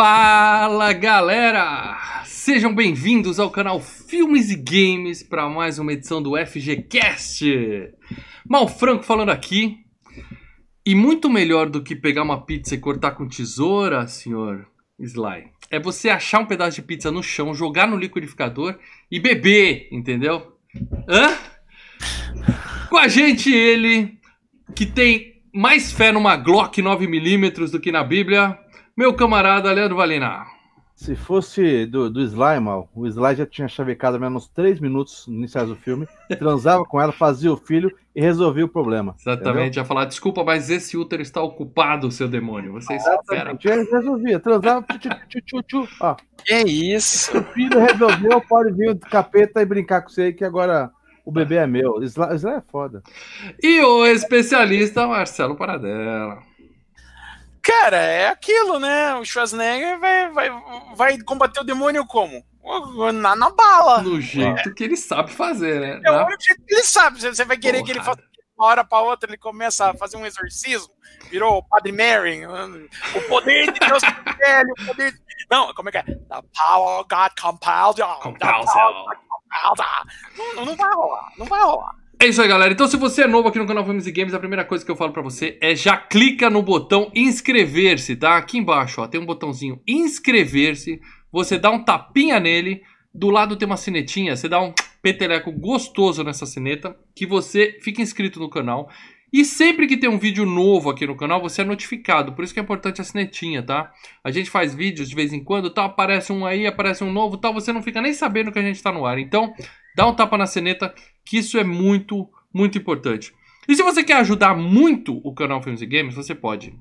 Fala galera! Sejam bem-vindos ao canal Filmes e Games para mais uma edição do FGCast. Mal Franco falando aqui. E muito melhor do que pegar uma pizza e cortar com tesoura, senhor Sly, é você achar um pedaço de pizza no chão, jogar no liquidificador e beber, entendeu? Hã? Com a gente ele que tem mais fé numa Glock 9mm do que na Bíblia, meu camarada Leandro Valina. Se fosse do, do Sly, mal, o Sly já tinha chavecado menos 3 minutos iniciais do filme, transava com ela, fazia o filho e resolvia o problema. Exatamente, entendeu? ia falar, desculpa, mas esse útero está ocupado, seu demônio. Vocês Exatamente, ele resolvia, transava, tchu, tchu, tchu, tchu, ó. Que isso? O filho resolveu, pode vir o capeta e brincar com você que agora o bebê é meu. Sly, Sly é foda. E o especialista Marcelo Paradela. Cara, é aquilo, né? O Schwarzenegger vai, vai, vai combater o demônio como? Na, na bala. No jeito é. que ele sabe fazer, né? É o único jeito que ele sabe. Você vai querer Porra. que ele faça uma hora para outra, ele começa a fazer um exorcismo, virou o Padre Mary, o poder de Deus velho, o poder. Não, como é que é? The power of God compelled. compelled. Não, não vai rolar, não vai rolar. É isso aí, galera. Então, se você é novo aqui no canal e Games, a primeira coisa que eu falo para você é já clica no botão inscrever-se, tá? Aqui embaixo, ó, tem um botãozinho inscrever-se. Você dá um tapinha nele. Do lado tem uma sinetinha. Você dá um peteleco gostoso nessa sineta, que você fica inscrito no canal. E sempre que tem um vídeo novo aqui no canal, você é notificado. Por isso que é importante a sinetinha, tá? A gente faz vídeos de vez em quando, tal, aparece um aí, aparece um novo, tal, você não fica nem sabendo que a gente tá no ar. Então, dá um tapa na sineta, que isso é muito, muito importante. E se você quer ajudar muito o canal Filmes e Games, você pode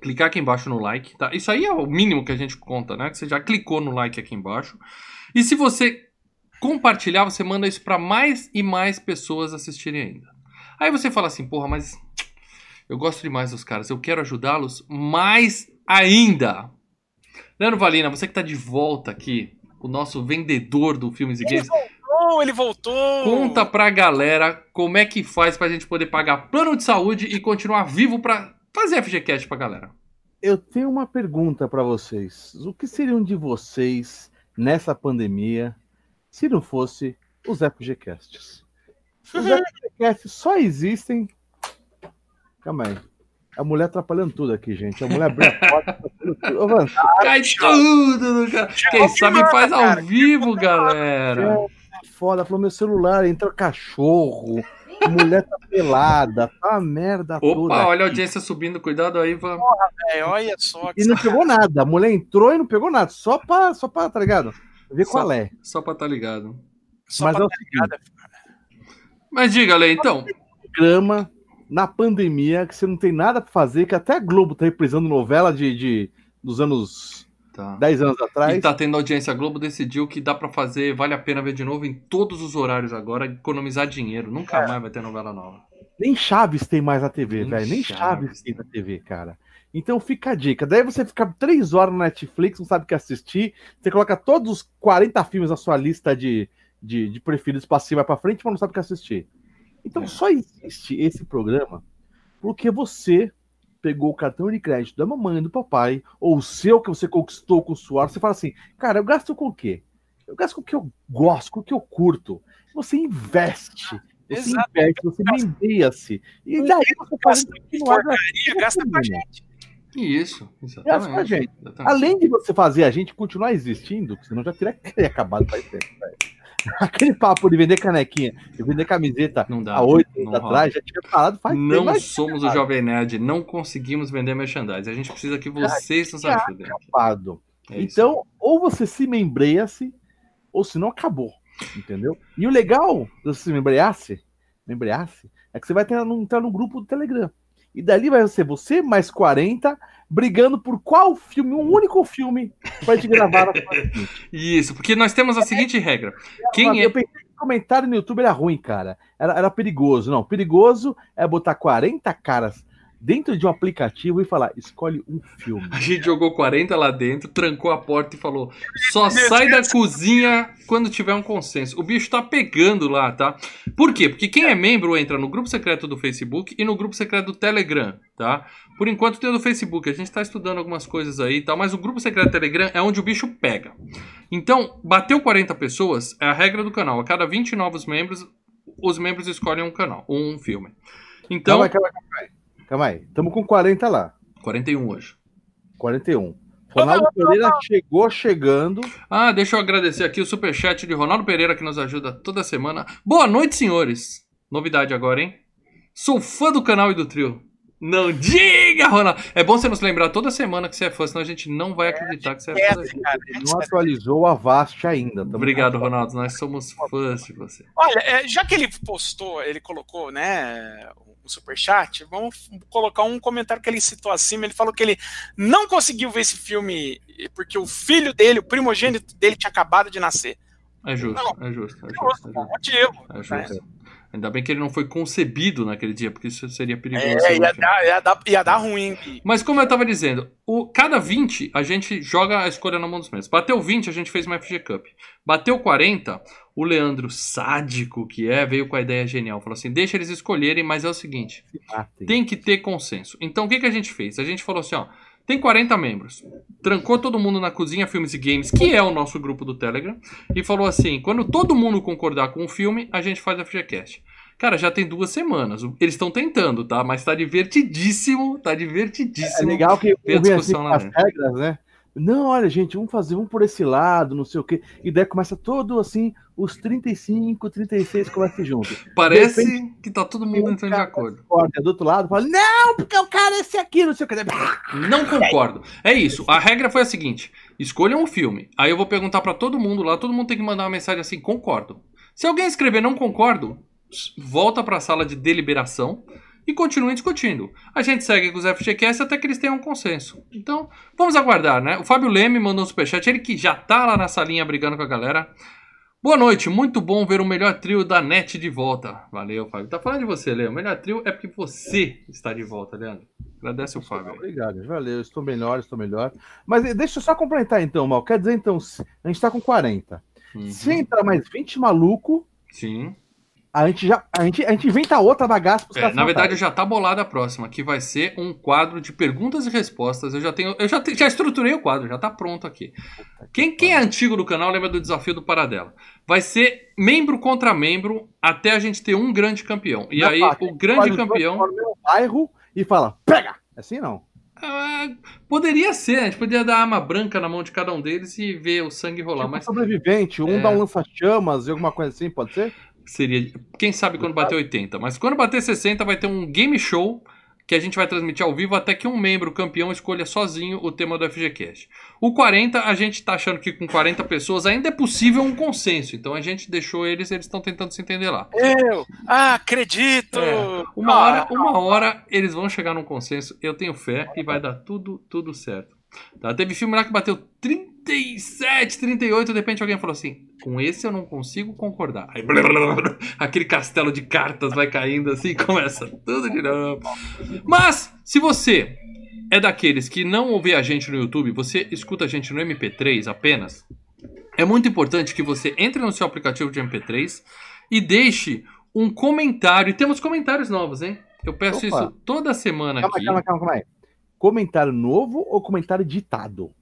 clicar aqui embaixo no like, tá? Isso aí é o mínimo que a gente conta, né? Que você já clicou no like aqui embaixo. E se você compartilhar, você manda isso para mais e mais pessoas assistirem ainda. Aí você fala assim, porra, mas eu gosto demais dos caras, eu quero ajudá-los mais ainda. Leandro Valina, você que tá de volta aqui, o nosso vendedor do Filmes e Games. Ele voltou, ele voltou! Conta pra galera como é que faz pra gente poder pagar plano de saúde e continuar vivo pra fazer FGCast pra galera. Eu tenho uma pergunta para vocês. O que seriam de vocês nessa pandemia se não fosse os FGCasts? Os FGCasts só existem. Calma aí. A mulher atrapalhando tudo aqui, gente. A mulher abriu a porta, tudo. Ô, Cai tudo, cara. Quem sabe faz ao vivo, galera. É foda, falou meu celular, entra cachorro, mulher tá pelada, tá uma merda Opa, toda. Opa, olha a audiência subindo, cuidado aí, vamos. Porra, velho, olha só. E não pegou nada, a mulher entrou e não pegou nada, só pra, só pra tá ligado? Ver só, qual é. Só pra tá ligado. Só Mas é o tá ligado. Mas diga, Lê, então. Programa na pandemia que você não tem nada pra fazer, que até a Globo tá reprisando novela de, de dos anos. Tá. 10 anos atrás. E tá tendo audiência. A Globo decidiu que dá para fazer, vale a pena ver de novo em todos os horários agora, economizar dinheiro. Nunca é. mais vai ter novela nova. Nem Chaves tem mais na TV, velho. Nem Chaves. Tem na TV, cara. Então fica a dica. Daí você fica três horas no Netflix, não sabe o que assistir. Você coloca todos os 40 filmes na sua lista de, de, de preferidos para cima e para frente, mas não sabe o que assistir. Então é. só existe esse programa porque você pegou o cartão de crédito da mamãe, do papai, ou o seu que você conquistou com o suor, você fala assim, cara, eu gasto com o quê? Eu gasto com o que eu gosto, com o que eu curto. Você investe. Você Exato. investe, você mendeia-se. E daí você faz porcaria, gasta com a gente. Isso, exatamente. Gasta gente. Exatamente. Além de você fazer a gente continuar existindo, senão já teria acabado faz tempo, velho. Aquele papo de vender canequinha e vender camiseta não dá, há oito anos atrás já tinha falado faz Não somos o Jovem Nerd, não conseguimos vender merchandising. A gente precisa que vocês nos ajudem. É então, ou você se membreia-se, ou se não acabou. Entendeu? E o legal de você se membrear-se, membrear-se, é que você vai entrar no, entrar no grupo do Telegram. E dali vai ser você mais 40 brigando por qual filme, um único filme, pra gente gravar. Isso, porque nós temos a seguinte regra. Quem é... Eu pensei que o comentário no YouTube era ruim, cara. Era, era perigoso. Não, perigoso é botar 40 caras dentro de um aplicativo e falar, escolhe um filme. A gente jogou 40 lá dentro, trancou a porta e falou: só sai da cozinha quando tiver um consenso. O bicho tá pegando lá, tá? Por quê? Porque quem é membro entra no grupo secreto do Facebook e no grupo secreto do Telegram, tá? Por enquanto tem o do Facebook, a gente tá estudando algumas coisas aí e tal, mas o grupo secreto do Telegram é onde o bicho pega. Então, bateu 40 pessoas, é a regra do canal. A cada 20 novos membros, os membros escolhem um canal, um filme. Então. Calma calma calma. Calma aí. Estamos com 40 lá. 41 hoje. 41. Ronaldo Pereira chegou chegando. Ah, deixa eu agradecer aqui o superchat de Ronaldo Pereira que nos ajuda toda semana. Boa noite, senhores. Novidade agora, hein? Sou fã do canal e do trio. Não diga, Ronaldo. É bom você nos lembrar toda semana que você é fã, senão a gente não vai acreditar que você é fã. Não atualizou a Avast ainda. Tamo Obrigado, Ronaldo. Nós somos fãs de você. Olha, é, já que ele postou, ele colocou, né, o superchat, vamos colocar um comentário que ele citou acima. Ele falou que ele não conseguiu ver esse filme porque o filho dele, o primogênito dele, tinha acabado de nascer. É justo, não, é justo. É justo, é justo. motivo. É justo. Né? Ainda bem que ele não foi concebido naquele dia, porque isso seria perigoso. É, ia dar, ia, dar, ia dar ruim. Mas como eu tava dizendo, o, cada 20 a gente joga a escolha na mão dos mesmos. Bateu 20, a gente fez uma FG Cup. Bateu 40, o Leandro, sádico que é, veio com a ideia genial. Falou assim: deixa eles escolherem, mas é o seguinte: tem que ter consenso. Então o que, que a gente fez? A gente falou assim: ó, tem 40 membros. Trancou todo mundo na cozinha Filmes e Games, que é o nosso grupo do Telegram, e falou assim: quando todo mundo concordar com o filme, a gente faz a FGCast. Cara, já tem duas semanas. Eles estão tentando, tá? Mas tá divertidíssimo, tá divertidíssimo. É legal que ver a discussão assim, as regras, né? Não, olha, gente, vamos fazer um por esse lado, não sei o quê. E daí começa todo assim, os 35, 36 começam junto. Parece repente, que tá todo mundo entrando de acordo. Concorda, do outro lado fala, não, porque o cara é esse aqui, não sei o que. Não concordo. É isso. A regra foi a seguinte: escolham um filme. Aí eu vou perguntar para todo mundo lá, todo mundo tem que mandar uma mensagem assim, concordo. Se alguém escrever não concordo, volta para a sala de deliberação e continuem discutindo. A gente segue com os FGCast até que eles tenham um consenso. Então, vamos aguardar, né? O Fábio Leme mandou um superchat, ele que já tá lá na salinha brigando com a galera. Boa noite, muito bom ver o melhor trio da net de volta. Valeu, Fábio. Tá falando de você, Leandro. O melhor trio é porque você está de volta, Leandro. Agradece o Fábio. Obrigado, valeu. Estou melhor, estou melhor. Mas eh, deixa eu só complementar então, Mal. Quer dizer, então, a gente tá com 40. Uhum. Se entrar mais 20 maluco. Sim. A gente já a gente, a gente inventa outra bagaça é, Na verdade, já tá bolada a próxima, que vai ser um quadro de perguntas e respostas. Eu já tenho, eu já, te, já estruturei o quadro, já tá pronto aqui. Quem, quem é antigo do canal lembra do desafio do Paradela. Vai ser membro contra membro até a gente ter um grande campeão. E não, aí, o grande campeão. No bairro e fala, pega! É assim não. Ah, poderia ser, a gente poderia dar arma branca na mão de cada um deles e ver o sangue rolar. Tipo mas sobrevivente, um é... dá um lança-chamas e alguma coisa assim, pode ser? Seria. Quem sabe quando bater 80. Mas quando bater 60, vai ter um game show que a gente vai transmitir ao vivo até que um membro campeão escolha sozinho o tema do FGCast. O 40, a gente tá achando que com 40 pessoas ainda é possível um consenso. Então a gente deixou eles, eles estão tentando se entender lá. Eu ah, acredito! É, uma, hora, uma hora eles vão chegar num consenso. Eu tenho fé e vai dar tudo, tudo certo. Tá? Teve filme lá que bateu 37, 38, de repente alguém falou assim: com esse eu não consigo concordar. Aí, blá, blá, blá, aquele castelo de cartas vai caindo assim, começa tudo de novo. Mas, se você é daqueles que não ouve a gente no YouTube, você escuta a gente no MP3 apenas, é muito importante que você entre no seu aplicativo de MP3 e deixe um comentário. E temos comentários novos, hein? Eu peço Opa. isso toda semana calma, aqui. Calma, calma, calma. Comentário novo ou comentário ditado?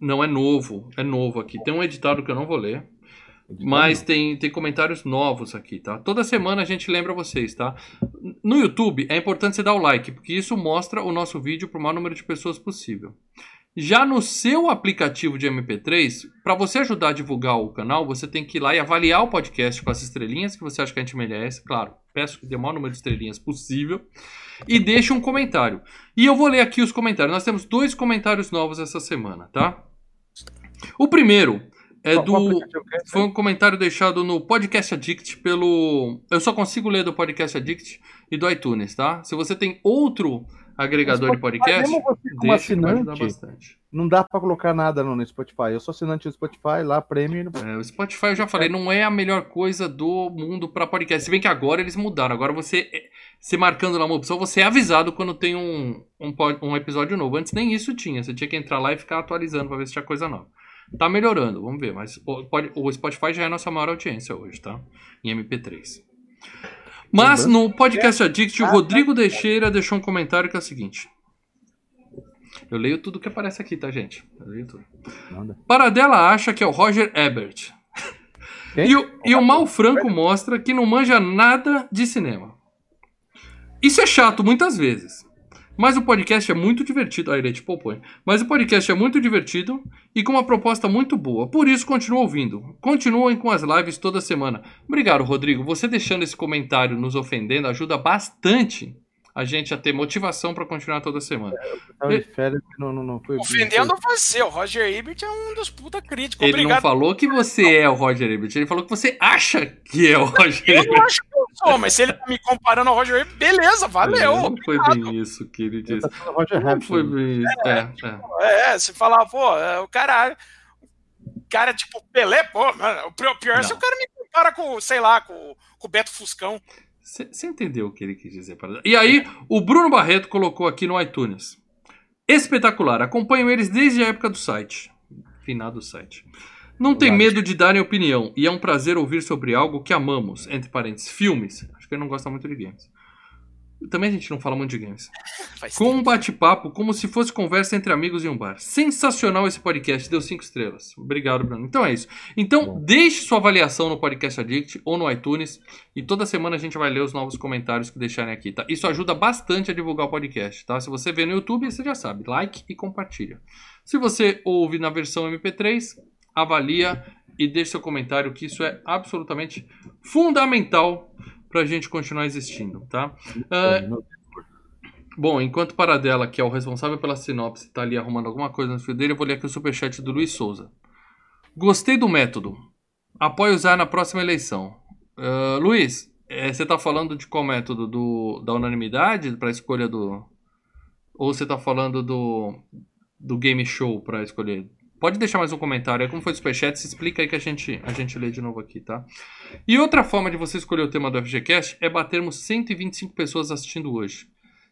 Não, é novo. É novo aqui. Tem um editado que eu não vou ler. Mas tem, tem comentários novos aqui, tá? Toda semana a gente lembra vocês, tá? No YouTube é importante você dar o like, porque isso mostra o nosso vídeo para o maior número de pessoas possível. Já no seu aplicativo de MP3, para você ajudar a divulgar o canal, você tem que ir lá e avaliar o podcast com as estrelinhas que você acha que a gente merece. Claro, peço que dê o maior número de estrelinhas possível. E deixe um comentário. E eu vou ler aqui os comentários. Nós temos dois comentários novos essa semana, tá? O primeiro é do. Foi um comentário deixado no Podcast Addict pelo. Eu só consigo ler do Podcast Addict e do iTunes, tá? Se você tem outro agregador de podcast, Mesmo você como deixa assinante, bastante. não dá pra colocar nada no, Spotify. Eu sou assinante do Spotify, lá, prêmio. É, o Spotify, eu já falei, não é a melhor coisa do mundo pra podcast. Se bem que agora eles mudaram. Agora você, se marcando lá uma opção, você é avisado quando tem um, um, um episódio novo. Antes nem isso tinha. Você tinha que entrar lá e ficar atualizando pra ver se tinha coisa nova. Tá melhorando, vamos ver. Mas o, pode- o Spotify já é a nossa maior audiência hoje, tá? Em MP3. Mas no podcast Addict, o Rodrigo Teixeira deixou um comentário que é o seguinte. Eu leio tudo que aparece aqui, tá, gente? Eu leio tudo. Manda. Paradela acha que é o Roger Ebert. E o, e o Mal Franco mostra que não manja nada de cinema. Isso é chato muitas vezes. Mas o podcast é muito divertido. Ele é tipo opõe. Mas o podcast é muito divertido e com uma proposta muito boa. Por isso, continuo ouvindo. Continuem com as lives toda semana. Obrigado, Rodrigo. Você deixando esse comentário nos ofendendo ajuda bastante a gente a ter motivação para continuar toda semana. De férias que não, não, não foi. Ofendendo você, o Roger Ebert é um dos puta críticos. Ele não Obrigado. falou que você é o Roger Ebert, ele falou que você acha que é o Roger Eu Ebert. não acho que sou, mas se ele tá me comparando ao Roger Ebert, beleza, valeu. Não foi obrigado. bem isso que ele disse. Tá Roger Não Rabbit. foi bem isso. É, é. É, você falar, pô, é, o cara. O cara, tipo, Pelé, pô, mano, o pior pior é se o cara me compara com, sei lá, com, com o Beto Fuscão. Você entendeu o que ele quis dizer. Para... E aí, o Bruno Barreto colocou aqui no iTunes. Espetacular. Acompanho eles desde a época do site. Finado site. Não tem medo de darem opinião. E é um prazer ouvir sobre algo que amamos. Entre parênteses, filmes. Acho que ele não gosta muito de games. Também a gente não fala muito de games. Faz Com um bate-papo, como se fosse conversa entre amigos em um bar. Sensacional esse podcast, deu cinco estrelas. Obrigado, Bruno. Então é isso. Então, Bom. deixe sua avaliação no Podcast Addict ou no iTunes. E toda semana a gente vai ler os novos comentários que deixarem aqui, tá? Isso ajuda bastante a divulgar o podcast, tá? Se você vê no YouTube, você já sabe. Like e compartilha. Se você ouve na versão MP3, avalia e deixe seu comentário, que isso é absolutamente fundamental pra gente continuar existindo, tá? Ah, Bom, enquanto Paradela, que é o responsável pela sinopse, tá ali arrumando alguma coisa no fio dele, eu vou ler aqui o superchat do Luiz Souza. Gostei do método. Apoio usar na próxima eleição. Ah, Luiz, eh, você tá falando de qual método? Do, da unanimidade para escolha do. Ou você tá falando do, do game show para escolher? Pode deixar mais um comentário aí. Como foi o superchat, se explica aí que a gente, a gente lê de novo aqui, tá? E outra forma de você escolher o tema do FGCast é batermos 125 pessoas assistindo hoje.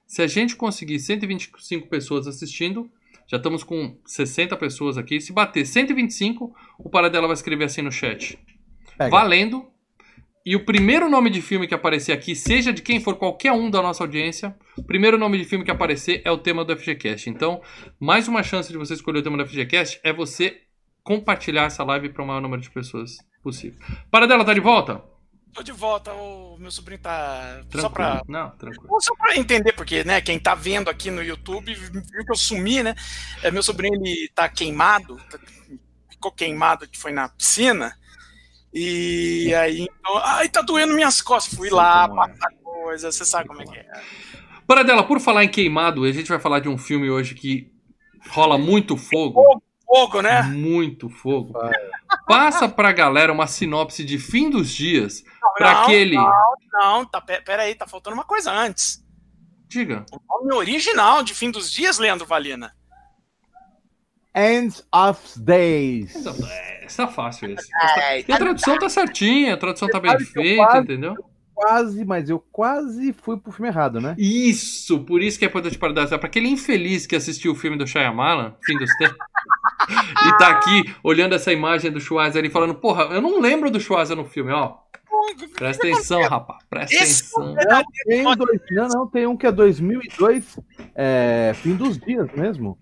Se a gente conseguir 125 pessoas assistindo, já estamos com 60 pessoas aqui. Se bater 125, o Paradela vai escrever assim no chat. Pega. Valendo. E o primeiro nome de filme que aparecer aqui, seja de quem for, qualquer um da nossa audiência, o primeiro nome de filme que aparecer é o tema do FGCast. Então, mais uma chance de você escolher o tema do FGCast é você compartilhar essa live para o maior número de pessoas possível. Paradela, tá de volta? Tô de volta, o meu sobrinho tá. Tranquilo. Só pra. Não, tranquilo. Só pra entender, porque, né, quem tá vendo aqui no YouTube viu que eu sumi, né? É, meu sobrinho, ele tá queimado, tá- ficou queimado, que foi na piscina. E aí, então, ai, tá doendo minhas costas. Fui lá, é. passar coisa, você sabe como é que é. Paradela, por falar em queimado, a gente vai falar de um filme hoje que rola muito fogo. Fogo, né? Muito fogo. Passa pra galera uma sinopse de fim dos dias pra Não, aquele. Não, tá, pe- pera aí, tá faltando uma coisa antes. Diga. O nome original de Fim dos Dias, Leandro Valina. End of Days. É, está fácil esse. É, E a tradução tá certinha, a tradução tá bem feita, quase- entendeu? Quase, mas eu quase fui pro filme errado, né? Isso, por isso que é importante parar Pra aquele infeliz que assistiu o filme do Shyamalan, Fim dos Tempos, e tá aqui olhando essa imagem do Schwarzenegger e falando, porra, eu não lembro do Schwarzenegger no filme, ó. Presta atenção, rapaz, presta Esse atenção. Não, tem um, dois, não, não, tem um que é 2002, é, fim dos dias mesmo.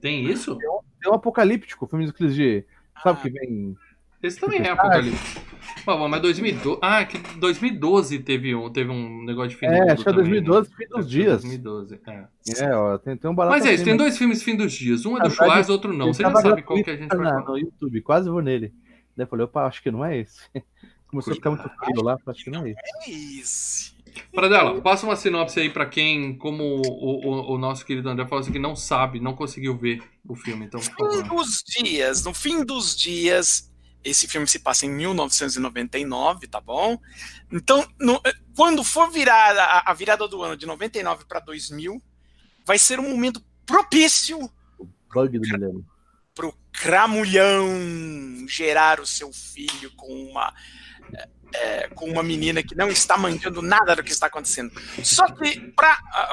Tem isso? Tem um apocalíptico, filme daqueles de. Sabe que vem. Esse também é Apocalipse. Pô, mas 2012. Ah, que 2012 teve um, teve um negócio de fim do É, acho que é também, 2012, fim né? dos Acho que é dias. 2012, é. É, ó, tem, tem um barato Mas é isso, assim, tem né? dois filmes fim dos dias. Um é do Schwarz, outro não. Você já tava sabe qual que a gente vai na- falar. No YouTube, quase vou nele. Daí eu falei, opa, acho que não é esse. Começou a ficar muito frio lá, acho que não é esse. É isso. Pradela, passa uma sinopse aí pra quem, como o, o, o nosso querido André falou assim, que não sabe, não conseguiu ver o filme. Então, por Fim dos dias, no fim dos dias, esse filme se passa em 1999, tá bom? Então, no- quando for virar a, a virada do ano de 99 para 2000, vai ser um momento propício Bug do milênio. pro Cramulhão gerar o seu filho com uma é, com uma menina que não está manjando nada do que está acontecendo. Só que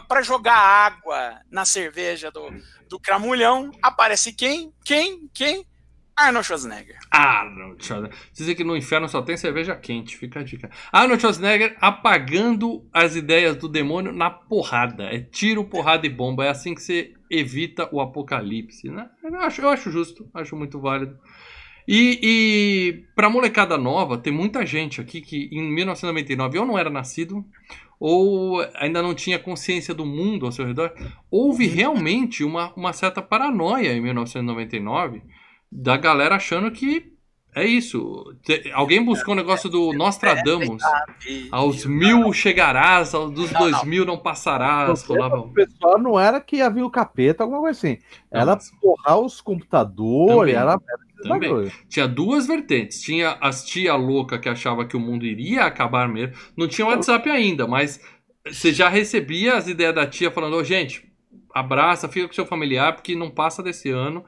para jogar água na cerveja do, do Cramulhão, aparece quem? Quem? Quem? Arnold Schwarzenegger. Arnold Schwarzenegger. Dizem que no inferno só tem cerveja quente, fica a dica. Arnold Schwarzenegger apagando as ideias do demônio na porrada. É tiro, porrada e bomba. É assim que você evita o apocalipse, né? Eu acho, eu acho justo, acho muito válido. E, e pra molecada nova, tem muita gente aqui que em 1999 ou não era nascido, ou ainda não tinha consciência do mundo ao seu redor. Houve realmente uma, uma certa paranoia em 1999 da galera achando que é isso. Te- alguém buscou o negócio do Nostradamus. Aos mil chegarás, aos dos Não, dois não. mil não passarás. Rolava O pessoal não era que havia o capeta, alguma coisa assim. Não, Era mas- porrar os computadores, Também, era, também. bagulho. Tinha duas vertentes. Tinha as tia louca que achava que o mundo iria acabar mesmo. Não tinha WhatsApp ainda, mas você já recebia as ideias da tia falando: Ô, gente, abraça, fica com seu familiar, porque não passa desse ano.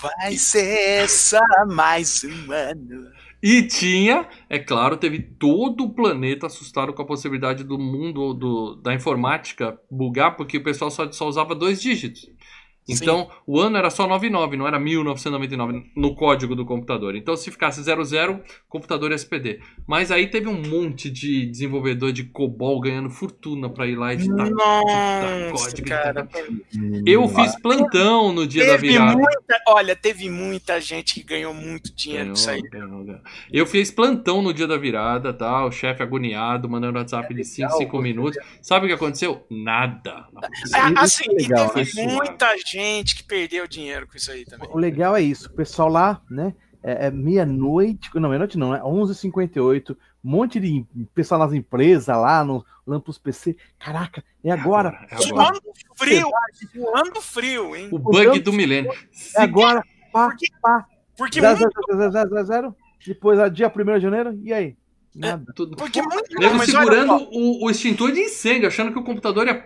Vai ser só mais um ano. E tinha, é claro, teve todo o planeta assustado com a possibilidade do mundo do, da informática bugar, porque o pessoal só, só usava dois dígitos. Então, o ano era só 99, não era 1999 no código do computador. Então, se ficasse 00, computador SPD. Mas aí teve um monte de desenvolvedor de COBOL ganhando fortuna pra ir lá editar. Nossa, código, cara. Eu fiz plantão no dia da Teve virada. muita, olha, teve muita gente que ganhou muito dinheiro Ganhou, com isso aí. ganhou, ganhou. Eu fiz plantão no dia da virada, tá? O chefe agoniado, mandando WhatsApp de 5, 5 minutos. Sabe o que aconteceu? Nada. Isso assim, é legal, e teve isso. muita gente que perdeu dinheiro com isso aí também. O legal é isso, o pessoal lá, né? É, é meia-noite, não, meia-noite não, é 11h58, um monte de pessoal nas empresas lá, no Lampus PC. Caraca, é agora, É agora. Suando frio, suando frio, hein? O bug do milênio. é agora, pá, Porque- pá, Porque zero, muito, zero, zero, zero, zero, zero, depois a dia 1 de janeiro, e aí? Nada. Tudo. porque muito Nego mas olha segurando só, o, o extintor de incêndio, achando que o computador ia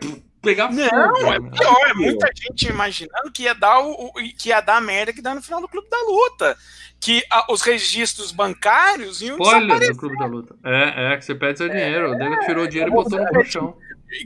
pegar Não, fogo. é pior, é muita gente imaginando que ia dar o, o- que ia dar a merda que dá no final do Clube da Luta. Que ah, os registros bancários iam Spoiler desaparecer. do Clube da Luta. É, é, que você perde seu dinheiro. O nego tirou o dinheiro e botou no colchão.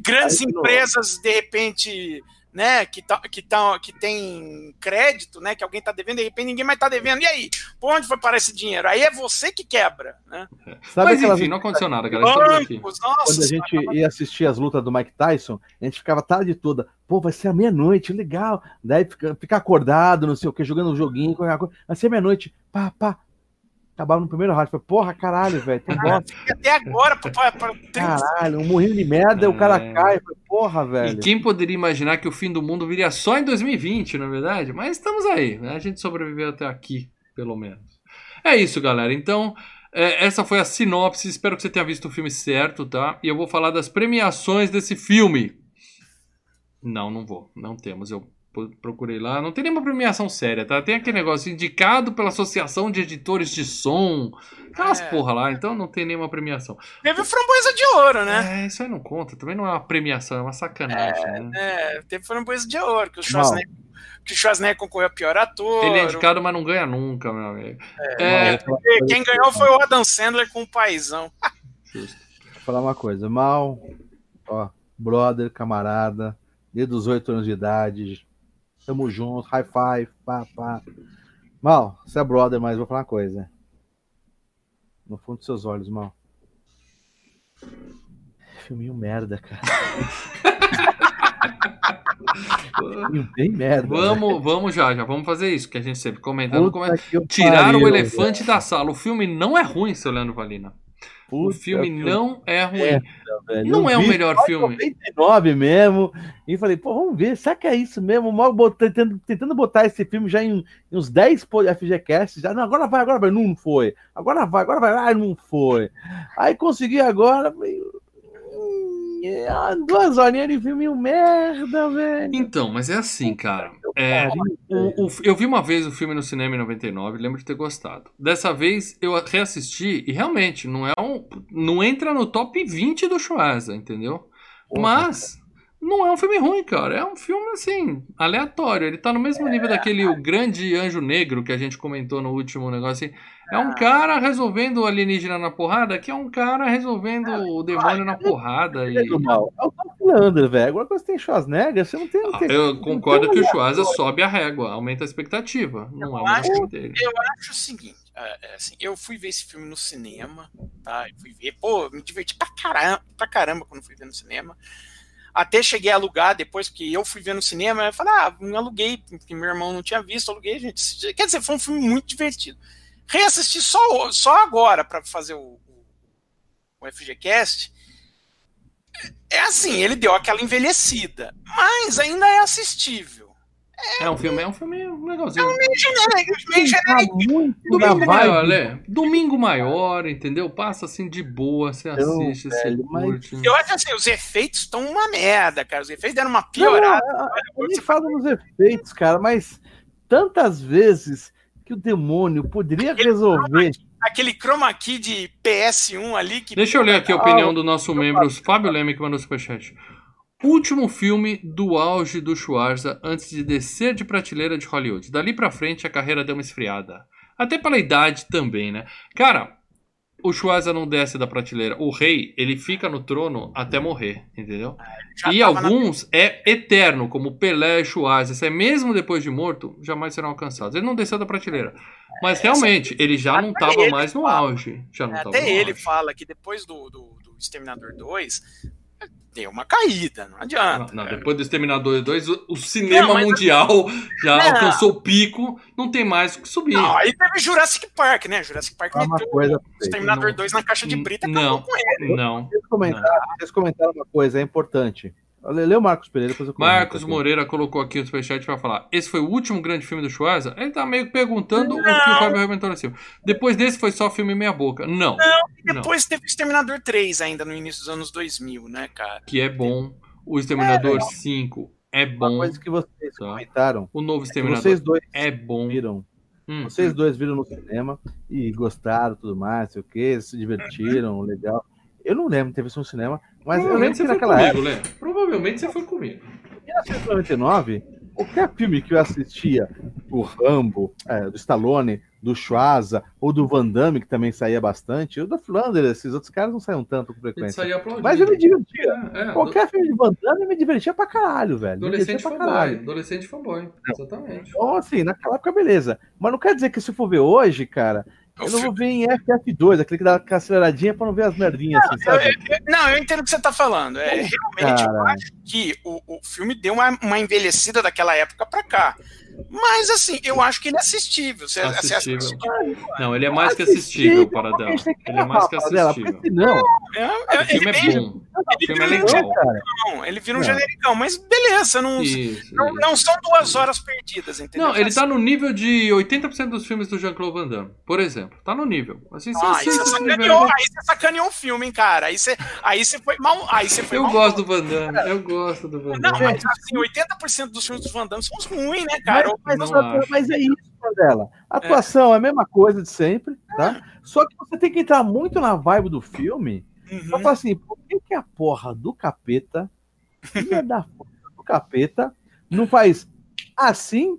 Grandes Aí, de novo. empresas, de repente, né, que, tá, que, tá, que tem crédito, né, que alguém tá devendo, de repente ninguém mais tá devendo. E aí? Por onde foi parar esse dinheiro? Aí é você que quebra, né? Sabe Mas aquelas enfim, não aconteceu nada, galera. Aqui. Bancos, nossa. quando a gente ia assistir as lutas do Mike Tyson, a gente ficava a tarde toda, pô, vai ser a meia-noite, legal. Daí fica, fica acordado, não sei o que, jogando um joguinho, qualquer coisa. vai ser meia-noite, pá, pá. Acabava no primeiro round, falei, porra, caralho, velho, E até agora, pra, pra, caralho, um morrinho de merda, o cara É. cai, falei, porra, E velho. quem poderia imaginar que o fim do mundo viria só em 2020, na verdade? Mas estamos aí, né? A gente sobreviveu até aqui, pelo menos. É isso, galera. Então, é, essa foi a sinopse. Espero que você tenha visto o filme certo, tá? E eu vou falar das premiações desse filme. Não, não vou. Não temos. Eu procurei lá. Não tem nenhuma premiação séria, tá? Tem aquele negócio indicado pela Associação de Editores de Som. Aquelas É. porra lá. Então não tem nenhuma premiação. Teve framboesa de ouro, né? É, isso aí não conta. Também não é uma premiação, é uma sacanagem, né? É, teve framboesa de ouro, que o Schwarzenegger, que o Schwarzenegger concorreu a pior ator. Ele é indicado, mas não ganha nunca, meu amigo. É, É, e quem ganhou foi o Adam Sandler com o paizão. justo. Vou falar uma coisa, mal, ó, brother, camarada, desde os oito anos de idade, tamo junto, high five, pá, pá. Mal, você é brother, mas vou falar uma coisa. No fundo dos seus olhos, mal. Filminho merda, cara. Filminho bem merda. Vamos, vamos já, já vamos fazer isso, que a gente sempre comenta. come- Tirar pariu, o elefante da sala. O filme não é ruim, seu Leandro Valina. O Puta filme que não é ruim. É, velho. Não Eu é o melhor filme. 99 mesmo. E falei, pô, vamos ver, será que é isso mesmo? Mal tentando, tentando botar esse filme já em, em uns 10 po- FGCast. Já, não, agora vai, agora vai. Não foi. Agora vai, agora vai. Ah, não foi. Aí consegui agora. falei, é, duas horinhas de filme merda, velho. Então, mas é assim, cara. É, o- o- eu vi uma vez o filme no cinema em 99, lembro de ter gostado. Dessa vez eu reassisti e realmente não é um. Não entra no top 20 do Schwarza, entendeu? Mas não é um filme ruim, cara. É um filme, assim, aleatório. Ele tá no mesmo nível daquele O Grande Anjo Negro que a gente comentou no último negócio. Assim. É um cara resolvendo o alienígena na porrada, que é um cara resolvendo o demônio na porrada. E... É o Lander, velho. Agora que você tem Schwarzenegger, você não tem. Não tem eu concordo que o Schwarzenegger sobe a régua, aumenta a expectativa. Não é o acho, dele. Eu acho o seguinte. É, assim, eu fui ver esse filme no cinema, tá? Eu fui ver, pô, me diverti pra caramba, pra caramba quando fui ver no cinema. Até cheguei a alugar depois, porque eu fui ver no cinema, eu falei, ah, não aluguei, porque meu irmão não tinha visto, aluguei, gente. Quer dizer, foi um filme muito divertido. Reassisti só, só agora para fazer o, o FGCast. É assim, ele deu aquela envelhecida, mas ainda é assistível. É, é um filme, é um filme legalzinho. É um meio genérico, meio genérico. Domingo maior, né? Domingo maior, entendeu? Passa assim de boa, você assiste, você velho, curte. Mas... Eu acho assim, os efeitos estão uma merda, cara. Os efeitos deram uma piorada. Não, não, nem fala nos efeitos, cara, mas tantas vezes que o demônio poderia aquele resolver. Chroma, aquele chroma key de PS1 ali que. Deixa eu ler aqui a opinião do nosso membro, Fábio Leme, que mandou superchat. Último filme do auge do Schwarza antes de descer de prateleira de Hollywood. Dali pra frente a carreira deu uma esfriada. Até pela idade também, né? Cara, o Schwarza não desce da prateleira. O rei, ele fica no trono até morrer, entendeu? Já e alguns na... é eterno, como Pelé e Schwarza. Isso é mesmo depois de morto, jamais serão alcançados. Ele não desceu da prateleira. Mas realmente, ele já não estava mais no auge. Já não até ele auge. fala que depois do, do, do Exterminador 2, deu uma caída, não adianta. Não, não depois do Exterminador 2, o, cinema não, mundial já não. alcançou o pico, não tem mais o que subir. Não, aí teve Jurassic Park, né? Jurassic Park ah, meteu coisa o Exterminador 2 na caixa de brita e não, com ele. Não, vocês comentaram, vocês comentaram uma coisa, é importante. Lê o Marcos Pereira, depois eu Marcos Moreira colocou aqui o superchat para falar. Esse foi o último grande filme do Schwarza? Ele tá meio perguntando não. o que o Fábio arrebentou assim. Depois desse foi só filme meia boca. Não. Não, depois não. teve o Exterminador 3 ainda no início dos anos 2000, né, cara? Que é bom. O Exterminador é, 5 é bom. Uma coisa que vocês tá? comentaram. O novo Exterminador vocês dois é bom. Viram. Hum, vocês hum. dois viram no cinema e gostaram tudo mais, sei o que, se divertiram, legal. Eu não lembro de ter visto no cinema, mas eu lembro que naquela comigo, época. Lê. Provavelmente você foi comigo. Em 1999, qualquer filme que eu assistia, o Rambo, é, do Stallone, do Schwarza, ou do Van Damme, que também saía bastante, o do Flanders, esses outros caras não saíam tanto com frequência. Mas eu me divertia. É, é, qualquer do... filme de Van Damme me divertia pra caralho, velho. Adolescente fanboy. Caralho. Adolescente fanboy, exatamente. Então, assim, naquela época, beleza. Mas não quer dizer que se for ver hoje, cara, eu não vou ver em FF2, aquele que dá uma aceleradinha pra não ver as merdinhas, não, assim, sabe? Eu, eu, não, eu entendo o que você tá falando. É, realmente, Cara. eu acho que o, o filme deu uma, uma envelhecida daquela época pra cá. Mas, assim, eu acho que ele é assistível. Você, assistível. assistível. Não, ele é mais que assistível, Paradão. Ele é mais que assistível. Não, é, é, o filme é bom. O filme é legal. Um ele vira um genericão, mas beleza, não, isso, não, isso. não, são duas horas perdidas, entendeu? Não, ele tá no nível de 80% dos filmes do Jean-Claude Van Damme, por exemplo. Tá no nível. Assim, ah, aí, você sacaneou, aí você sacaneou o filme, hein, cara. Aí você, aí você foi mal. Aí você foi eu mal gosto do Van Damme, eu gosto do Van Damme. Não, mas assim, 80% dos filmes do Van Damme são ruins, né, cara? Mas, mas, mas é isso, Mandela. A atuação é. é. a mesma coisa de sempre, tá? Só que você tem que entrar muito na vibe do filme uhum. pra falar assim, por que, que a porra do capeta, filha da porra do capeta, não faz assim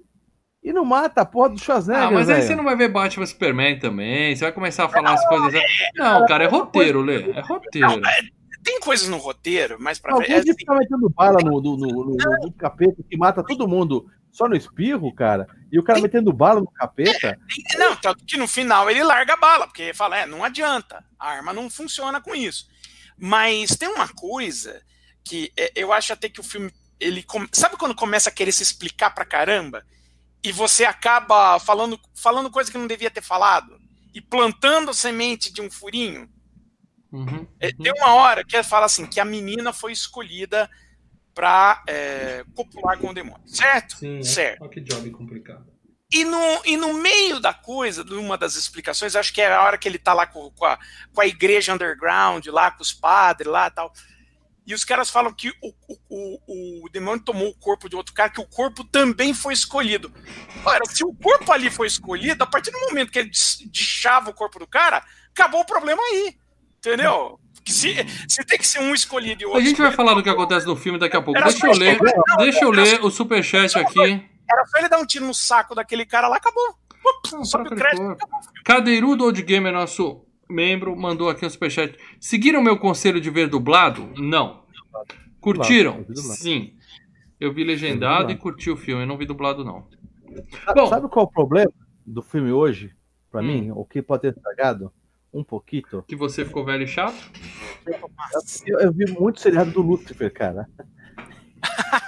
e não mata a porra do Schwarzenegger. Ah, mas aí você não vai ver Batman Superman também. Você vai começar a falar não, as coisas. É... Não, cara, é roteiro, Lê. É roteiro. Não, é tem coisas no roteiro, mas pra ver. É assim, ficar metendo bala no, no, no, no, no capeta que mata todo mundo só no espirro, cara, e o cara tem... metendo bala no capeta. É, não, tanto que no final ele larga a bala, porque ele fala, é, não adianta, a arma não funciona com isso. Mas tem uma coisa que é, eu acho até que o filme, ele sabe quando começa a querer se explicar pra caramba? E você acaba falando, falando coisa que não devia ter falado? E plantando a semente de um furinho? Uhum, é, uhum. Tem uma hora que ele fala assim, que a menina foi escolhida para é, copular com o demônio, certo? Sim, é. certo. Olha que job complicado. E no, e no meio da coisa, numa das explicações, acho que é a hora que ele tá lá com, com, a, com a igreja underground, lá com os padres lá e tal. E os caras falam que o, o, o, o, demônio tomou o corpo de outro cara, que o corpo também foi escolhido. Ora, se o corpo ali foi escolhido, a partir do momento que ele deixava o corpo do cara, acabou o problema aí. Entendeu? Se, se tem que ser um escolhido e outro. A gente vai falar do que acontece no filme daqui a pouco. Era Deixa eu ler, não, deixa eu ler o superchat aqui. Era só ele dar um tiro no saco daquele cara lá, acabou. Não, Sobe o crédito. Cadeirudo Old Gamer, nosso membro, mandou aqui um superchat. Seguiram meu conselho de ver dublado? Não. Curtiram? Eu vi. Sim. Eu vi legendado e curti o filme, eu não vi dublado, não. Sabe, Bom. sabe qual é o problema do filme hoje? Pra Hum. mim, o que pode ter estragado? Um pouquinho. Que você ficou velho e chato? Eu, eu vi muito seriado do Lucifer, cara.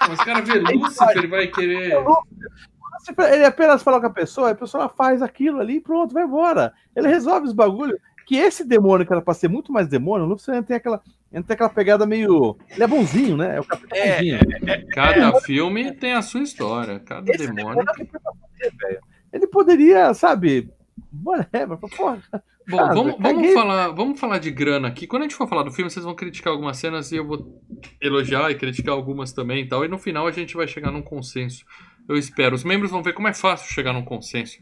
Mas o cara vê Lúcifer, ele vai querer. Lucifer, Ele apenas fala com a pessoa, a pessoa faz aquilo ali e pronto, vai embora. Ele resolve os bagulhos. Que esse demônio, que era pra ser muito mais demônio, o Lucifer tem aquela, tem aquela pegada meio. Ele é bonzinho, né? É o capitão É, bonzinho. Cada filme tem a sua história. Cada Esse demônio. demônio. Ele poderia, sabe? Whatever, porra. Bom, Cara, vamos, vamos, falar, vamos falar de grana aqui. Quando a gente for falar do filme, vocês vão criticar algumas cenas e eu vou elogiar e criticar algumas também e tal. E no final a gente vai chegar num consenso. Eu espero. Os membros vão ver como é fácil chegar num consenso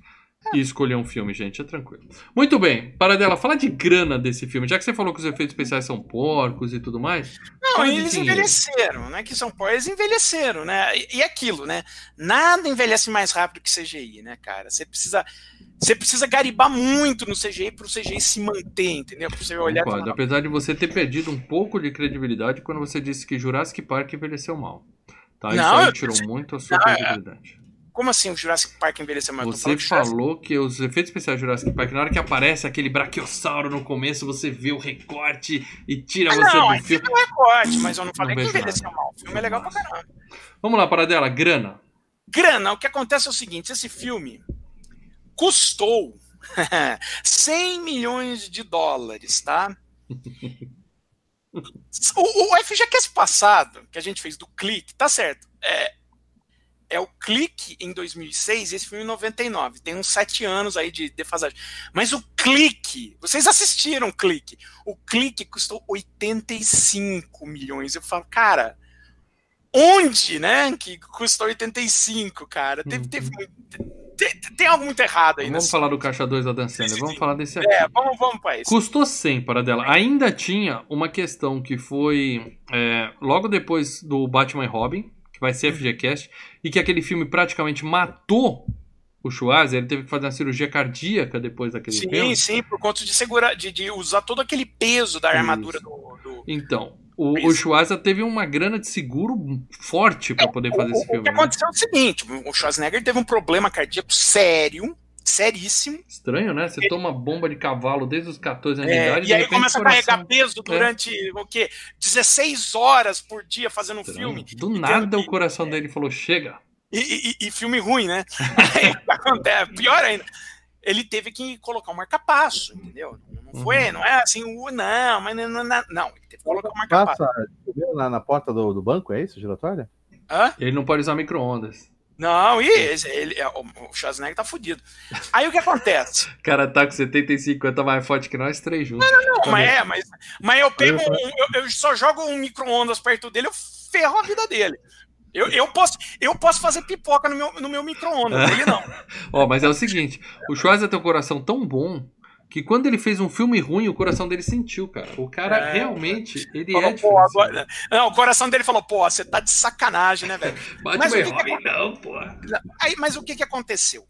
e escolher um filme, gente. É tranquilo. Muito bem. Paradela, fala de grana desse filme. Já que você falou que os efeitos especiais são porcos e tudo mais. Não, eles dinheiro. envelheceram, né? Que são pô, eles envelheceram, né? E, e aquilo, né? Nada envelhece mais rápido que CGI, né, cara? Você precisa, você precisa garibar muito no CGI pro CGI se manter, entendeu? Pra você olhar Concordo. Apesar de você ter perdido um pouco de credibilidade quando você disse que Jurassic Park envelheceu mal. Tá? Isso Não, aí eu tirou disse- muito a sua Não, é- credibilidade. Como assim o Jurassic Park envelheceu mais? Você que falou que os efeitos especiais de Jurassic Park, na hora que aparece aquele brachiosauro no começo, você vê o recorte e tira Ah, você não, do filme. não é corte, mas eu não falei que vejo envelheceu mal. O filme é legal pra caramba. Vamos lá, Paradela, grana. Grana, o que acontece é o seguinte: esse filme custou 100 milhões de dólares, tá? O, o FGCast passado, que a gente fez do Clique, tá certo. É, é o Clique em 2006 e esse filme em 99. Tem uns sete anos aí de defasagem. Mas o Clique, vocês assistiram o Clique. O Clique custou 85 milhões. Eu falo, cara, onde, né, que custou 85, cara? Teve, teve muito- tem, tem algo muito errado aí. Vamos falar do Caixa 2 da Dan Sandler, vamos falar desse aqui. É, vamos, vamos pra isso. Custou 100, Paradela. Ainda tinha uma questão que foi é, logo depois do Batman e Robin, vai ser FGCast, e que aquele filme praticamente matou o Schwarzer, ele teve que fazer uma cirurgia cardíaca depois daquele Sim, filme. sim, por conta de segurar, de, de usar todo aquele peso da armadura do. do- Então, o, Isso. o Schwarza teve uma grana de seguro forte pra poder fazer o, esse o filme. que né? aconteceu é o seguinte: o Schwarzenegger teve um problema cardíaco sério, seríssimo. Estranho, né? Você toma bomba de cavalo desde os 14 anos de é, idade e aí de começa a carregar peso durante o quê? 16 horas por dia fazendo um filme. Do nada tendo- o coração dele falou: chega. E, e- e filme ruim, né? Aí o que acontece? Pior ainda. Ele teve que colocar um marca-passo, entendeu? Não foi, Uhum. não é assim, uh, não, mas não, não, não, não, ele teve que colocar um marca-passo. Na, na porta do, do banco, é isso, giratória? Hã? Ele não pode usar micro-ondas. Não, e ele, é, o Schwarzenegger tá fudido. Aí o que acontece? O cara tá com 70 e 50 mais forte que nós três juntos. Não, mas é, mas, mas eu pego, Eu- um- eu, eu só jogo um micro-ondas perto dele, eu ferro a vida dele. Eu, eu, posso, eu posso fazer pipoca no meu, no meu micro-ondas, ele não. Ó, mas é o seguinte: o Schwarza tem um coração tão bom que quando ele fez um filme ruim, o coração dele sentiu, cara. O cara É. realmente, ele Falou, é pô, agora- Não, o coração dele falou, pô, você tá de sacanagem, né, velho? Bate Mas o que que não, pô. Aí, mas o que, que aconteceu?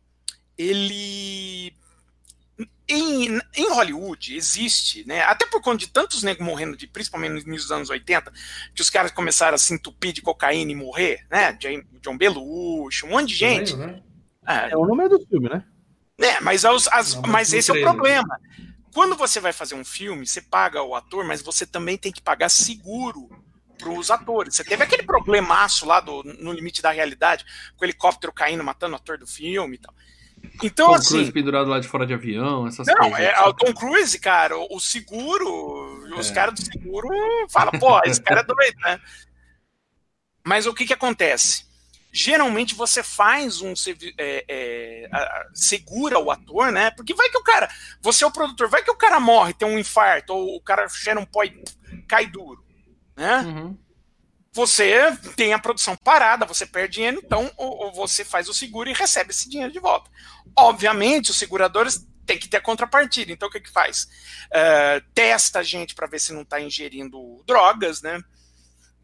Ele. Em, em Hollywood existe, né? Até por conta de tantos negros morrendo, de, principalmente nos anos 80, que os caras começaram a se entupir de cocaína e morrer, né? John, Belushi, um monte de gente. Né? É, É o nome do filme, né? Né, mas, as- as- Não, mas esse é o problema. Quando você vai fazer um filme, você paga o ator, mas você também tem que pagar seguro para os atores. Você teve aquele problemaço lá do, no limite da realidade, com o helicóptero caindo, matando o ator do filme e tal. Então, Tom assim. Cruise pendurado lá de fora de avião, essas Não, coisas. é o Tom Cruise, cara, o, seguro, os É. caras do seguro falam, pô, esse cara é doido, né? Mas o que que acontece? Geralmente você faz um é, é, segura o ator, né? Porque vai que o cara, você é o produtor, vai que o cara morre, tem um infarto, ou o cara cheira um pó e cai duro, né? Uhum. Você tem a produção parada, você perde dinheiro, então ou, ou você faz o seguro e recebe esse dinheiro de volta. Obviamente, os seguradores tem que ter a contrapartida. Então o que que faz? Uh, testa a gente para ver se não está ingerindo drogas, né?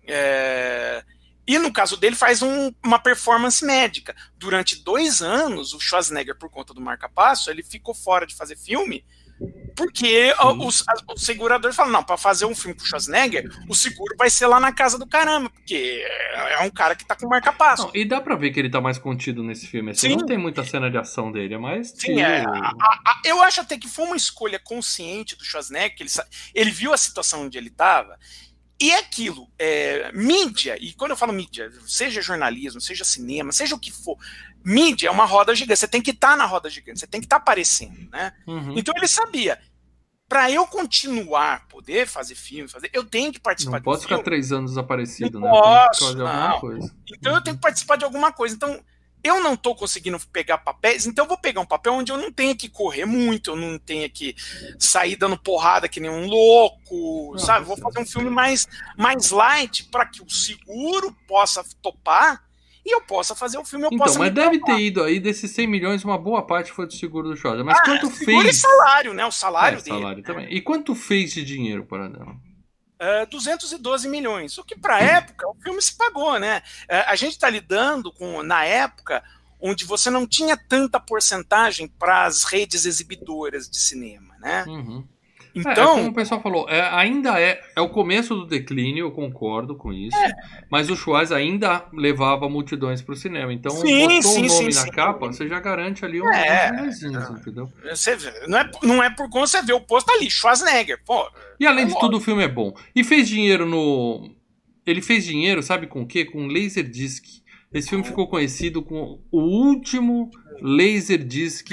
É, e no caso dele, faz um, uma performance médica. Durante dois anos, o Schwarzenegger, por conta do marca-passo, ele ficou fora de fazer filme porque os, os seguradores falam, não, para fazer um filme com o Schwarzenegger, o seguro vai ser lá na casa do caramba, porque é um cara que tá com marca-passo. E dá pra ver que ele tá mais contido nesse filme. Assim, Sim. Não tem muita cena de ação dele, é mais. Sim, é, a, a, eu acho até que foi uma escolha consciente do Schwarzenegger, que ele, ele viu a situação onde ele tava. E é aquilo, é, mídia, e quando eu falo mídia, seja jornalismo, seja cinema, seja o que for, mídia é uma roda gigante, você tem que estar tá na roda gigante, você tem que estar tá aparecendo, né? Uhum. Então ele sabia, para eu continuar, poder fazer filme, fazer, eu tenho que participar não pode ficar três anos desaparecido, não né? Posso, não. Então eu tenho que participar de alguma coisa. Então eu não estou conseguindo pegar papéis, então eu vou pegar um papel onde eu não tenha que correr muito, eu não tenha que sair dando porrada que nem um louco, não, sabe? Vou fazer um filme mais, mais light para que o seguro possa topar e eu possa fazer o filme. Eu então, mas deve ter ido aí desses 100 milhões, uma boa parte foi do seguro do Schwarzer. Mas ah, quanto fez? E salário, né? O salário é, dele. Salário também. E quanto fez de dinheiro, Paradela? Uh, 212 milhões. O que, para a época, o filme se pagou, né? Uh, a gente está lidando com, na época, onde você não tinha tanta porcentagem para as redes exibidoras de cinema, né? Uhum. Então, é, é como o pessoal falou, é, ainda é, é o começo do declínio, eu concordo com isso. É. Mas o Schwarz ainda levava multidões para o cinema. Então, sim, botou sim, o nome sim, na capa, você já garante ali um é, entendeu? Você não, é, não é por conta você vê o posto ali, Schwarzenegger, pô. E além é de tudo, o filme é bom. E fez dinheiro no. Ele fez dinheiro, sabe com o quê? Com Laserdisc. Esse filme ficou conhecido com o último Laserdisc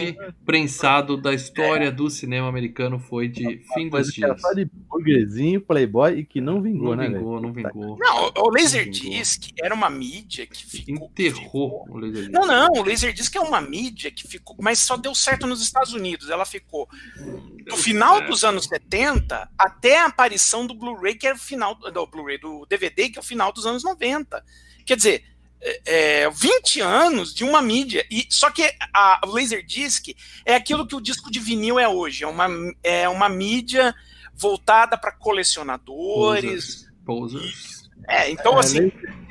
prensado da história do cinema americano foi de fim dos dias. Era só de burguesinho, playboy e que não vingou, não né? Vingou, não vingou. Não, o Laserdisc era uma mídia que ficou... Enterrou o Laserdisc. Não, não, o Laserdisc é uma mídia que ficou... Mas só deu certo nos Estados Unidos. Ela ficou do final dos anos 70 até a aparição do Blu-ray, que era o final... Do Blu-ray, do DVD, que é o final dos anos 90. Quer dizer é, 20 anos de uma mídia. E, só que a, o Laserdisc é aquilo que o disco de vinil é hoje. É uma, é uma mídia voltada para colecionadores. Posers. Posers. É, então é, assim. É,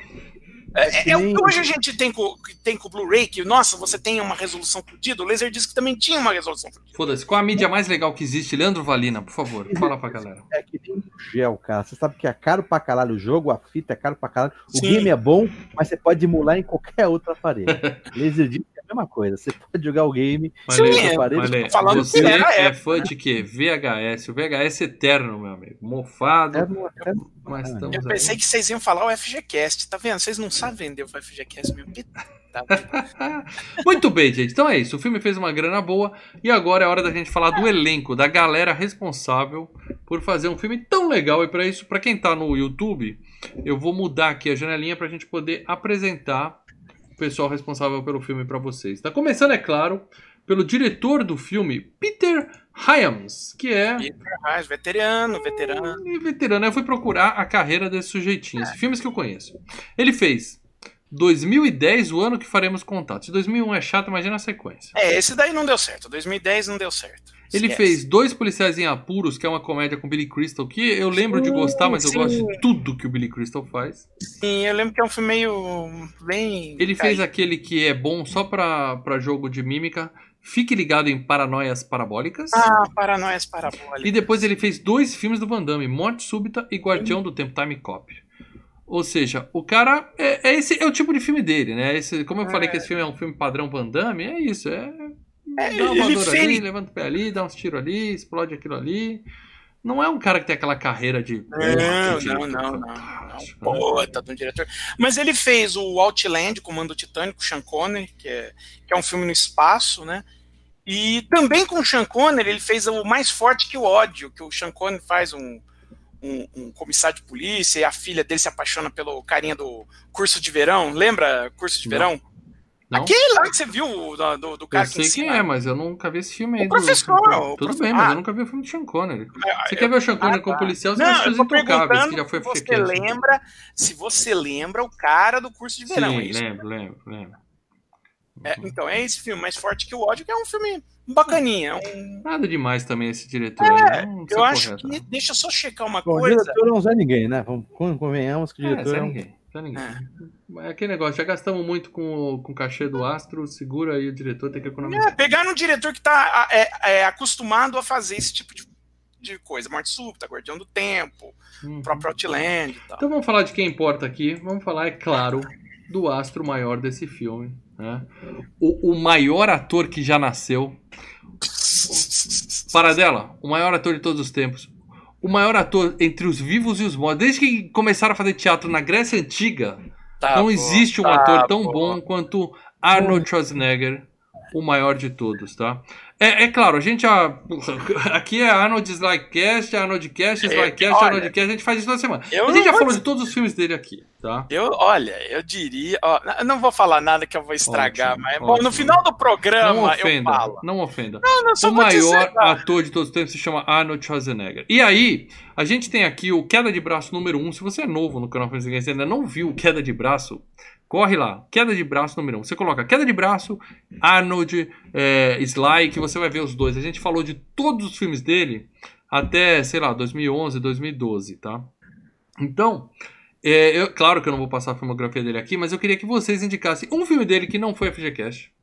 é, é, o que hoje a gente tem com, tem com o Blu-ray, que, nossa, você tem uma resolução fodida. O Laserdisc também tinha uma resolução fodida. Foda-se. Qual a mídia mais legal que existe? Leandro Valina, por favor, fala pra galera. É que tem gel, cara. Você sabe que é caro pra caralho o jogo, a fita é caro pra caralho. O Sim. game é bom, mas você pode emular em qualquer outro aparelho. Laserdisc mesma coisa. Você pode jogar o game. Malê, falando você é, é fã de quê? VHS. O VHS é eterno, meu amigo. Mofado. Eterno, eterno. Mas eu pensei aí. que vocês iam falar o FGCast, tá vendo? Vocês não sabem vender o FGCast mesmo. Muito bem, gente. Então é isso. O filme fez uma grana boa e agora é hora da gente falar do elenco, da galera responsável por fazer um filme tão legal. E para isso, para quem tá no YouTube, eu vou mudar aqui a janelinha pra gente poder apresentar o pessoal responsável pelo filme para vocês. Tá começando, é claro, pelo diretor do filme, Peter Hyams, que é. Peter Hyams, veterano, veterano. E veterano. Eu fui procurar a carreira desse sujeitinho, é. filmes que eu conheço. Ele fez 2010, o ano que faremos contato. Se 2001 é chato, imagina a sequência. É, esse daí não deu certo. 2010 não deu certo. Ele fez Dois Policiais em Apuros, que é uma comédia com Billy Crystal, que eu lembro sim, de gostar, mas sim. eu gosto de tudo que o Billy Crystal faz. Sim, eu lembro que é um filme meio. bem. Ele fez aquele que é bom só pra, pra jogo de mímica. Fique ligado em Paranoias Parabólicas. Ah, Paranoias Parabólicas. E depois ele fez dois filmes do Van Damme, Morte Súbita e Guardião do Tempo, Time Cop. Ou seja, o cara. É, é, esse é o tipo de filme dele, né? Esse, como eu é. falei que esse filme é um filme padrão Van Damme, é isso. É é, dá uma fez... ali, levanta o pé ali, dá uns tiros ali, explode aquilo ali. Não é um cara que tem aquela carreira de. Não, não, não, não. Pô, tá um diretor. Mas ele fez o Outland, Comando Titânico, Sean Connery, que é, que é um filme no espaço, né? E também com o Sean Connery, ele fez o Mais Forte que o Ódio, que o Sean Connery faz um, um, um, comissário de polícia e a filha dele se apaixona pelo carinha do curso de verão. Lembra curso de não. verão? Não? Aquele lá que você viu do, do, do cara eu sei quem é, mas eu nunca vi esse filme aí. O professor. Do... Tudo bem, mas eu nunca vi o filme do Sean Connery. É, você eu... quer ver o Sean Connery ah, como tá. policial? Você não, eu Intocáveis, que já foi você lembra, Se você lembra o cara do curso de verão. Sim, é lembro, lembro, lembro. É, então, é esse filme, Mais Forte que o Ódio, que é um filme bacaninha. é Um... Nada demais também esse diretor. aí, não Eu sei acho correto, que. não. Deixa eu só checar uma Bom, o coisa. diretor não é ninguém, né? Vamos- Convenhamos que o É, diretor é um... ninguém. sem ninguém. É aquele negócio, já gastamos muito com, o- com o cachê do Astro, segura aí o diretor, tem que economizar. É, pegar um diretor que tá é, é, acostumado a fazer esse tipo de, de coisa. Morte Súbita, Guardião do Tempo, Uhum. o próprio Outland e tal. Então vamos falar de quem importa aqui. Vamos falar, é claro, do astro maior desse filme. Né? O, o maior ator que já nasceu. Paradela, o maior ator de todos os tempos. O maior ator entre os vivos e os mortos. Desde que começaram a fazer teatro na Grécia Antiga, Tá não bom, existe um tá ator tão bom. bom quanto Arnold Schwarzenegger, o maior de todos, tá? É, é claro, a gente já. Aqui é Arnold Slycast, Arnold Cast, Slycast, olha, Arnold Cast, a gente faz isso toda semana. eu a gente não já falou de todos os filmes dele aqui, tá? Eu, olha, eu diria. Ó, eu não vou falar nada que eu vou estragar, Ótimo, mas bom, ótimo. no final do Não programa eu ofenda, falo. não ofenda. Não, não, O dizer, maior tá? ator de todos os tempos se chama Arnold Schwarzenegger. E aí, a gente tem aqui o Queda de Braço número 1. Um. Se você é novo no canal Games e ainda não viu o Queda de Braço, corre lá. Queda de Braço número 1. Um. Você coloca Queda de Braço, Arnold, é, Sly, que você vai ver os dois. A gente falou de todos os filmes dele até, sei lá, 2011, 2012, tá? Então, é, eu, claro que eu não vou passar a filmografia dele aqui, mas eu queria que vocês indicassem um filme dele que não foi FGCast.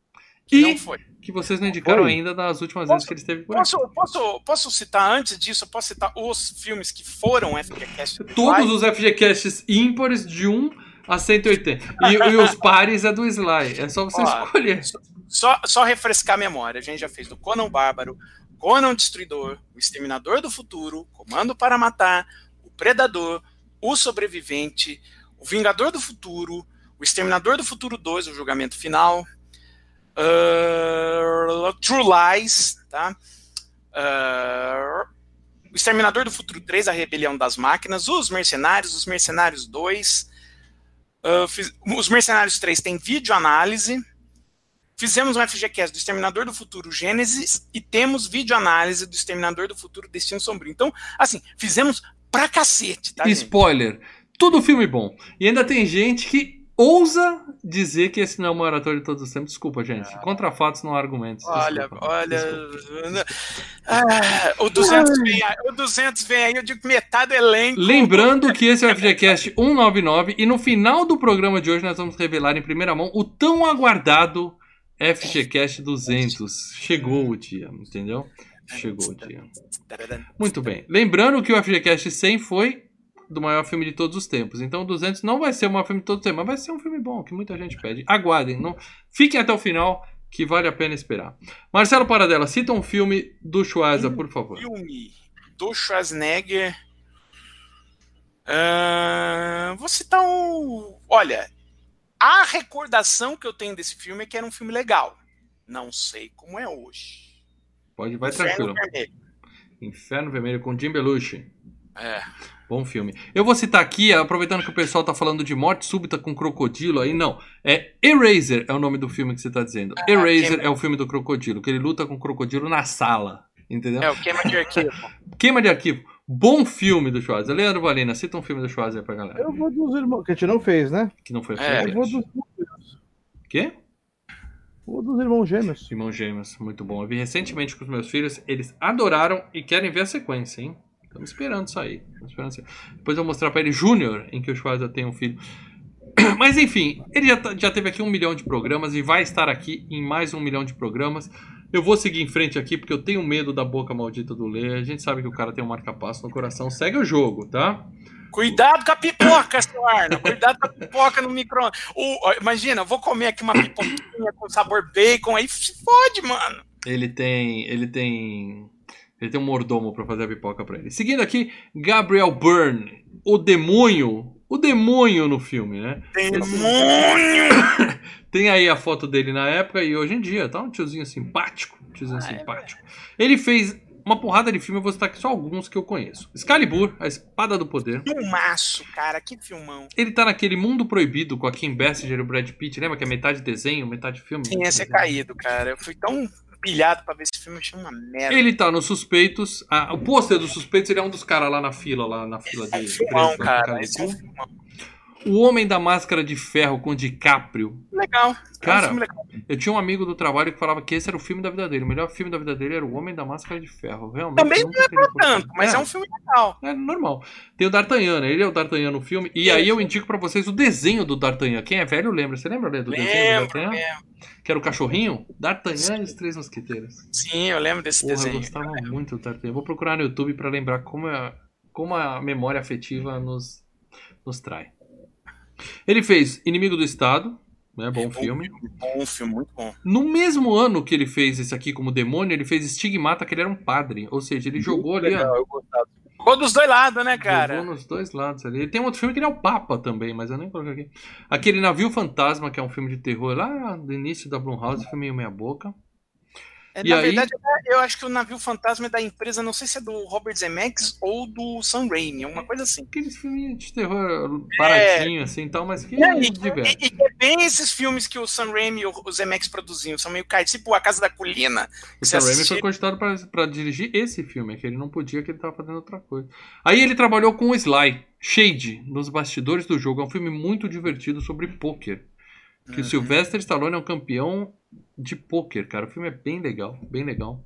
Que E não foi. que vocês não indicaram Foi. ainda das últimas Posso- vezes que ele esteve por aqui. Posso, posso, posso citar antes disso? Eu posso citar os filmes que foram FGCast? do Todos os FGCasts ímpares de 1 a 180. E, e os pares é do Sly. É só você Ó, escolher. Só, só refrescar a memória. A gente já fez do Conan Bárbaro, Conan Destruidor, o Exterminador do Futuro, Comando para Matar, o Predador, o Sobrevivente, o Vingador do Futuro, o Exterminador do Futuro 2, o Julgamento Final, ah, True Lies, tá? Ah, o Exterminador do Futuro 3, A Rebelião das Máquinas, Os Mercenários, Os Mercenários 2, ah, fiz- os Mercenários 3 tem vídeo análise, Fizemos um FGCast do Exterminador do Futuro Gênesis e temos vídeo análise do Exterminador do Futuro Destino Sombrio. Então, assim, fizemos pra cacete, tá? gente? Spoiler. Tudo filme bom. E ainda tem gente que ousa dizer que esse não é o maior ator de todos os tempos. Desculpa, gente. Contra fatos não há argumentos. Olha, Desculpa. olha. Desculpa. Ah, o 200 vem aí, o 200 vem aí, eu digo metade elenco. Lembrando que esse é o FGCast 199 e no final do programa de hoje nós vamos revelar em primeira mão o tão aguardado FGCast 200. Chegou o dia, entendeu? Chegou o dia. Muito bem. Lembrando que o FGCast 100 foi do maior filme de todos os tempos. Então o 200 não vai ser o maior filme de todos os tempos, mas vai ser um filme bom, que muita gente pede. Aguardem. Não... Fiquem até o final, que vale a pena esperar. Marcelo Paradela, cita um filme do Schwarza, por favor. Filme do Schwarzenegger. Ah, vou citar um. Olha, a recordação que eu tenho desse filme é que era um filme legal. Não sei como é hoje. Pode, vai Inferno tranquilo. Vermelho. Inferno Vermelho com Jim Belushi. É. Bom filme. Eu vou citar aqui, aproveitando que o pessoal tá falando de morte súbita com crocodilo aí, não. É Eraser é o nome do filme que você tá dizendo. Eraser queima. é o filme do crocodilo, que ele luta com o crocodilo na sala. Entendeu? É o queima de arquivo. Queima de arquivo. Bom filme do Schwarza. Leandro Valina, cita um filme do Schwarza aí pra galera. Eu vou dos irmãos, que a gente não fez, né? Que não foi É, Eu vou dos, Quê? vou dos irmãos gêmeos. Irmão Gêmeos, muito bom. Eu vi recentemente com os meus filhos, eles adoraram e querem ver a sequência, hein? Estamos esperando isso aí. Estamos esperando isso aí. Depois eu vou mostrar pra ele Júnior, em que o Schwarza tem um filho. Mas enfim, ele já, tá- já teve aqui um milhão de programas e vai estar aqui em mais um milhão de programas. Eu vou seguir em frente aqui porque eu tenho medo da boca maldita do Lê. A gente sabe que o cara tem um marca-passo no coração. Segue o jogo, tá? Cuidado com a pipoca, seu Arno. Cuidado com a pipoca no micro Imagina, eu vou comer aqui uma pipoquinha com sabor bacon, aí se fode, mano. Ele tem. Ele tem. Ele tem um mordomo pra fazer a pipoca pra ele. Seguindo aqui, Gabriel Byrne, o demônio. O demônio no filme, né? Demônio! Tem aí a foto dele na época e hoje em dia, tá? Um tiozinho simpático. Um tiozinho Ah, é simpático. Ele fez uma porrada de filme, eu vou citar aqui só alguns que eu conheço. Excalibur, A Espada do Poder. Filmaço, cara, que filmão. Ele tá naquele Mundo Proibido com a Kim Basinger e o Brad Pitt. Lembra que é metade desenho, metade filme? Tinha ser caído, cara. Eu fui tão pilhado pra ver esse filme, achei uma merda. Ele tá nos Suspeitos. Ah, o pôster dos Suspeitos, ele é um dos caras lá na fila, lá na fila de É filmão, preso, cara. cara de Esse é filmão. O Homem da Máscara de Ferro com DiCaprio. Legal. é um Cara, legal. Eu tinha um amigo do trabalho que falava que esse era o filme da vida dele. O melhor filme da vida dele era O Homem da Máscara de Ferro. Realmente. Também não é pra tanto, mas é. um filme legal. É normal. Tem o D'Artagnan, né? Ele é o D'Artagnan no filme. E aí eu indico pra vocês o desenho do D'Artagnan. Quem é velho lembra. Você lembra, Lê, do desenho do Lembro, D'Artagnan? lembro. Que era o cachorrinho? D'Artagnan e os Três Mosqueteiros. Sim, eu lembro desse Porra, eu desenho. gostava muito do D'Artagnan. Vou procurar no YouTube pra lembrar como, é, como a memória afetiva nos, nos trai. Ele fez Inimigo do Estado, né? Bom filme. Bom filme, muito bom. No mesmo ano que ele fez esse aqui como demônio, ele fez Estigmata, que ele era um padre. Ou seja, ele jogou ali, Legal, eu. Ficou dos dois lados, né, cara? Jogou nos dois lados ali. Ele tem um outro filme que ele é o Papa também, mas eu nem coloquei aqui. Aquele Navio Fantasma, que é um filme de terror lá do início da Blumhouse, foi meio meia boca. É, E na aí- verdade, eu acho que o navio fantasma é da empresa, não sei se é do Robert Zemeckis ou do Sam Raimi, uma coisa assim. Aqueles filmes de terror baratinho, assim, tal, mas que É, e, diverte. e- e é bem esses filmes que o Sam Raimi e o o Zemeckis produziam, são meio caros, tipo A Casa da Colina. O que Sam Raimi foi cogitado pra, pra dirigir esse filme, que ele não podia, que ele tava fazendo outra coisa. Aí ele trabalhou com o Sly, Shade, nos bastidores do jogo. É um filme muito divertido sobre pôquer. Que o Uhum. Sylvester Stallone é um campeão de pôquer, cara. O filme é bem legal, bem legal.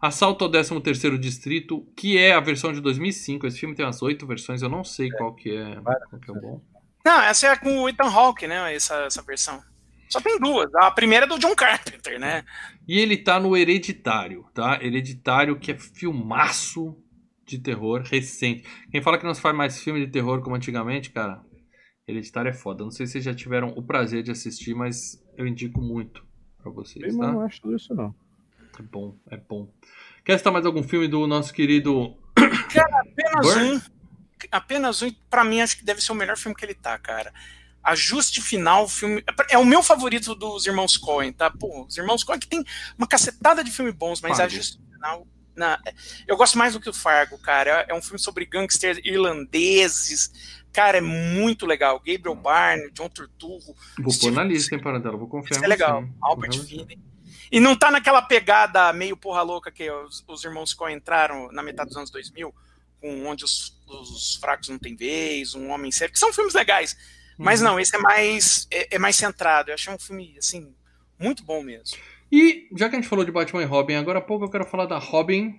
Assalto ao 13º Distrito, que é a versão de 2005. Esse filme tem umas oito versões, eu não sei qual que é, qual que é bom. Não, essa é com o Ethan Hawke, né, essa, essa versão. Só tem duas. A primeira é do John Carpenter, né? E ele tá no Hereditário, tá? Hereditário, que é filmaço de terror recente. Quem fala que não se faz mais filme de terror como antigamente, cara, Hereditário é foda. Não sei se vocês já tiveram o prazer de assistir, mas eu indico muito pra vocês, Eu tá? não acho tudo isso, não. É bom, é bom. Quer citar mais algum filme do nosso querido. Apenas Burn? um. Apenas um, pra mim, acho que deve ser o melhor filme que ele tá, cara. Ajuste final, filme. É o meu favorito dos irmãos Coen, tá? Pô, os irmãos Coen que tem uma cacetada de filme bons, mas Fargo. Ajuste final. na- eu gosto mais do que o Fargo, cara. É um filme sobre gangsters irlandeses. Cara, é muito legal. Gabriel Barney, John Turturro. Vou Steve- pôr na lista, hein, Paradela? Vou confiar Isso é legal. hein? Albert Finney. E não tá naquela pegada meio porra louca que os, os irmãos Coen entraram na metade dos anos 2000, com onde os, os fracos não têm vez, um homem sério, que são filmes legais. Mas Uhum. não, esse é mais é, é mais centrado. Eu achei um filme assim muito bom mesmo. E já que a gente falou de Batman e Robin, agora há pouco eu quero falar da Robin.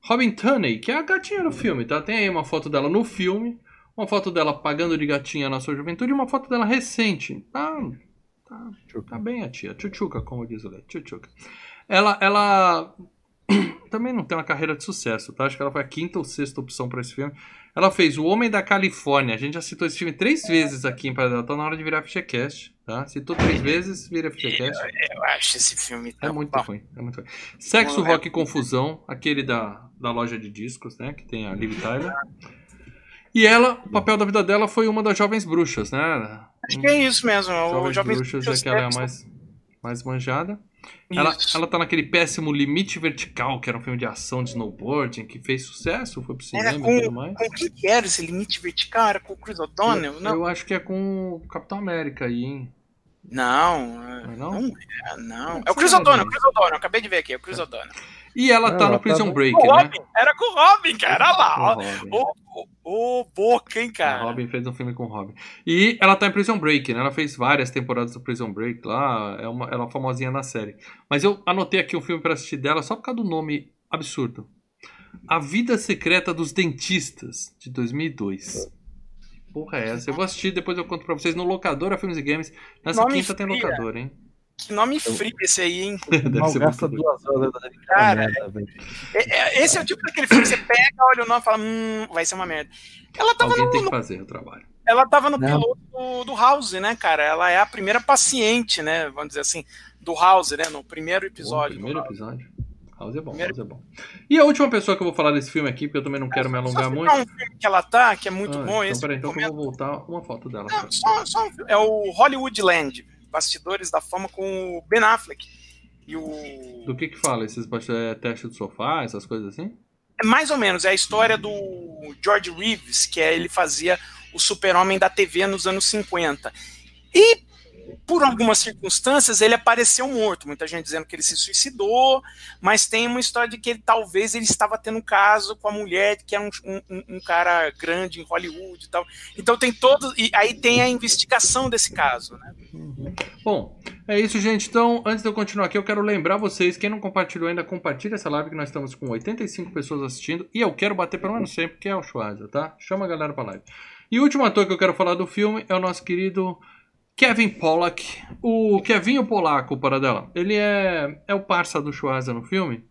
Robin Tunney, que é a gatinha do filme, tá? Tem aí uma foto dela no filme, uma foto dela pagando de gatinha na sua juventude e uma foto dela recente. Tá, tá, tá bem a tia. Tchutchuca, como diz o Lê. Tchutchuca. Ela, ela também não tem uma carreira de sucesso, tá? Acho que ela foi a quinta ou sexta opção pra esse filme. Ela fez O Homem da Califórnia. A gente já citou esse filme três vezes aqui em Paradela. Tá na hora de virar FGCast, tá? Citou três vezes, vira FGCast. Eu acho esse filme É tão muito bom. ruim, é muito ruim. Sexo, é- Rock e Confusão, aquele da, da loja de discos, né? Que tem a Liv Tyler. E ela, o papel da vida dela foi uma das jovens bruxas, né? Acho que é isso mesmo. O Jovens Jovem bruxas é que ela é a mais, mais manjada. Ela, ela tá naquele péssimo Limite Vertical, que era um filme de ação de snowboarding, que fez sucesso, foi pro Era cinema e tudo mais. Com quem que era esse limite vertical? Era com o Chris O'Donnell? Eu, Não, eu acho que é com o Capitão América aí, hein? não, Não é não? não é, não. É o Chris O'Donnell, né? o Chris O'Donnell, acabei de ver aqui, é o Chris O'Donnell. E ela tá Ela no tá Prison no- Break, O né? Robin, era com o Robin, cara, olha lá, o ô, ô, boca, hein, cara. Robin fez um filme com o Robin. E ela tá em Prison Break, né? Ela fez várias temporadas do Prison Break lá. É uma, ela é uma famosinha na série. Mas eu anotei aqui um filme pra assistir dela só por causa do nome absurdo. A Vida Secreta dos Dentistas, de 2002. Porra, é essa? Eu vou assistir, depois eu conto pra vocês no Locadora Filmes e Games. Nessa Nome quinta tem fria. locadora, hein? Que nome frio esse aí, hein? Deve Mal ser gasta muito duas horas da Cara, velho. É- é- Esse é o tipo daquele filme que você pega, olha o nome e fala, hum, vai ser uma merda. Ela tava Alguém no, tem que no- fazer o trabalho. ela tava no Não. piloto do, do House, né, cara? Ela é a primeira paciente, né? Vamos dizer assim, do House, né? No primeiro Bom, episódio. do primeiro episódio. House é bom, Primeiro- House é bom. E a última pessoa que eu vou falar desse filme aqui, porque eu também não quero me alongar muito. um filme que ela tá, que é muito Ah, bom então, esse. peraí, então eu vou voltar uma foto dela. Não, só, só um filme. É o Hollywood Land, Bastidores da Fama com o Ben Affleck. E o. Do que que fala? Esses bast- é, teste do sofá, essas coisas assim? É mais ou menos, é a história do George Reeves, que é, ele fazia o super-homem da TV nos anos 50. E, por algumas circunstâncias, ele apareceu morto. Muita gente dizendo que ele se suicidou, mas tem uma história de que ele, talvez ele estava tendo um caso com a mulher, que é um, um- um cara grande em Hollywood e tal. Então tem todo. E aí tem a investigação desse caso, né? Bom, É isso, gente. Então, antes de eu continuar aqui, eu quero lembrar vocês, quem não compartilhou ainda, compartilha essa live que nós estamos com 85 pessoas assistindo. E eu quero bater pelo menos sempre, que é o Schwarza, tá? Chama a galera pra live. E o último ator que eu quero falar do filme é o nosso querido Kevin Pollack. O Kevinho Polaco, para dela. Ele é, é o parça do Schwarza no filme.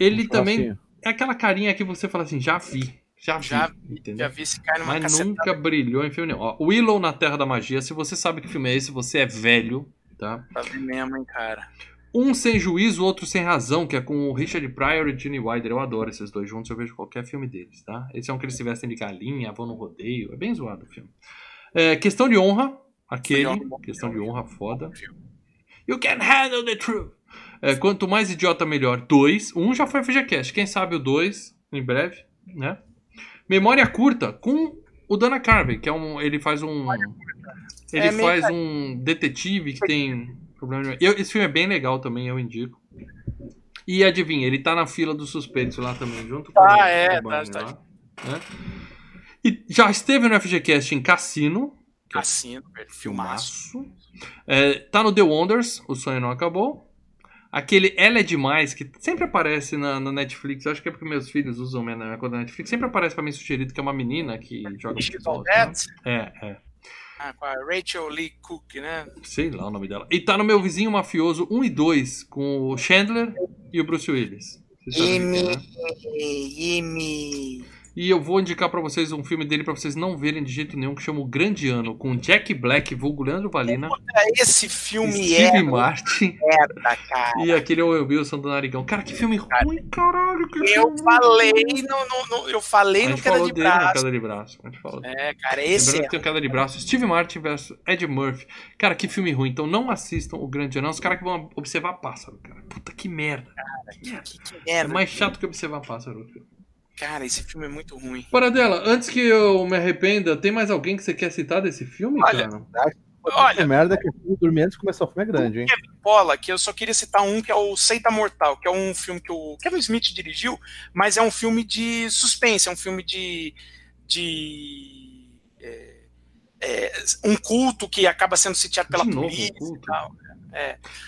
Ele também é aquela carinha que você fala assim, já vi. Já vi, Já, já vi esse cara numa Mas cacetada. nunca brilhou em filme nenhum. Ó, Willow na Terra da Magia. Se você sabe que filme é esse, você é velho, tá? Pra ver mesmo, hein, cara. Um sem juízo, outro sem razão, que é com o Richard Pryor e Gene Wilder. Eu adoro esses dois juntos, eu vejo qualquer filme deles, tá? Esse é um que eles se vestem de galinha, vão no rodeio. É bem zoado o filme. É, questão de honra, aquele. Questão de honra. Questão de honra, foda. You can handle the truth. É, quanto mais idiota, melhor. Dois. Um já foi FGCast. Quem sabe o dois, em breve, né? Memória curta, com o Dana Carvey, que é um. Ele faz um. Ele É meio faz um detetive que tem problema de... eu, Esse filme é bem legal também, eu indico. E adivinha, ele tá na fila dos suspeitos lá também, junto com o é, o Barney tá, tá. lá, né? E já esteve no FGCast em Cassino, Cassino, velho. Filmaço. filmaço. É, tá no The Wonders, O Sonho Não Acabou. Aquele Ela é Demais, que sempre aparece na, na Netflix. Eu acho que é porque meus filhos usam minha minha conta da Netflix. Sempre aparece pra mim sugerido que é uma menina que joga futebol. Né? É, é. ah, com a Rachel Lee Cook, né? Sei lá o nome dela. E tá no meu vizinho mafioso 1 e 2, com o Chandler e o Bruce Willis. Vocês sabem é. E eu vou indicar pra vocês um filme dele pra vocês não verem de jeito nenhum, que chama O Grande Ano, com Jack Black, vulgo Leandro Valina, Esse filme Steve é Martin merda, cara. e aquele Owen Wilson do Narigão. Cara, que filme ruim, caralho. Que Eu filme falei ruim. no, no, no- eu falei no queda de dele braço. Queda de Braço. A gente falou. É, cara, esse Lembrando é que tem o Queda de Braço. Steve Martin versus Ed Murphy. Cara, que filme ruim. Então não assistam O Grande Ano. É os caras que vão observar pássaro, cara. Puta que merda. que, que, que É merda. mais chato que observar pássaro. Cara, esse filme é muito ruim. Paradela, antes que eu me arrependa, tem mais alguém que você quer citar desse filme, Olha, cara? Olha, A merda é que eu dormir antes de começar o filme é grande, hein? Bola, que eu só queria citar um que é o Seita Mortal, que é um filme que o Kevin Smith dirigiu, mas é um filme de suspense, é um filme de. de é, é, um culto que acaba sendo sitiado pela De novo, um polícia culto? e tal.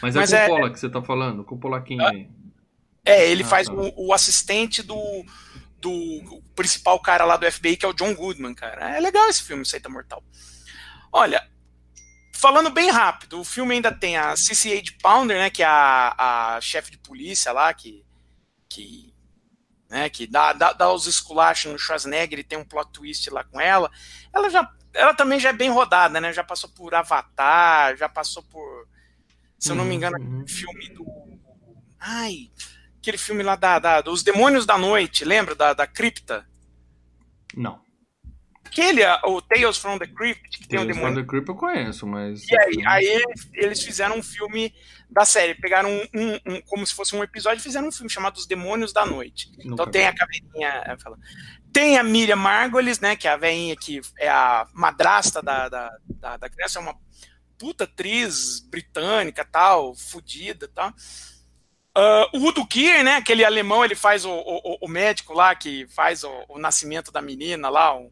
Mas, Mas é é- com o Pola que você tá falando, com o Polaquinho aí. É, ele Ah, faz tá. o, o assistente do, do principal cara lá do FBI, que é o John Goodman, cara. É legal esse filme, Seita Mortal. Olha, falando bem rápido, o filme ainda tem a CCH Pounder, né, que é a, a chefe de polícia lá, que, que, né, que dá, dá, dá os esculachos no Schwarzenegger e tem um plot twist lá com ela. Ela já, ela também já é bem rodada, né, já passou por Avatar, já passou por, se eu não me engano, Uhum. filme do. Ai, aquele filme lá da, da- dos Demônios da Noite, lembra? Da, da cripta? Não. Aquele, o Tales from the Crypt, que tem o Tales from demônio. the Crypt eu conheço, mas... E aí, aí eles- fizeram um filme da série, pegaram um, um- um- como se fosse um episódio e fizeram um filme chamado Os Demônios da Noite. Nunca Então vi. tem a caveirinha. é, Tem a Miriam Margolyes, né? Que é a veinha que é a madrasta da, da, da, da criança, é uma puta atriz britânica, tal, fudida, tal. Ah, o Udo Kier, né? Aquele alemão, ele faz o, o, o médico lá que faz o, o nascimento da menina lá. um-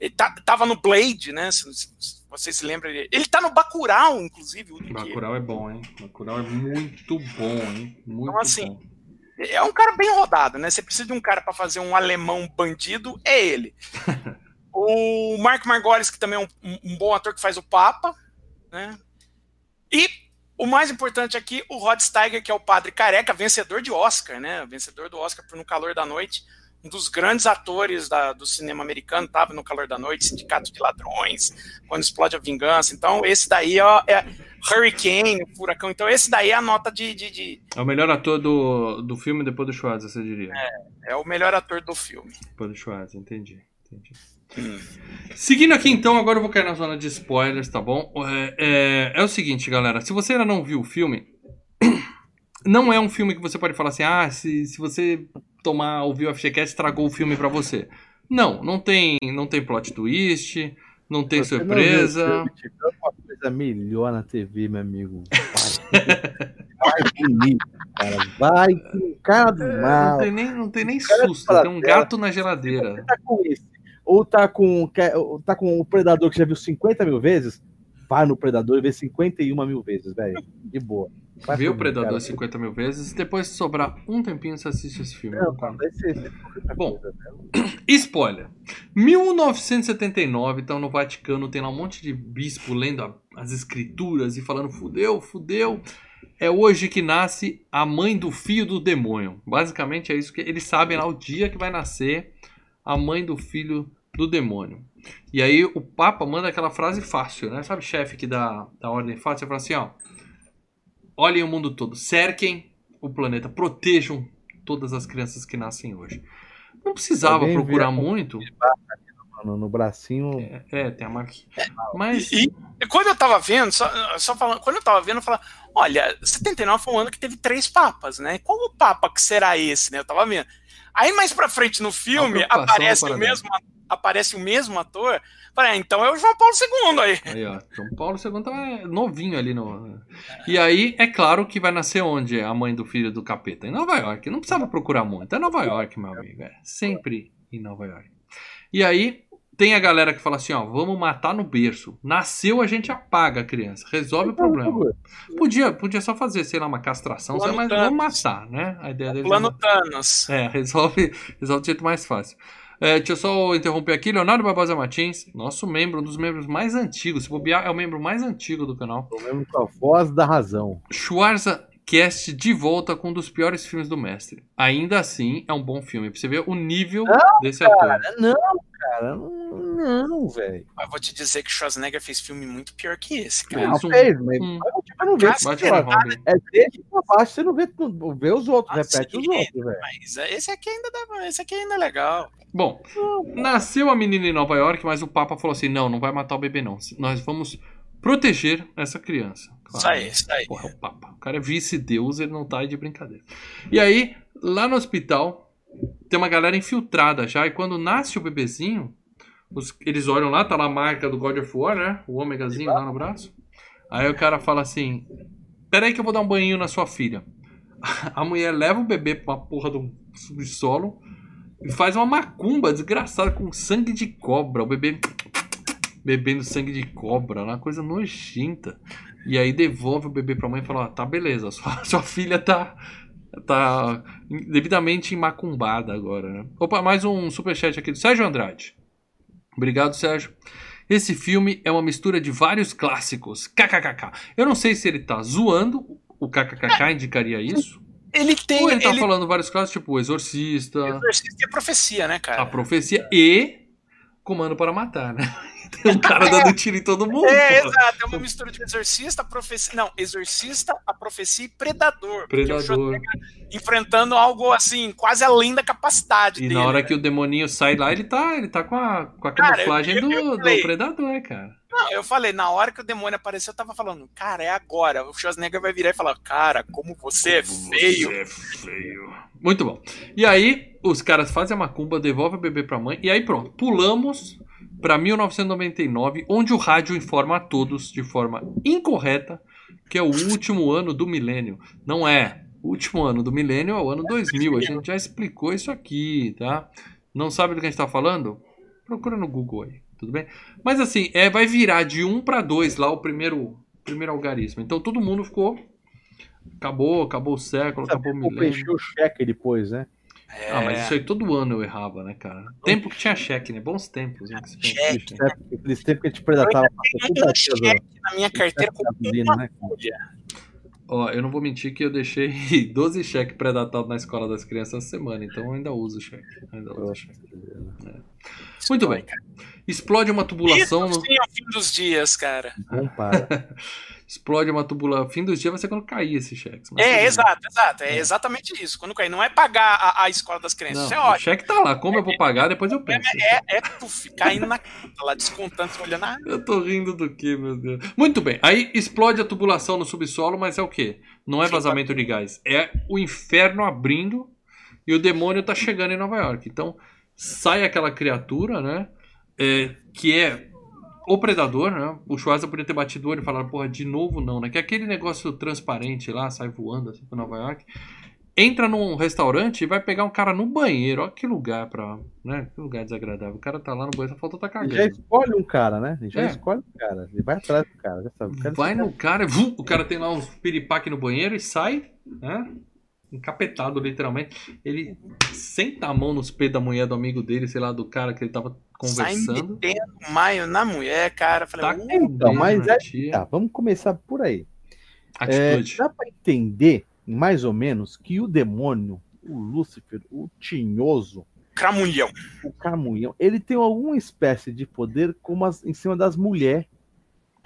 ele tá- tava no Blade, né? Se, se- se vocês se lembram. Ele, ele tá no Bacurau, inclusive, o Udo Kier. Bacurau é bom, hein? Bacurau é muito bom, hein? Muito Então, assim, bom. É um cara bem rodado, né? Você precisa de um cara pra fazer um alemão bandido, é ele. o Mark Margolis, que também é um- um bom ator que faz o Papa, né? E o mais importante aqui, o Rod Steiger, que é o padre careca, vencedor de Oscar, né? Vencedor do Oscar por No Calor da Noite, um dos grandes atores da- do cinema americano, estava no Calor da Noite, Sindicato de Ladrões, Quando Explode a Vingança. Então, esse daí ó, é Hurricane, o Furacão. Então, esse daí é a nota de- de- de É o melhor ator do, do filme depois do Schwarza, você diria. é o melhor ator do filme. Depois do Schwarza, entendi. entendi. Seguindo aqui então, agora eu vou cair na zona de spoilers, tá bom? É, é- é o seguinte, galera. Se você ainda não viu o filme, não é um filme que você pode falar assim, ah, se, se você tomar, ouvir o FGCast, estragou o filme pra você. Não, não tem, não tem plot twist, não tem Você não surpresa. viu o filme, tiver uma coisa melhor na TV, meu amigo. Vai, bonito, cara. Vai com cara do É, mal. não tem nem, não tem nem susto, tem um gato na geladeira. Você tá com esse. Ou tá com, tá com o Predador que já viu 50 mil vezes. vai no Predador e vê 51 mil vezes, velho. De boa. Vai Vê o Predador cara. 50 mil vezes, depois se sobrar um tempinho você assiste esse filme. Não, não, vai ser- ser outra Bom. Spoiler. 1979, então no Vaticano tem lá um monte de bispo lendo a- as escrituras e falando fudeu, fudeu. É hoje que nasce a mãe do filho do demônio. Basicamente é isso que eles sabem lá o dia que vai nascer a mãe do filho do demônio. E aí o Papa manda aquela frase fácil, né? Sabe chefe que dá, dá ordem fácil? Ele fala assim, ó. Olhem o mundo todo, cerquem o planeta, protejam todas as crianças que nascem hoje. Não precisava Alguém procurar muito. No, no bracinho. É, é, tem a marquinha. Mas E, e quando eu tava vendo, só, só falando, quando eu tava vendo, eu falava, olha, 79 foi um ano que teve três papas, né? Qual o papa que será esse, né? Eu tava vendo. Aí mais pra frente no filme aparece o mesmo aparece o mesmo ator. Falei, ah, então é o João Paulo II aí. Aí, ó, João Paulo II tá novinho ali no. E aí, é claro que vai nascer onde a mãe do filho do capeta? Em Nova York. Não precisava procurar muito. É Nova York, meu amigo. É sempre em Nova York. E aí, tem a galera que fala assim: ó, vamos matar no berço. Nasceu, a gente apaga a criança. Resolve o problema. Podia, podia só fazer, sei lá, uma castração, mas Thanos. vamos matar, né? A ideia deles é Plano matar. Thanos. É, resolve, resolve do jeito mais fácil. É, deixa eu só interromper aqui. Leonardo Barbosa Martins, nosso membro, um dos membros mais antigos. Se bobear, é o membro mais antigo do canal. Eu lembro com a voz da razão. Schwarza Cast de volta com um dos piores filmes do mestre. Ainda assim, é um bom filme. Pra você ver o nível desse ator. Não, cara, não, velho. Mas vou te dizer que Schwarzenegger fez filme muito pior que esse, cara. Fez Não fez, mas um- mas não vê. É dele pra baixo, você não vê, não vê os outros, Ah, repete sim, os outros, velho. Mas esse aqui ainda dá, esse aqui ainda é legal. Bom, nasceu a menina em Nova York, mas o Papa falou assim: não, não vai matar o bebê, não. Nós vamos proteger essa criança. Isso aí, isso aí. Porra, é o Papa. O cara é vice-deus, ele não tá aí de brincadeira. E aí, lá no hospital, tem uma galera infiltrada já, e quando nasce o bebezinho, os- eles olham lá, tá lá a marca do God of War, né? O ômegazinho lá no braço. Aí o cara fala assim: Peraí que eu vou dar um banho na sua filha. A mulher leva o bebê pra uma porra do subsolo e faz uma macumba desgraçada com sangue de cobra. O bebê bebendo sangue de cobra, uma coisa nojenta. E aí devolve o bebê pra mãe e fala: ó, tá beleza, sua, sua filha tá, tá devidamente macumbada agora, né? Opa, mais um superchat aqui do Sérgio Andrade. Obrigado, Sérgio. Esse filme é uma mistura de vários clássicos. KKKK. Eu não sei se ele tá zoando, o KKKK indicaria isso. Ele tem. Ou ele tá ele falando vários clássicos, tipo O Exorcista, Exorcista e profecia, né, cara? A Profecia e Comando para Matar, né? Tem um cara dando tiro em todo mundo. É, pô. exato. É uma mistura de exorcista, profecia. Não, exorcista, a profecia e predador. Predador. Schwarzenegger enfrentando algo assim, quase além da capacidade E dele. na hora né? que o demoninho sai lá, ele tá, ele tá com a, com a Cara, camuflagem eu- eu do, falei- do predador, cara. Não, eu falei, na hora que o demônio apareceu, eu tava falando, cara, é agora. O Schwarzenegger vai virar e falar, cara, como você é feio. Você é feio. Muito bom. E aí, os caras fazem a macumba, devolvem o bebê pra mãe, e aí pronto, pulamos pra 1999, onde o rádio informa a todos de forma incorreta que é o último ano do milênio. Não é. O último ano do milênio é o ano 2000. A gente já explicou isso aqui, tá? Não sabe do que a gente tá falando? Procura no Google aí, tudo bem? Mas assim, é, vai virar de 1 para 2 lá o primeiro, primeiro algarismo. Então todo mundo ficou. Acabou, acabou o século, acabou o milênio. preencher o cheque depois, né? É, Ah, mas isso aí todo ano eu errava, né, cara? Tempo que tinha cheque, né? Bons tempos. Né? Cheque. Aqueles tempos que a gente predatava eu um cheque na minha carteira com gasolina, uma né? folha. Ó, eu não vou mentir que eu deixei 12 cheques pré-datados na escola das crianças essa semana, então eu ainda uso cheque. Ainda uso cheque. Muito bem. Explode uma tubulação Isso no... sim é o fim dos dias, cara. Bom para. Explode uma tubulação. Fim dos dias vai ser quando cair mas tudo É, exato, exato. É exatamente isso. Quando cair, não é pagar a, a escola das crianças. Não, Isso é o ótimo. cheque tá lá. Como eu vou pagar, depois eu penso. É, é tu ficar indo na conta lá, descontando, olhando. Ah, Eu tô rindo do que, meu Deus? Muito bem. Aí explode a tubulação no subsolo, mas é o quê? Não é vazamento de gás. É o inferno abrindo e o demônio tá chegando em Nova York. Então sai aquela criatura, né? é, que é o predador, né? O Schwarza podia ter batido o olho e falar, porra, de novo não, né? Que é aquele negócio transparente lá, sai voando assim pra Nova York. entra num restaurante e vai pegar um cara no banheiro. Olha que lugar pra. Né? Que lugar desagradável. O cara tá lá no banheiro, só faltou tá Ele cagando. já escolhe um cara, né? Ele já É. escolhe um cara. Ele vai atrás do cara. Já sabe. O cara Vai no cara, vum, o cara tem lá uns piripaque no banheiro e sai, né? Encapetado, literalmente. Ele senta a mão nos pés da mulher do amigo dele, sei lá, do cara que ele tava Sai conversando. metendo maio na mulher, cara. Falei, Tá uh, Então, mas é-. Tá, vamos começar por aí. É, Atitude. dá pra entender, mais ou menos, que o demônio, o Lúcifer, o tinhoso, cramulhão. o camunhão, ele tem alguma espécie de poder como as- em cima das mulheres.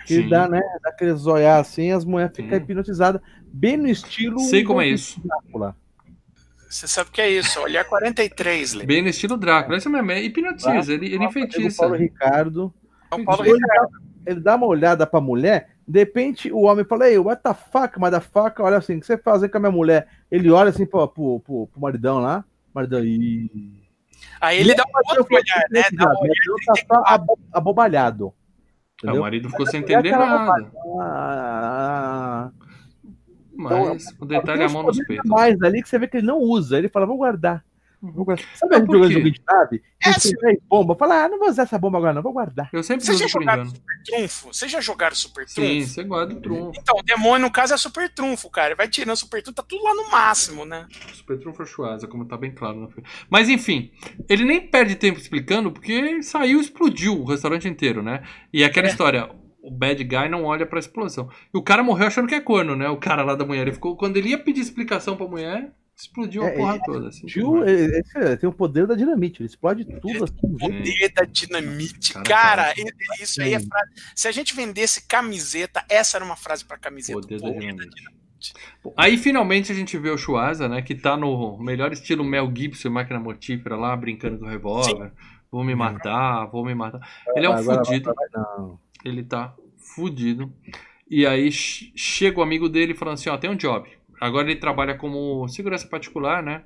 Que Sim. ele dá, né? Dá aquele zoiar assim, as mulheres ficam hipnotizadas, bem no estilo. Sei como é do isso. Drácula. Você sabe o que é isso? Olhar 43, Lê. Bem no estilo Drácula. Isso mesmo, é hipnotiza, ele, ele enfeitiça. Paulo Ricardo. É o Paulo Ele Ricardo. dá, ele dá uma olhada pra mulher, de repente o homem fala, ei, what the fuck, mas da faca, olha assim, o que você faz com a minha mulher? Ele olha assim pro, pro, pro, pro maridão lá, maridão, e. Aí ele dá um outro olhar, né? Dá um olhar. tá só abo- abobalhado. Ah, o Entendeu? marido ficou sem entender nada. Ah, Mas o detalhe é a mão nos peitos. mais ali que você vê que ele não usa. Ele fala, vou guardar. Vou guardar. Sabe a Mas gente por jogando quê? joguinho de nave? É, tem bomba. Fala, ah, não vou usar essa bomba agora, não, vou guardar. Eu sempre Vocês já jogaram. Super Trunfo? Vocês já jogaram Super Sim, Trunfo? você guarda o trunfo. Então, o demônio, no caso, é Super Trunfo, cara. Vai tirando Super Trunfo, tá tudo lá no máximo, né? Super trunfo Chuasa, como tá bem claro. no filme. Mas enfim, ele nem perde tempo explicando, porque saiu e explodiu o restaurante inteiro, né? E aquela É. história, o bad guy não olha pra explosão. E o cara morreu achando que é corno, né? O cara lá da mulher. Ele ficou, quando ele ia pedir explicação pra mulher, explodiu a É, porra é, toda. Assim, Tio, ele- esse- tem o poder da dinamite, ele explode tudo assim. O poder da dinamite. Cara, Cara, cara. isso aí é frase. Se a gente vendesse camiseta, essa era uma frase pra camiseta. Poder O da poder dinamite. Bom, Aí finalmente a gente vê o Chuasa, né? Que tá no melhor estilo Mel Gibson máquina mortífera lá, brincando com o revólver. Vou me matar, vou me matar. Ele é um Agora- fudido. Não. Ele tá fudido. E aí ch- chega o amigo dele falando assim, ó, tem um job. Agora ele trabalha como segurança particular, né?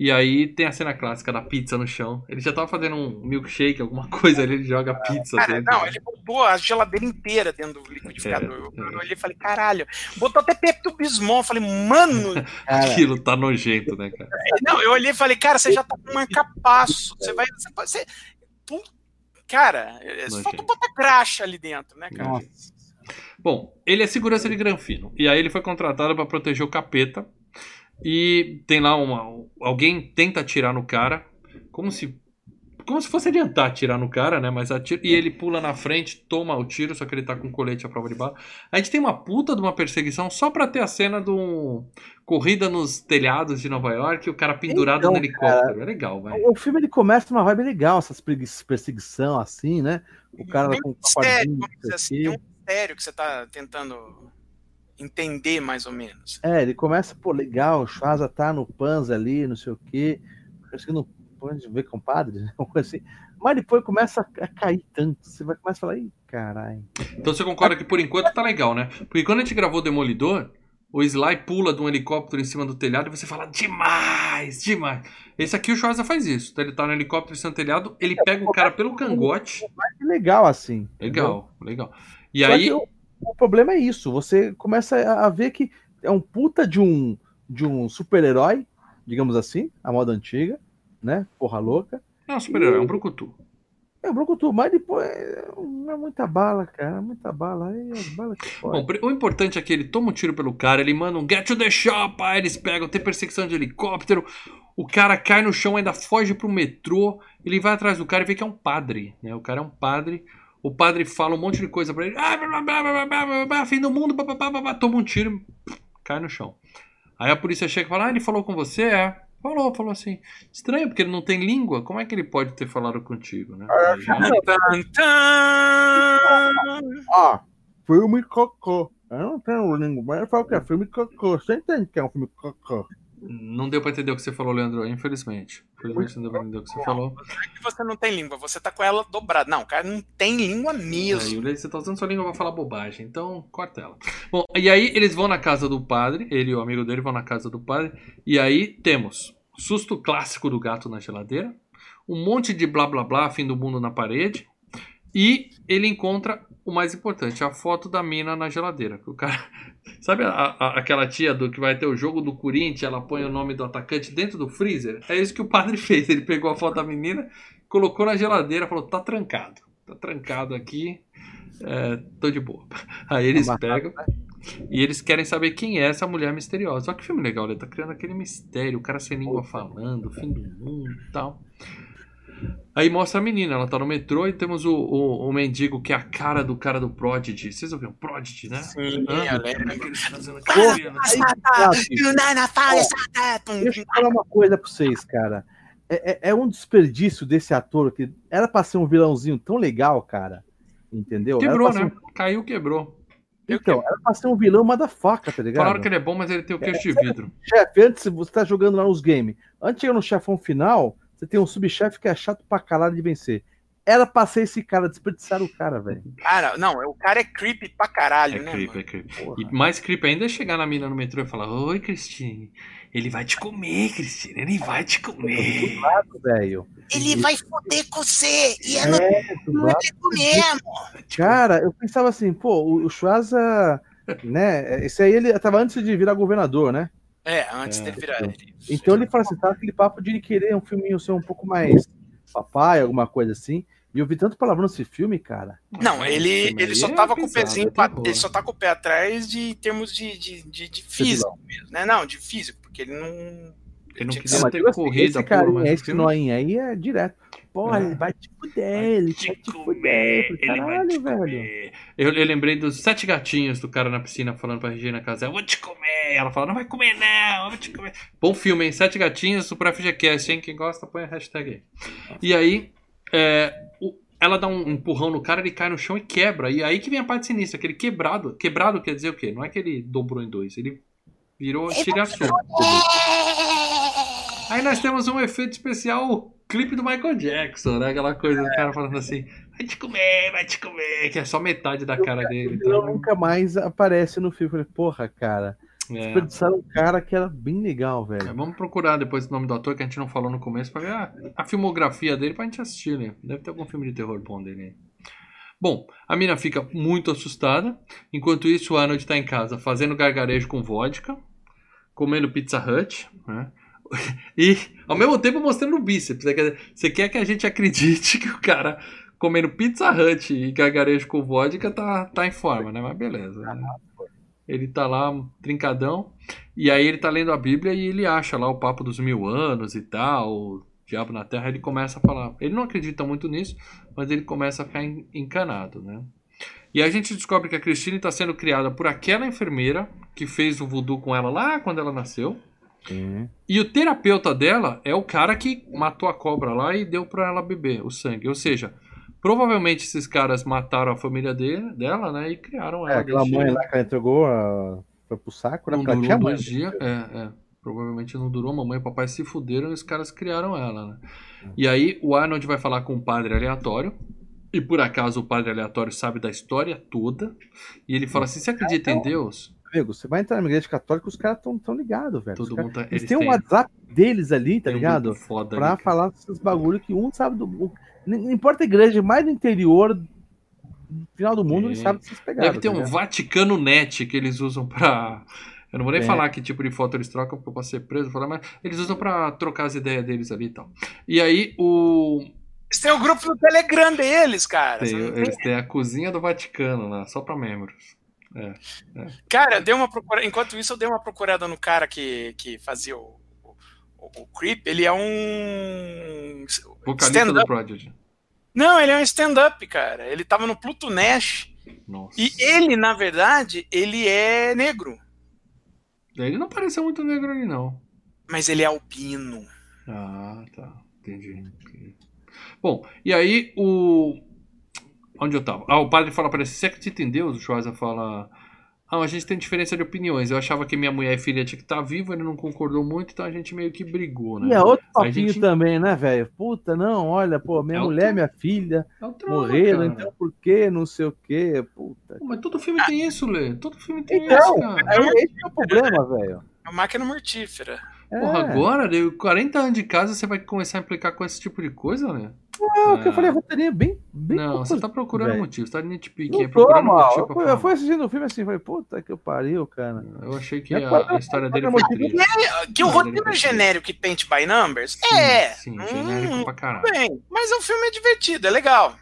E aí tem a cena clássica da pizza no chão. Ele já tava fazendo um milkshake, alguma coisa ali, ele joga pizza Cara, dentro. não, ele botou a geladeira inteira dentro do liquidificador. É, eu, é. eu olhei e falei, caralho. Botou até Pepto Bismol. Eu falei, mano. Aquilo tá nojento, né, cara? não, eu olhei e falei, cara, você já tá com um marcapasso. Você vai. Você, você, cara, é, Nojento. falta botar graxa ali dentro, né, cara? nossa. Bom, ele é segurança de Granfino. E aí ele foi contratado pra proteger o capeta. E tem lá uma. Alguém tenta atirar no cara. Como se. Como se fosse adiantar atirar no cara, né? Mas atira, e ele pula na frente, toma o tiro, só que ele tá com colete à prova de bala. A gente tem uma puta de uma perseguição só pra ter a cena do. Corrida nos telhados de Nova York e o cara pendurado Então, no helicóptero. É legal, velho. O filme ele começa numa vibe legal, essas perseguição assim, né? O cara Bem com dizer não assim, um. Mistério que você tá tentando entender mais ou menos. É, ele começa, pô, legal, o Schwarza tá no Panza ali, não sei o quê. Conseguindo pode ver compadre, né? Uma coisa assim. Mas depois começa a cair tanto. Você vai começar a falar, ih, caralho. Então você concorda que por enquanto tá legal, né? Porque quando a gente gravou Demolidor, o Sly pula de um helicóptero em cima do telhado e você fala demais, demais. Esse aqui o Schwarza faz isso. Então ele tá no helicóptero em cima do telhado, ele pega o cara pelo cangote. Legal assim. entendeu? Legal, legal. E Só aí, o, o problema é isso. Você começa a, ver que é um puta de um, de um super-herói, digamos assim, a moda antiga, né? Porra louca. é um super-herói, é um brucutu. É o Brucutu, mas depois é, é muita bala, cara. Muita bala. Balas que Bom, o importante é que ele toma um tiro pelo cara, ele manda um get to the shop, aí eles pegam, tem perseguição de helicóptero, o cara cai no chão, ainda foge pro metrô, ele vai atrás do cara e vê que é um padre, né? O cara é um padre, o padre fala um monte de coisa pra ele, ah, blá, blá, blá, blá, blá, blá, blá, fim do mundo, blá, blá, blá, blá, blá, toma um tiro, cai no chão. Aí a polícia chega e fala, ah, ele falou com você? É. Falou, falou assim. Estranho, porque ele não tem língua. Como é que ele pode ter falado contigo, né? Já-. Ó, filme cocô. Eu não tenho língua, mas eu falo que é filme cocô. Você entende que é um filme cocô? Não deu pra entender o que você falou, Leandro, infelizmente. Infelizmente não deu pra entender o que você falou. que você não tem língua, você tá com ela dobrada. Não, o cara não tem língua É, mesmo. Você tá usando sua língua pra falar bobagem, então corta ela. Bom, e aí eles vão na casa do padre, ele e o amigo dele vão na casa do padre, e aí temos susto clássico do gato na geladeira, um monte de blá blá blá, fim do mundo na parede, e ele encontra o mais importante, a foto da mina na geladeira. O cara. Sabe a, a, aquela tia do que vai ter o jogo do Corinthians, ela põe o nome do atacante dentro do freezer? É isso que o padre fez. Ele pegou a foto da menina, colocou na geladeira, falou: tá trancado. Tá trancado aqui. É, tô de boa. Aí eles pegam. E eles querem saber quem é essa mulher misteriosa. Olha que filme legal, ele tá criando aquele mistério, o cara sem língua falando, fim do mundo e tal. Aí mostra a menina, ela tá no metrô e temos o, o, o mendigo que é a cara do cara do Prodigy. Vocês ouviram? Prodigy, né? Sim, Ah, eu lembro. Deixa eu falar uma coisa pra vocês, cara. É, é- é um desperdício desse ator que era pra ser um vilãozinho tão legal, cara. Entendeu? Quebrou, né? Caiu, quebrou. um- Então, era pra ser um vilão motherfucker, tá ligado? Falaram que ele é bom, mas ele tem o queixo de vidro. Chefe, antes você tá jogando lá nos games. Antes de chegar no chefão final, você tem um subchefe que é chato pra caralho de vencer. Era pra ser esse cara, desperdiçaram o cara, velho. Cara, não, o cara é creepy pra caralho, É né? creep, mano? é creep. Porra. E mais creep ainda é chegar na mina no metrô e falar: Oi, Cristine, ele vai te comer, Cristine, ele vai te comer. velho. Ele vai foder com você e é É, do lado. tempo mesmo. Cara, eu pensava assim, pô, o, o Schwarza, né? Esse aí ele tava antes de virar governador, né? É, antes É, dele virar ele. Então ele fala assim, tá aquele papo de ele querer um filminho ser um pouco mais papai, alguma coisa assim. E eu vi tanto palavrão nesse filme, cara. Não, ele, ele só é tava com o pezinho, é pra- ele só tá com o pé atrás de em termos de, de, de, de físico mesmo, né? Não, de físico, porque ele não. Ele não queria mas ter tipo assim, corrido esse a porra, carinha, mas no esse filme- noinha aí é direto. Porra, É. ele vai te fuder, ele vai te fuder. Caralho, velho. Eu, eu lembrei dos sete gatinhos do cara na piscina falando pra Regina Casé, eu vou te comer. Ela fala, não vai comer não, eu vou te comer. Bom filme, hein? Sete gatinhos, Super FGCast, hein? Quem gosta, põe a hashtag aí. E aí, é, o- ela dá um empurrão no cara, ele cai no chão e quebra. E aí que vem a parte sinistra, aquele quebrado. Quebrado quer dizer o quê? Não é que ele dobrou em dois, ele virou estilhaçou. Aí nós temos um efeito especial, o clipe do Michael Jackson, né? Aquela coisa do cara falando assim, vai te comer, vai te comer, que é só metade da cara dele. Ele não Então, nunca mais aparece no filme. Falei, porra, cara. é. Desperdiçaram um cara que era bem legal, É, velho. Vamos procurar depois o nome do ator que a gente não falou no começo pra ver a, a filmografia dele pra gente assistir, né? Deve ter algum filme de terror bom dele aí. Bom, a mina fica muito assustada. Enquanto isso, o Arnold tá em casa fazendo gargarejo com vodka, comendo Pizza Hut, né? E ao mesmo tempo mostrando o bíceps. né? Quer Você quer que a gente acredite que o cara comendo Pizza Hut e gargarejo com vodka tá, tá em forma, né? Mas beleza. né? Ele tá lá, trincadão. E aí ele tá lendo a Bíblia e ele acha lá o papo dos mil anos e tal, o diabo na terra, ele começa a falar. Ele não acredita muito nisso, mas ele começa a ficar en- encanado, né? E a gente descobre que a Christine está sendo criada por aquela enfermeira que fez o voodoo com ela lá quando ela nasceu. Sim. E o terapeuta dela é o cara que matou a cobra lá e deu pra ela beber o sangue. Ou seja, provavelmente esses caras mataram a família dele, dela, né? E criaram É, ela. aquela desse mãe lá que ela entregou a... foi pro saco, né? Não durou tinha dois dias. É, é. Provavelmente não durou. Mamãe e papai se fuderam e os caras criaram ela, né? E aí o Arnold vai falar com um padre aleatório. E por acaso o padre aleatório sabe da história toda. E ele fala assim: Você acredita em Deus? Amigo, você vai entrar na igreja católica, os caras tão, tão ligados, velho. Todo mundo tá. Eles Eles têm um têm, WhatsApp deles ali, tá um ligado? foda Pra ali, falar desses bagulho que um sabe do. um- Não importa a igreja, mais no interior, no final do mundo, Sim. eles sabem dessas pegadas. Deve ter tá um? Vaticano Net que eles usam pra. Eu não vou nem É. falar que tipo de foto eles trocam, porque eu posso ser preso, falar, mas eles usam pra trocar as ideias deles ali e tal. E aí o. Eles têm o grupo no Telegram deles, cara. tem- eles têm a cozinha do Vaticano lá, só pra membros. Cara, eu dei uma procura... enquanto isso, eu dei uma procurada no cara que, que fazia o, o, o Creep. Ele é um. Vocalista do stand-up. Prodigy. Não, ele é um stand-up, cara. Ele tava no Pluto Nash. Nossa. E ele, na verdade, ele é negro. Ele não pareceu muito negro ali, não. Mas ele é albino. Ah, tá. Entendi. Bom, e aí o. Onde eu tava? Ah, o padre fala pra ele: Você acredita em Deus? O Schwarza fala. Ah, a gente tem diferença de opiniões. Eu achava que minha mulher e filha tinha que estar viva, ele não concordou muito, então a gente meio que brigou, né? E é outro papinho gente- também, né, velho? Puta, não, olha, pô, minha É mulher, outro- minha filha É trauma, morreram, cara. então por quê? Não sei o quê, puta. Pô, Mas todo filme tem isso, Lê. Todo filme tem Então, isso, cara. é, esse é o problema, velho. É uma máquina mortífera. É. Porra, agora, deu 40 anos de casa, você vai começar a implicar com esse tipo de coisa, né? Não, o que eu falei, a roteirinha é bem. bem Não, você tá procurando velho. motivo, você tá nitpicking, tô, procurando mal. motivo pra Eu, falar. eu fui assistindo o filme assim, falei, puta que eu pariu, cara. Eu achei que Já a, a história dele quase foi triste. Que o roteiro é genérico e paint by numbers? Sim, é. Sim, Hum, genérico pra caralho. Bem, mas o filme é divertido, é legal.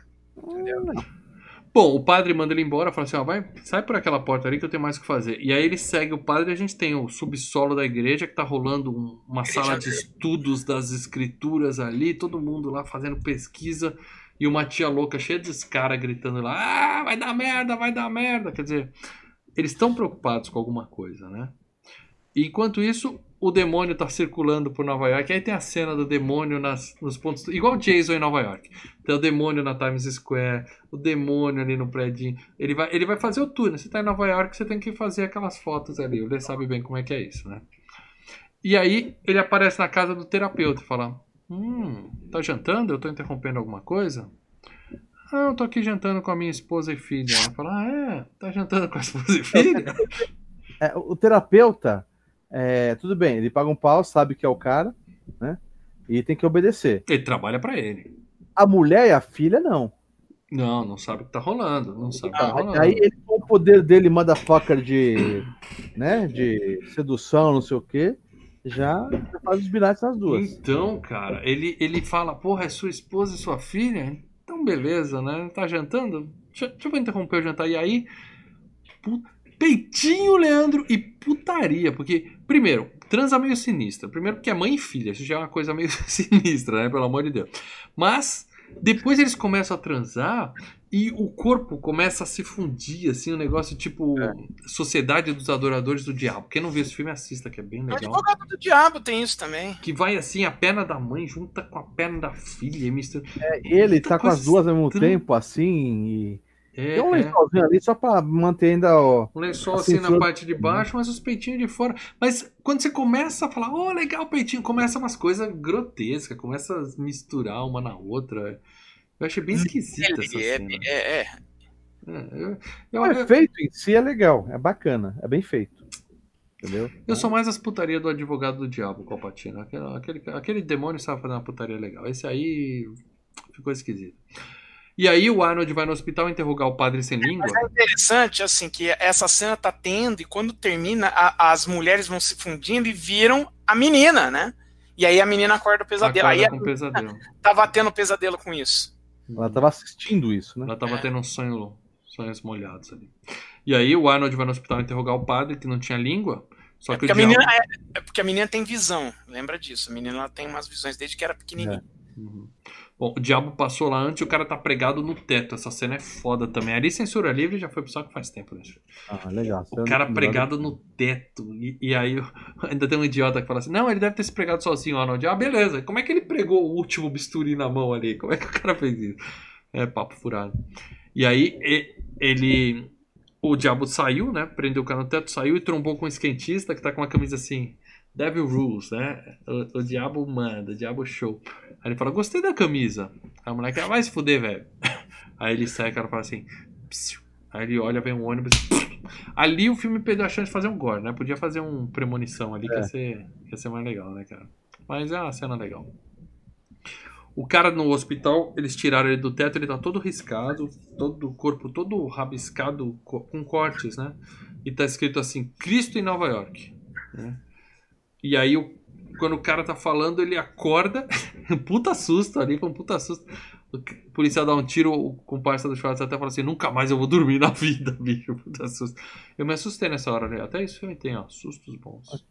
Bom, o padre manda ele embora, fala assim, ó, vai, sai por aquela porta ali que eu tenho mais o que fazer. E aí ele segue o padre e a gente tem o subsolo da igreja que tá rolando um- uma sala de estudos das escrituras ali, todo mundo lá fazendo pesquisa e uma tia louca cheia de caras gritando lá, ah, vai dar merda, vai dar merda. Quer dizer, eles estão preocupados com alguma coisa, né? E enquanto isso, o demônio tá circulando por Nova York. Aí tem a cena do demônio nas, nos pontos. Igual Jason em Nova York. Tem o demônio na Times Square, o demônio ali no prédio. Ele vai, ele vai fazer o tour. né? Você tá em Nova York, você tem que fazer aquelas fotos ali. Lê sabe bem como é que é isso, né? E aí ele aparece na casa do terapeuta e fala: Hum, tá jantando? Eu tô interrompendo alguma coisa? Ah, eu tô aqui jantando com a minha esposa e filha. Ela fala: Ah, é? Tá jantando com a esposa e filha? É, o terapeuta, é, tudo bem, ele paga um pau, sabe que é o cara, né? E tem que obedecer. Ele trabalha pra ele. A mulher e a filha, não. Não, não sabe o que tá rolando. Não sabe tá Ah, rolando. aí ele, com o poder dele, motherfucker de, né, de sedução, não sei o quê, já faz os bilhetes nas duas. Então, cara, ele, ele fala, porra, é sua esposa e sua filha? Então, beleza, né? Tá jantando? Deixa, deixa eu interromper o jantar. E aí, pu- peitinho, Leandro, e putaria. Porque, primeiro, transa meio sinistra. Primeiro porque é mãe e filha. Isso já é uma coisa meio sinistra, né? Pelo amor de Deus. Mas, depois eles começam a transar e o corpo começa a se fundir, assim, um negócio tipo Sociedade dos Adoradores do Diabo. Quem não viu esse filme, assista, que é bem O legal. advogado do diabo tem isso também. Que vai assim, a perna da mãe junta com a perna da filha e mistura. Ele Muita tá com as duas ao mesmo tempo, assim, e É, tem um é. lençolzinho ali só pra manter ainda ó, Um lençol assim na parte de baixo, mas os peitinhos de fora. Mas quando você começa a falar, oh, legal o peitinho, começa umas coisas grotescas, começa a misturar uma na outra. Eu achei bem esquisita essa é, cena. é, é. É, eu, eu, O eu, efeito em si é legal, é bacana, é bem feito. Entendeu? eu sou mais as putarias do advogado do diabo, Palpatine. Aquele, aquele, aquele demônio sabe fazer uma putaria legal. Esse aí ficou esquisito. E aí o Arnold vai no hospital interrogar o padre sem língua. Mas é interessante, assim, que essa cena tá tendo, e quando termina, a- as mulheres vão se fundindo e viram a menina, né? E aí a menina acorda o pesadelo. Acorda Aí com pesadelo. tava tendo pesadelo com isso. Ela tava assistindo isso, né? Ela tava tendo um sonho, sonhos molhados ali. E aí o Arnold vai no hospital interrogar o padre que não tinha língua. Só É que o porque, a menina, é, é porque a menina tem visão, lembra disso. A menina ela tem umas visões desde que era pequenininha. Uhum. Bom, o diabo passou lá antes e o cara tá pregado no teto. Essa cena é foda também. Ali censura livre já foi pro saco faz tempo, né? Ah, legal. O cara pregado no teto. E, e aí ainda tem um idiota que fala assim: Não, ele deve ter se pregado sozinho, Arnold. Ah, beleza. Como é que ele pregou o último bisturi na mão ali? Como é que o cara fez isso? É papo furado. E aí ele. O diabo saiu, né? Prendeu o cara no teto, saiu e trombou com um esquentista que tá com uma camisa assim. Devil Rules, né? O, o diabo manda, o diabo show. Aí ele fala, gostei da camisa. Aí a moleque, ah, vai se fuder, velho. Aí ele sai, o cara fala assim. "Psiu." Aí ele olha, vem um ônibus. Ali o filme perdeu a chance de fazer um gore, né? Podia fazer um premonição ali, que ia, ser, que ia ser mais legal, né, cara? Mas é uma cena legal. O cara no hospital, eles tiraram ele do teto, ele tá todo riscado, todo o corpo todo rabiscado co- com cortes, né? E tá escrito assim, Cristo em Nova York. né? E aí, o- quando o cara tá falando, ele acorda, um puta susto ali, foi um puta susto. O policial dá um tiro, o comparsa do Schwarz até fala assim, nunca mais eu vou dormir na vida, bicho, puta susto. Eu me assustei nessa hora, né? Até isso filme tem, ó, sustos bons.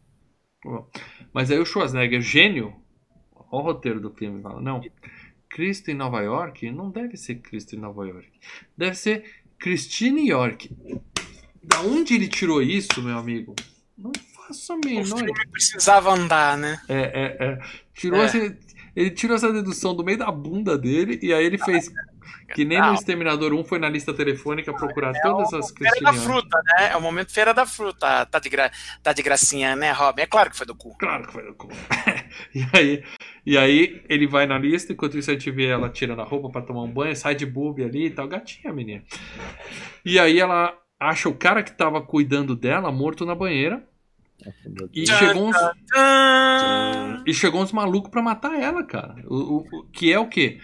Mas aí o Schwarzenegger, gênio, olha o roteiro do filme, fala, não, Cristo em Nova York não deve ser Cristo em Nova York, deve ser Christine York. Da onde ele tirou isso, meu amigo? Não faço a O menor filme precisava andar, né? é, é, é. Tirou É. essa- ele tirou essa dedução do meio da bunda dele e aí ele fez que nem no Exterminador 1 foi na lista telefônica procurar todas as Feira da fruta, né? É o momento feira da fruta. Tá de, gra... tá de gracinha, né, Robin? É claro que foi do cu. Claro que foi do cu. e, aí, e aí ele vai na lista, enquanto isso a gente vê ela tirando a roupa pra tomar um banho, sai de boob ali e tal, gatinha, menina. E aí ela acha o cara que tava cuidando dela morto na banheira e Tchan, chegou uns, Tchan. E chegou uns malucos pra matar ela, cara. O, o- o- que é o quê?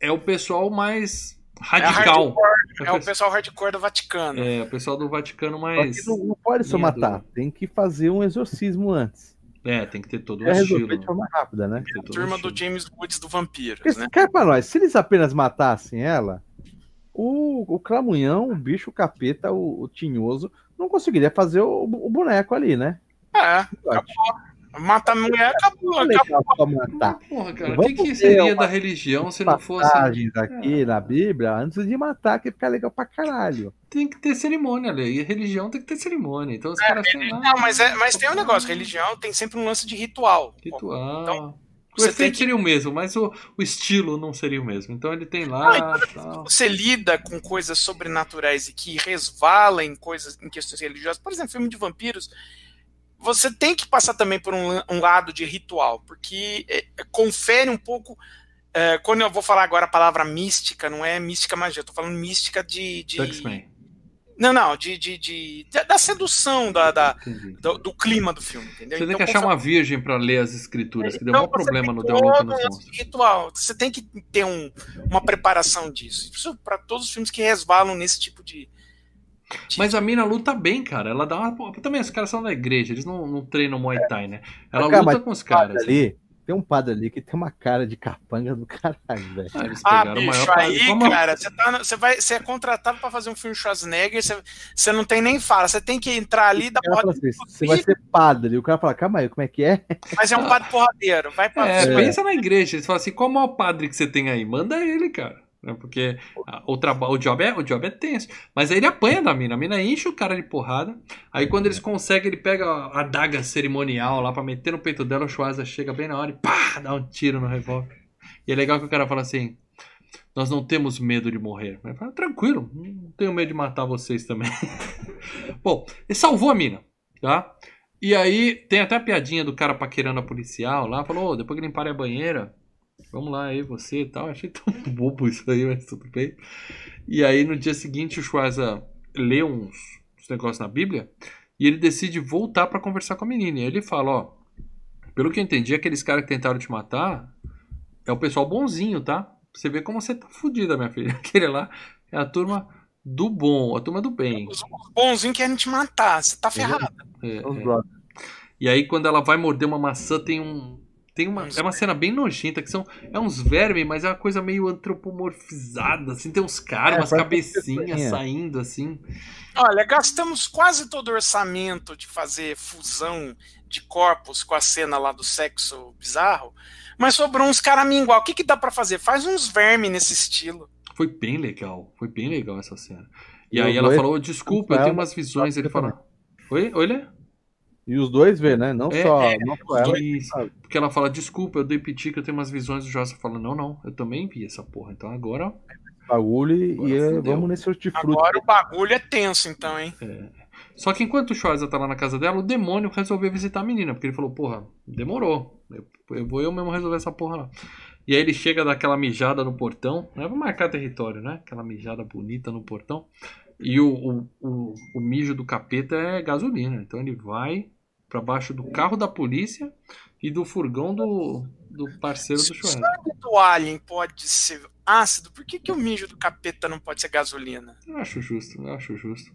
é o pessoal mais radical. É, é, o pessoal hardcore do Vaticano. É, o pessoal do Vaticano mais. Não, não, pode só matar, tem que fazer um exorcismo antes. É, tem que ter todo o é estilo. de forma rápida, né? A turma do James Woods do Vampiros, Porque, né? Quer pra nós, se eles apenas matassem ela, o, o Cramunhão, o bicho, o capeta, o, o tinhoso, não conseguiria fazer o, o boneco ali, né? É, acabou. Mata a mulher, acabou. acabou. Matar. Porra, cara, o que, que seria da religião se não fosse. aqui é. na Bíblia, antes de matar, que fica legal pra caralho. Tem que ter cerimônia, ali. E religião tem que ter cerimônia. Então os é, caras. Não, mas, é, mas tem um negócio: religião tem sempre um lance de ritual. Ritual. Então, o efeito que... seria o mesmo, mas o, o estilo não seria o mesmo. Então ele tem lá. Então, você lida com coisas sobrenaturais e que resvala em coisas, em questões religiosas, por exemplo, filme de vampiros, você tem que passar também por um, um lado de ritual, porque é, é, confere um pouco. É, quando eu vou falar agora a palavra mística, não é mística magia, eu tô falando mística de. de... Não, não, de, de, de, da sedução da, da do, do, clima do filme, entendeu? Você então, tem que achar uma virgem para ler as escrituras, que deu um problema no Deolento nos Monstros. Ritual, você tem que ter um, uma preparação disso. Isso para todos os filmes que resvalam nesse tipo de, mas a mina luta bem, cara. Ela dá uma. Também os caras são da igreja, eles não, não treinam Muay Thai, né? Ela cara, luta com os caras. Ali, tem um padre ali que tem uma cara de capanga do caralho, velho. Ah, ah bicho, aí, Como... cara, você, tá, você, vai, você é contratado pra fazer um filme Schwarzenegger, você, você não tem nem fala, você tem que entrar ali da porra. Assim, você vai ser padre, e o cara fala, calma aí, como é que é? Mas é um padre porradeiro, vai pra é, pensa na igreja, eles falam assim, qual é o padre que você tem aí? Manda ele, cara. Né? Porque o, o, job é, o job é tenso. Mas aí ele apanha da mina. A mina enche o cara de porrada. Aí quando eles conseguem, ele pega a adaga cerimonial lá pra meter no peito dela. O Schwarza chega bem na hora e pá, dá um tiro no revólver. E é legal que o cara fala assim: Nós não temos medo de morrer. Fala, tranquilo, não tenho medo de matar vocês também. Bom, ele salvou a mina, tá? E aí tem até a piadinha do cara paquerando a policial lá. Falou: oh, depois que limparem a banheira Vamos lá, aí você e tal. Achei tão bobo isso aí, mas tudo bem. E aí no dia seguinte o Schwarza lê uns, uns negócios na Bíblia e ele decide voltar para conversar com a menina. E ele fala, ó, pelo que eu entendi, aqueles caras que tentaram te matar é o pessoal bonzinho, tá? Você vê como você tá fudida, minha filha. Aquele lá é a turma do bom, a turma do bem. Os bonzinhos querem te matar, você tá ferrado. É, é. E aí quando ela vai morder uma maçã, tem um, tem uma, é uma cena bem nojenta, que são é uns vermes, mas é uma coisa meio antropomorfizada, assim, tem uns caras, é, umas cabecinhas saindo, assim. Olha, gastamos quase todo o orçamento de fazer fusão de corpos com a cena lá do sexo bizarro, mas sobrou uns caramingual. O que, que dá para fazer? Faz uns vermes nesse estilo. Foi bem legal, foi bem legal essa cena. E, e aí ela falou, desculpa, eu tenho umas visões. Ele falou, oi, olha. E os dois vê, né? Não é, só, é, não só ela. porque ela fala, desculpa, eu dei piti que eu tenho umas visões. O Jossa fala, não, não, eu também vi essa porra. Então agora. Bagulho agora e é, vamos nesse hortifruti. Agora o bagulho é tenso, então, hein? É. Só que enquanto o Schwarza tá lá na casa dela, o demônio resolveu visitar a menina. Porque ele falou, porra, demorou. Eu, eu vou eu mesmo resolver essa porra lá. E aí ele chega daquela mijada no portão. Né? Vou marcar território, né? Aquela mijada bonita no portão. E o, o, o, o mijo do capeta é gasolina. Então ele vai, para baixo do carro da polícia e do furgão do, do parceiro do Schwarzenegger. Se o sangue do alien pode ser ácido, por que, que o mijo do capeta não pode ser gasolina? Eu acho justo, eu acho justo.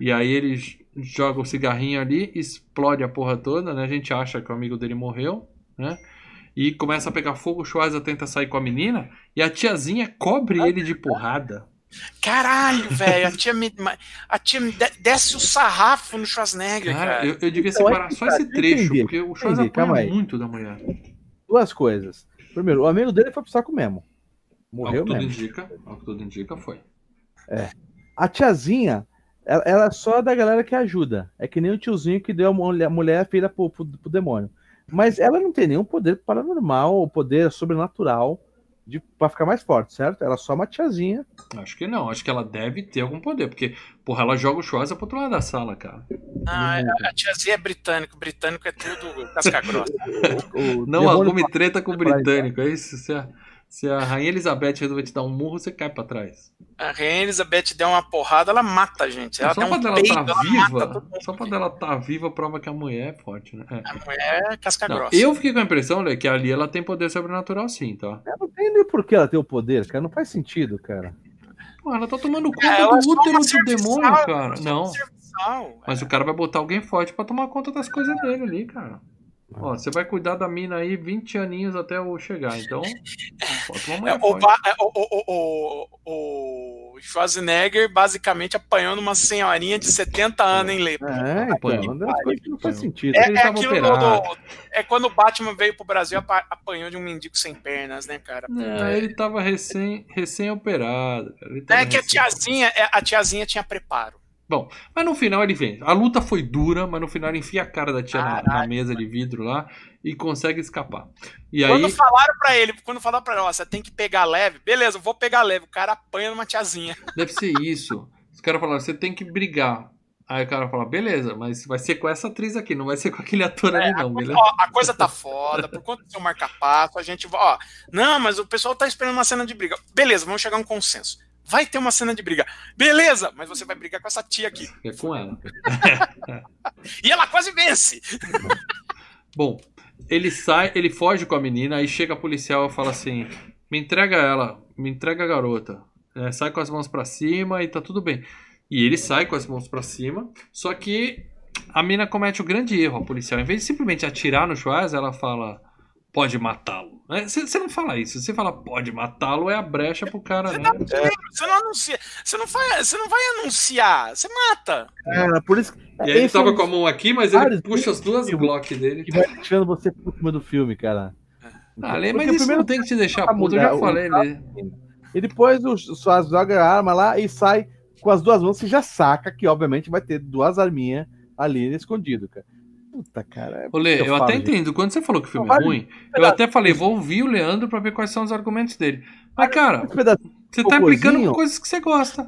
E aí ele joga o cigarrinho ali, explode a porra toda, né? A gente acha que o amigo dele morreu, né? E começa a pegar fogo, o Schwarzenegger tenta sair com a menina e a tiazinha cobre ele de porrada. Caralho, velho, a tia, me, a tia me desce o sarrafo no Schwarzenegger, cara. cara. Eu, eu devia então, separar só esse trecho, entendi, porque o Schwarzenegger apanha muito da mulher. Duas coisas. Primeiro, o amigo dele foi pro saco mesmo. Morreu ao que mesmo. Tudo indica, ao que tudo indica, foi. É. A tiazinha, ela, ela, é só da galera que ajuda. É que nem o tiozinho que deu a mulher, a mulher filha pro, pro, pro demônio. Mas ela não tem nenhum poder paranormal ou poder sobrenatural de, pra ficar mais forte, certo? Ela é só uma tiazinha. Acho que não, acho que ela deve ter algum poder, porque, porra, ela joga o Schwarza pro outro lado da sala, cara. Ah, a, a tiazinha é britânico, britânico é tudo casca grossa. não arrume treta com o britânico, é isso? Você é... Se a Rainha Elizabeth resolver te dar um murro, você cai pra trás. A Rainha Elizabeth der uma porrada, ela mata a gente. Ela só pra um dela estar tá viva, só pra dela estar tá viva, prova que a mulher é forte, né? É. A mulher é casca não, grossa. Eu fiquei com a impressão, Lê, que ali ela tem poder sobrenatural sim, tá? Ela não tem nem, por que ela tem o poder, cara. Não faz sentido, cara. Pô, ela tá tomando conta É, ela é do útero do demônio, cara. ela é Não. Mas o cara vai botar alguém forte pra tomar conta das coisas dele ali, cara. Ó, você vai cuidar da mina aí 20 aninhos até eu chegar, então. É, o. Ba- é, o, o, o, o Schwarzenegger basicamente apanhando uma senhorinha de 70 anos em Lepo. É, Apanhou. então, que não faz sentido. É, é tava aquilo do, é quando o Batman veio pro Brasil apa- apanhou de um mendigo sem pernas, né, cara? Não, ele tava recém, recém-operado. tava É que a recém- tiazinha, é, a tiazinha tinha preparo. Bom, mas no final ele vence. A luta foi dura, mas no final ele enfia a cara da tia na, na mesa de vidro lá e consegue escapar. E aí. Quando falaram pra ele, quando falaram pra ele, ó, você tem que pegar leve, beleza, eu vou pegar leve. O cara apanha numa tiazinha. Deve ser isso. Os caras falaram, você tem que brigar. Aí o cara fala, beleza, mas vai ser com essa atriz aqui, não vai ser com aquele ator ali, não, beleza? Ó, a coisa tá foda, por conta do seu marca-passo, a gente vai. Ó, não, mas o pessoal tá esperando uma cena de briga. Beleza, vamos chegar a um consenso. Vai ter uma cena de briga. Beleza, mas você vai brigar com essa tia aqui. É com ela. E ela quase vence. Bom, ele sai, ele foge com a menina, aí chega a policial e fala assim: me entrega ela, me entrega a garota. É, sai com as mãos pra cima e tá tudo bem. E ele sai com as mãos pra cima, só que a mina comete o grande erro, a policial. Em vez de simplesmente atirar no Schwarz, ela fala: pode matá-lo. Você não fala isso, você fala pode matá-lo, é a brecha pro cara, né? Você não anuncia. Você não, vai, você não vai anunciar. Você mata. Cara, por isso que. E aí ele esse é tava um com a mão aqui, mas ele puxa as duas Glock dele. que vai deixando você por cima do filme, cara. Ah, Lê, Porque mas isso primeiro não tem que te deixar pra puto, eu já falei. E depois o joga a arma lá e sai com as duas mãos, você já saca que, obviamente, vai ter duas arminhas ali escondido, cara. Puta, cara. é Ô, Lê, isso que eu, até falo, gente. entendo. Quando você falou que o filme Não, é vale- ruim, eu até falei, vou ouvir o Leandro pra ver quais são os argumentos dele. Mas, cara, você tá implicando com coisas que você gosta.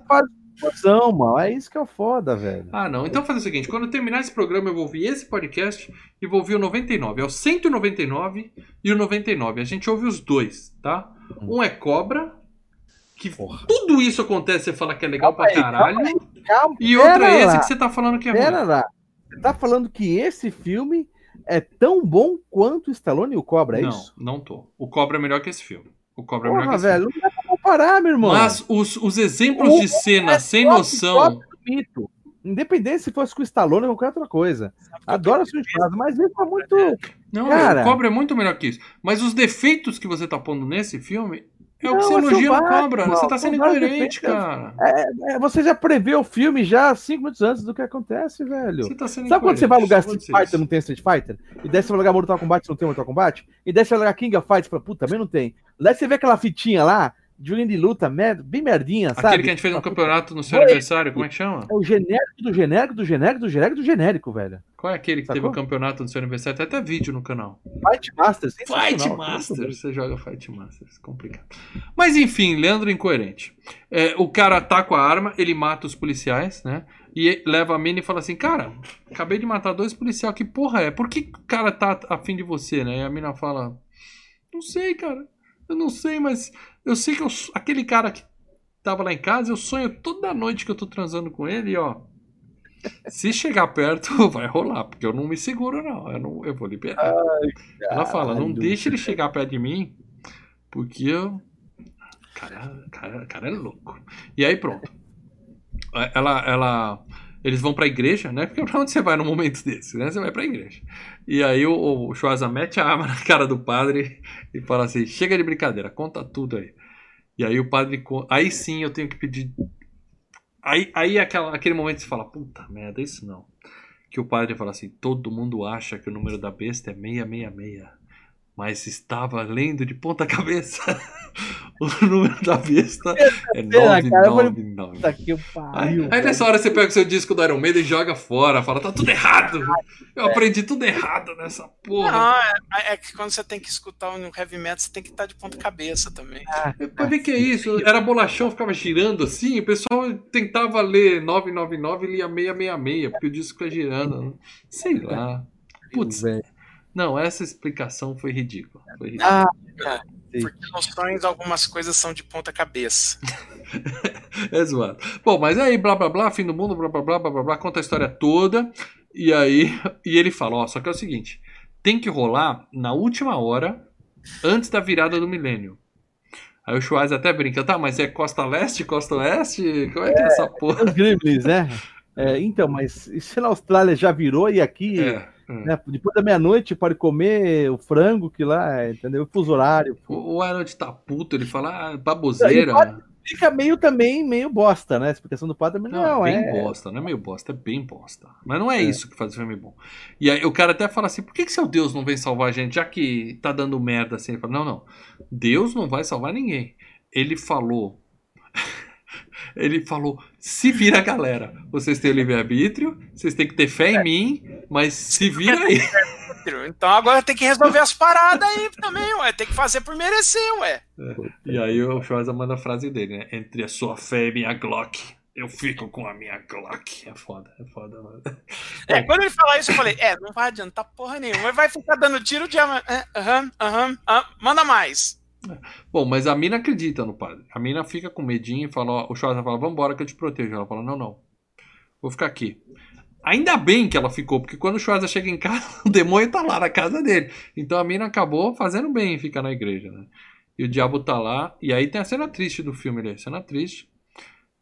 de emoção, mano. É isso que é o foda, velho. Ah, não. Então fazer o seguinte: quando eu terminar esse programa, eu vou ouvir esse podcast e vou ouvir o 99. É o 199 e o 99. A gente ouve os dois, tá? Um é Cobra, que Porra. tudo isso acontece, você fala que é legal Calma pra aí, caralho. calma Calma, E outro é esse lá, que você tá falando que é ruim. Pera lá. Você tá falando que esse filme é tão bom quanto o Stallone e o Cobra, é não, isso? não tô. O Cobra é melhor que esse filme. O Cobra é melhor Porra, que esse filme. velho, não dá pra comparar, meu irmão. Mas os, os exemplos O- de cena é sem top, noção. top mito. Independente se fosse com o Stallone ou qualquer outra coisa. Adoro filme de casa, mas isso é muito. Não, Cara. o Cobra é muito melhor que isso. Mas os defeitos que você tá pondo nesse filme é o que você elogia no Cobra. Você tá sendo incoerente, cara. É, você já prevê o filme já cinco minutos antes do que acontece, velho. Você tá sendo Sabe quando você vai alugar Street Fighter não tem Street Fighter? E daí você vai alugar Mortal Kombat não tem Mortal Kombat? E daí você vai alugar King of Fighters e fala, puta, também não tem. Daí você vê aquela fitinha lá, joguinho de luta, bem merdinha, sabe? Aquele que a gente fez no campeonato no seu Oi. aniversário, como é que chama? É o genérico do genérico do genérico do genérico do genérico, velho. Qual é aquele que Sacou? teve o campeonato no seu aniversário? Tem até vídeo no canal. Fight Masters. Fight. Masters. Você joga Fight Masters. Complicado. Mas enfim, Leandro incoerente. É, o cara tá com a arma, ele mata os policiais, né? E leva a mina e fala assim: Cara, acabei de matar dois policiais. Que porra é? Por que o cara tá afim de você, né? E a mina fala: Não sei, cara. Eu não sei, mas eu sei que eu, aquele cara que tava lá em casa, eu sonho toda noite que eu tô transando com ele e ó. Se chegar perto, vai rolar, porque eu não me seguro, não. Eu, não, eu vou liberar. Ela fala, não deixa ele chegar perto de mim, porque eu. Cara, cara, cara é louco. E aí pronto. Ela, ela, eles vão pra igreja, né? Porque pra onde você vai num momento desse, né? Você vai pra igreja. E aí o, o Schwarza mete a arma na cara do padre e fala assim: chega de brincadeira, conta tudo aí. E aí o padre. Aí sim eu tenho que pedir. Aí, aí aquela, aquele momento você fala: puta merda, isso não. Que o padre fala assim: todo mundo acha que o número da besta é 666. Mas estava lendo de ponta cabeça. o número da besta é Pera, cara, eu falei, 999. Puta que Aí, pariu. aí nessa hora você pega o seu disco do Iron Maiden e joga fora, fala, tá tudo errado. Eu aprendi tudo errado nessa porra. Não, é, é que quando você tem que escutar um heavy metal, você tem que estar de ponta cabeça também. Pra ver que é isso, era bolachão, ficava girando assim, o pessoal tentava ler 999 e lia 666, porque o disco fica girando. né? Sei lá. Putz, velho. Não, essa explicação foi ridícula. Foi ridícula. Ah, Porque nos sonhos algumas coisas são de ponta cabeça. É zoado. Bom, mas aí, blá blá blá, fim do mundo, blá blá blá, blá blá blá, conta a história toda. E aí, e ele fala: Ó, só que é o seguinte: tem que rolar na última hora, antes da virada do milênio. Aí o Schwarzer até brinca, tá, mas é costa leste, costa oeste? Como é que é, essa porra? Os Gremlins, né? É, então, mas e se na Austrália já virou e aqui, é, é. né, depois da meia-noite, pode comer o frango que lá, entendeu? O fuso horário. O, o Arnold tá puto, ele fala, ah, baboseira fica meio também, meio bosta, né? A explicação do padre também não, não é. Bem bosta, não é meio bosta, é bem bosta. Mas não é, é. isso que faz o filme bom. E aí o cara até fala assim: por que, que seu Deus não vem salvar a gente, já que tá dando merda assim? Ele fala: não, não. Deus não vai salvar ninguém. Ele falou. Ele falou: se vira, galera. Vocês têm livre-arbítrio, vocês têm que ter fé em mim, mas se vira aí. Então agora tem que resolver as paradas aí também, ué. Tem que fazer por merecer, ué. É. E aí o Schwarza manda a frase dele, né? Entre a sua fé e minha Glock. Eu fico com a minha Glock. É foda, é foda, mano. É, quando ele falar isso, eu falei, é, não vai adiantar porra nenhuma. Vai ficar dando tiro de. Aham, aham, manda mais. Bom, mas a mina acredita no padre. A mina fica com medinho e fala: ó, o Schwarza fala, vambora que eu te protejo. Ela fala: não, não. Vou ficar aqui. Ainda bem que ela ficou, porque quando o Schwarza chega em casa, o demônio tá lá na casa dele. Então a mina acabou fazendo bem em ficar na igreja, né? E o diabo tá lá. E aí tem a cena triste do filme, cena triste.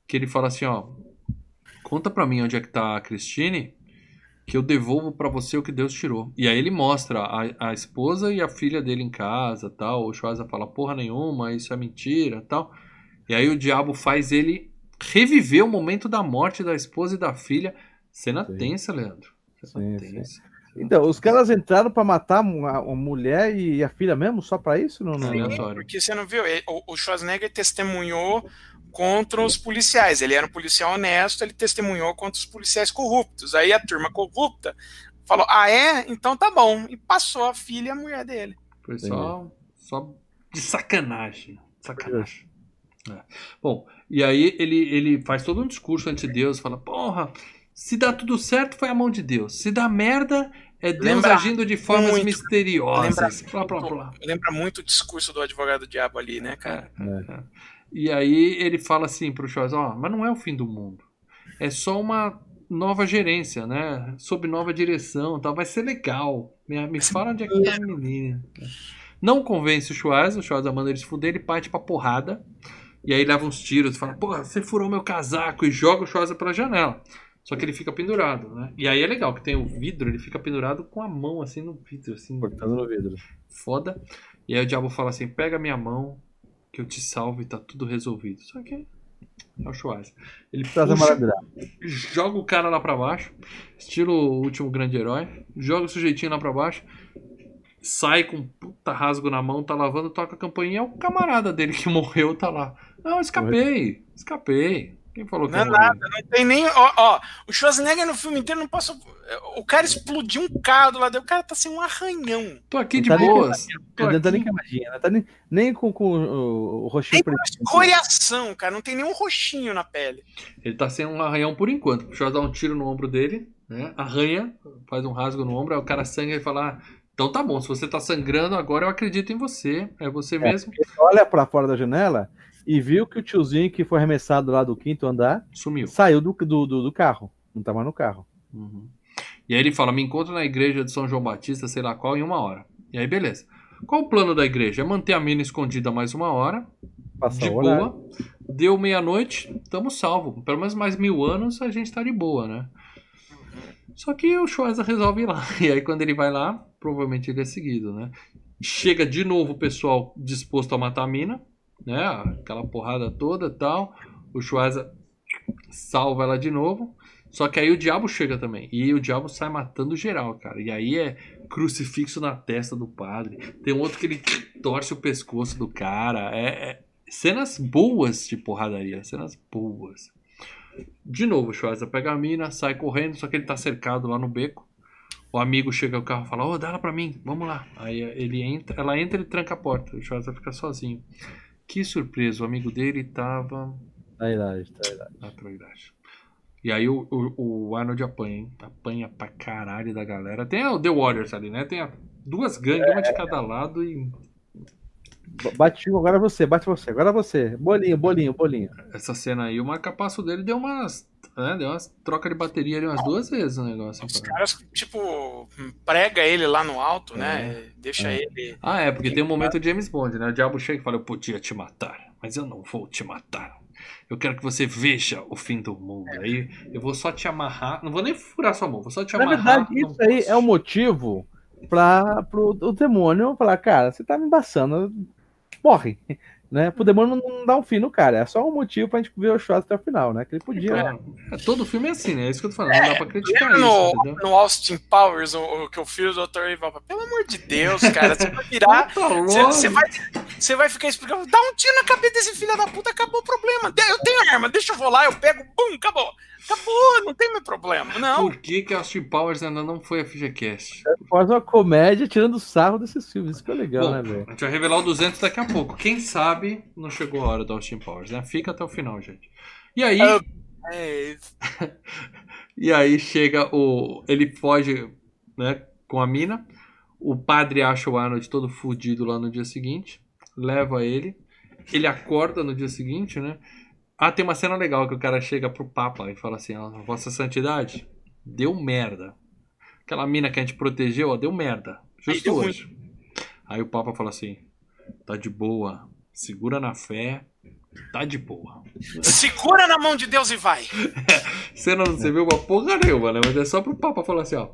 Que ele fala assim, ó. Conta pra mim onde é que tá a Christine, que eu devolvo para você o que Deus tirou. E aí ele mostra a, a esposa e a filha dele em casa, tal. O Schwarza fala, porra nenhuma, isso é mentira, tal. E aí o diabo faz ele reviver o momento da morte da esposa e da filha Cena sim. tensa, Leandro. Cena sim, tensa. Sim. Então, os caras entraram para matar a, mulher e a filha mesmo, só para isso? Não, não, Sim, porque você não viu? O, Schwarzenegger testemunhou contra os policiais. Ele era um policial honesto, ele testemunhou contra os policiais corruptos. Aí a turma corrupta falou: Ah, é? Então tá bom. E passou a filha e a mulher dele. Foi só, só de sacanagem. Sacanagem. É. Bom, e aí ele, ele faz todo um discurso ante Deus, fala: Porra se dá tudo certo, foi a mão de Deus. Se dá merda, é Deus lembra agindo de formas muito, misteriosas. Lembra, blá, blá, blá. lembra muito o discurso do advogado diabo ali, né, cara? É, é. E aí ele fala assim pro Charles, ó, oh, mas não é o fim do mundo. É só uma nova gerência, né? Sob nova direção, tal. Vai ser legal. Me, me fala onde é que tá a menina. Não convence o Schwarz, o Schwarz manda ele se fuder, ele parte pra porrada. E aí leva uns tiros, fala, porra, você furou meu casaco e joga o Schwarz pela janela. Só que ele fica pendurado, né? E aí é legal que tem o vidro, ele fica pendurado com a mão assim no vidro, assim. Cortando no vidro. Foda. E aí o diabo fala assim: pega minha mão, que eu te salvo e tá tudo resolvido. Só que é o Schwarz. Ele puxa, joga o cara lá pra baixo, estilo o último grande herói, joga o sujeitinho lá pra baixo, sai com um puta rasgo na mão, tá lavando, toca a campainha, é o camarada dele que morreu, tá lá. Não, escapei, escapei. Quem falou que não é nada, não tem nem. Ó, ó, o Schwarzenegger no filme inteiro não passa. O cara explodiu um carro do lado dele, o cara tá sem um arranhão. Tô aqui de tá boas. Tô não tá nem queimadinha, não tá nem, nem com, com o, o roxinho preto. escoriação, cara, não tem nenhum roxinho na pele. Ele tá sem um arranhão por enquanto. O Schwarz dá um tiro no ombro dele, né? Arranha, faz um rasgo no ombro, aí o cara sangra e fala. Ah, então tá bom, se você tá sangrando agora, eu acredito em você. É você é, mesmo. olha para fora da janela e viu que o tiozinho que foi arremessado lá do quinto andar sumiu. Saiu do, do, do, do carro. Não tá mais no carro. Uhum. E aí ele fala: Me encontra na igreja de São João Batista, sei lá qual, em uma hora. E aí, beleza. Qual o plano da igreja? É manter a mina escondida mais uma hora. Passar de boa. Deu meia-noite, estamos salvo. Pelo menos mais mil anos a gente tá de boa, né? Só que o Schwarza resolve ir lá. E aí, quando ele vai lá, provavelmente ele é seguido, né? Chega de novo o pessoal disposto a matar a mina né? Aquela porrada toda tal. O Schwarza salva ela de novo. Só que aí o diabo chega também. E o diabo sai matando geral, cara. E aí é crucifixo na testa do padre. Tem um outro que ele torce o pescoço do cara. É, é cenas boas de porradaria. Cenas boas. De novo, o Schwarza pega a mina, sai correndo, só que ele tá cercado lá no beco. O amigo chega ao carro e fala: Ô, oh, dá ela pra mim, vamos lá. Aí ele entra, ela entra e tranca a porta. O Schwarza fica sozinho. Que surpresa, o amigo dele tava. Na idade, tá idade. Na idade. E aí o, o, o, Arnold apanha, hein? Apanha pra caralho da galera. Tem o The Warriors ali, né? Tem a, duas gangues, é. uma de cada lado e. Bate um, agora você, bate você, agora você. Bolinho, bolinho, bolinho. Essa cena aí, o marcapasso dele deu umas. Né, deu umas troca de bateria ali umas duas vezes o negócio. Os caras, tipo, prega ele lá no alto, né? É. Deixa É. ele. Ah, é, porque tem um momento James Bond, né? O diabo chega e fala: Eu podia te matar, mas eu não vou te matar. Eu quero que você veja o fim do mundo. Aí eu vou só te amarrar. Não vou nem furar sua mão, vou só te Na amarrar. verdade, num isso aí poste. é o motivo para pro o demônio falar, cara, você tá me embaçando, morre. Né? Pro demônio não dar um fim no cara. É só um motivo pra gente ver o shot até o final, né? Que ele podia. né? Claro. É, todo filme é assim, né? É isso que eu tô falando. Não dá pra criticar Lembra isso, no, entendeu? no Austin Powers, o, o que o filho do Dr. Evil fala, pelo amor de Deus, cara, você vai virar. Tá Você você vai, você vai ficar explicando, dá um tiro na cabeça desse filho da puta, acabou o problema. Eu tenho arma, deixa eu vou lá, eu pego, bum, acabou. Acabou, não tem mais problema. Não. Por que, que Austin Powers ainda não foi a FGCast? Faz uma comédia tirando sarro desses filmes. Isso que é legal, Bom, né, velho? a gente vai revelar o 200 daqui a pouco. Quem sabe não chegou a hora do Austin Powers, né? Fica até o final, gente. E aí, É, e aí chega o. Ele foge, né, com a mina. O padre acha o Arnold todo fudido lá no dia seguinte. Leva ele. Ele acorda no dia seguinte, né? Ah, tem uma cena legal que o cara chega pro Papa e fala assim: ó, Vossa Santidade, deu merda. Aquela mina que a gente protegeu, ó, deu merda. Aí Justo ruim. hoje. Aí o Papa fala assim: tá de boa, segura na fé, tá de boa. segura na mão de Deus e vai. Cena não serviu pra porra nenhuma, né? Mas é só pro Papa falar assim, ó.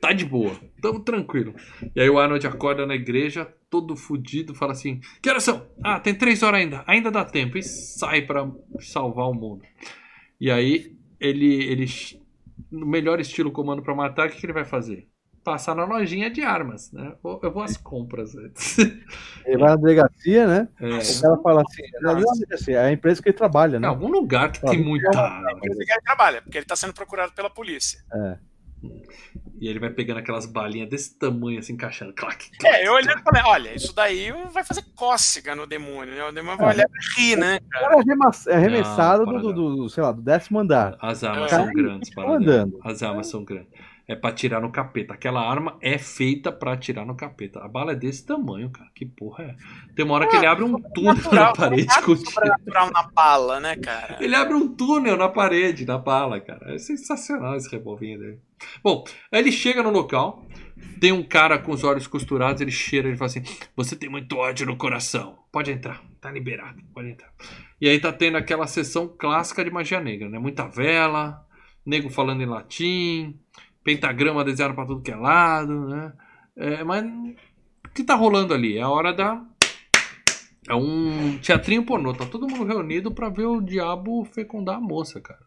Tá de boa, tamo tranquilo. E aí o Arnold acorda na igreja, todo fudido, fala assim: Que horas são? Ah, tem três horas ainda, ainda dá tempo. E sai pra salvar o mundo. E aí ele, ele no melhor estilo comando pra matar, o que, que ele vai fazer? Passar na lojinha de armas, né? Eu vou às compras. Ele vai na delegacia, né? É, O cara fala assim, é é a empresa que ele trabalha, em né? algum lugar que tem muita arma. Ele trabalha, porque ele tá sendo procurado pela polícia. E ele vai pegando aquelas balinhas desse tamanho, assim, encaixando. Clac, clac, É, eu olhei e falei, olha, isso daí vai fazer cócega no demônio, né? O demônio vai É. olhar e rir, né, O cara? é arremessa- é arremessado Não, do, do, do, sei lá, do décimo andar. As armas É. são grandes, para andando. As armas são grandes. É pra atirar no capeta. Aquela arma é feita pra atirar no capeta. A bala é desse tamanho, cara. Que porra é? Tem uma hora que ele abre um túnel na parede sobrenatural na bala, né, cara? Ele abre um túnel na parede, na bala, cara. É sensacional esse revolvinho dele. Bom, aí ele chega no local, tem um cara com os olhos costurados, ele cheira, ele fala assim: Você tem muito ódio no coração. Pode entrar, tá liberado, pode entrar. E aí tá tendo aquela sessão clássica de magia negra, né? Muita vela, nego falando em latim, pentagrama desenhado pra tudo que é lado, né? É, mas o que tá rolando ali? É a hora da. É um teatrinho pornô, tá todo mundo reunido pra ver o diabo fecundar a moça, cara.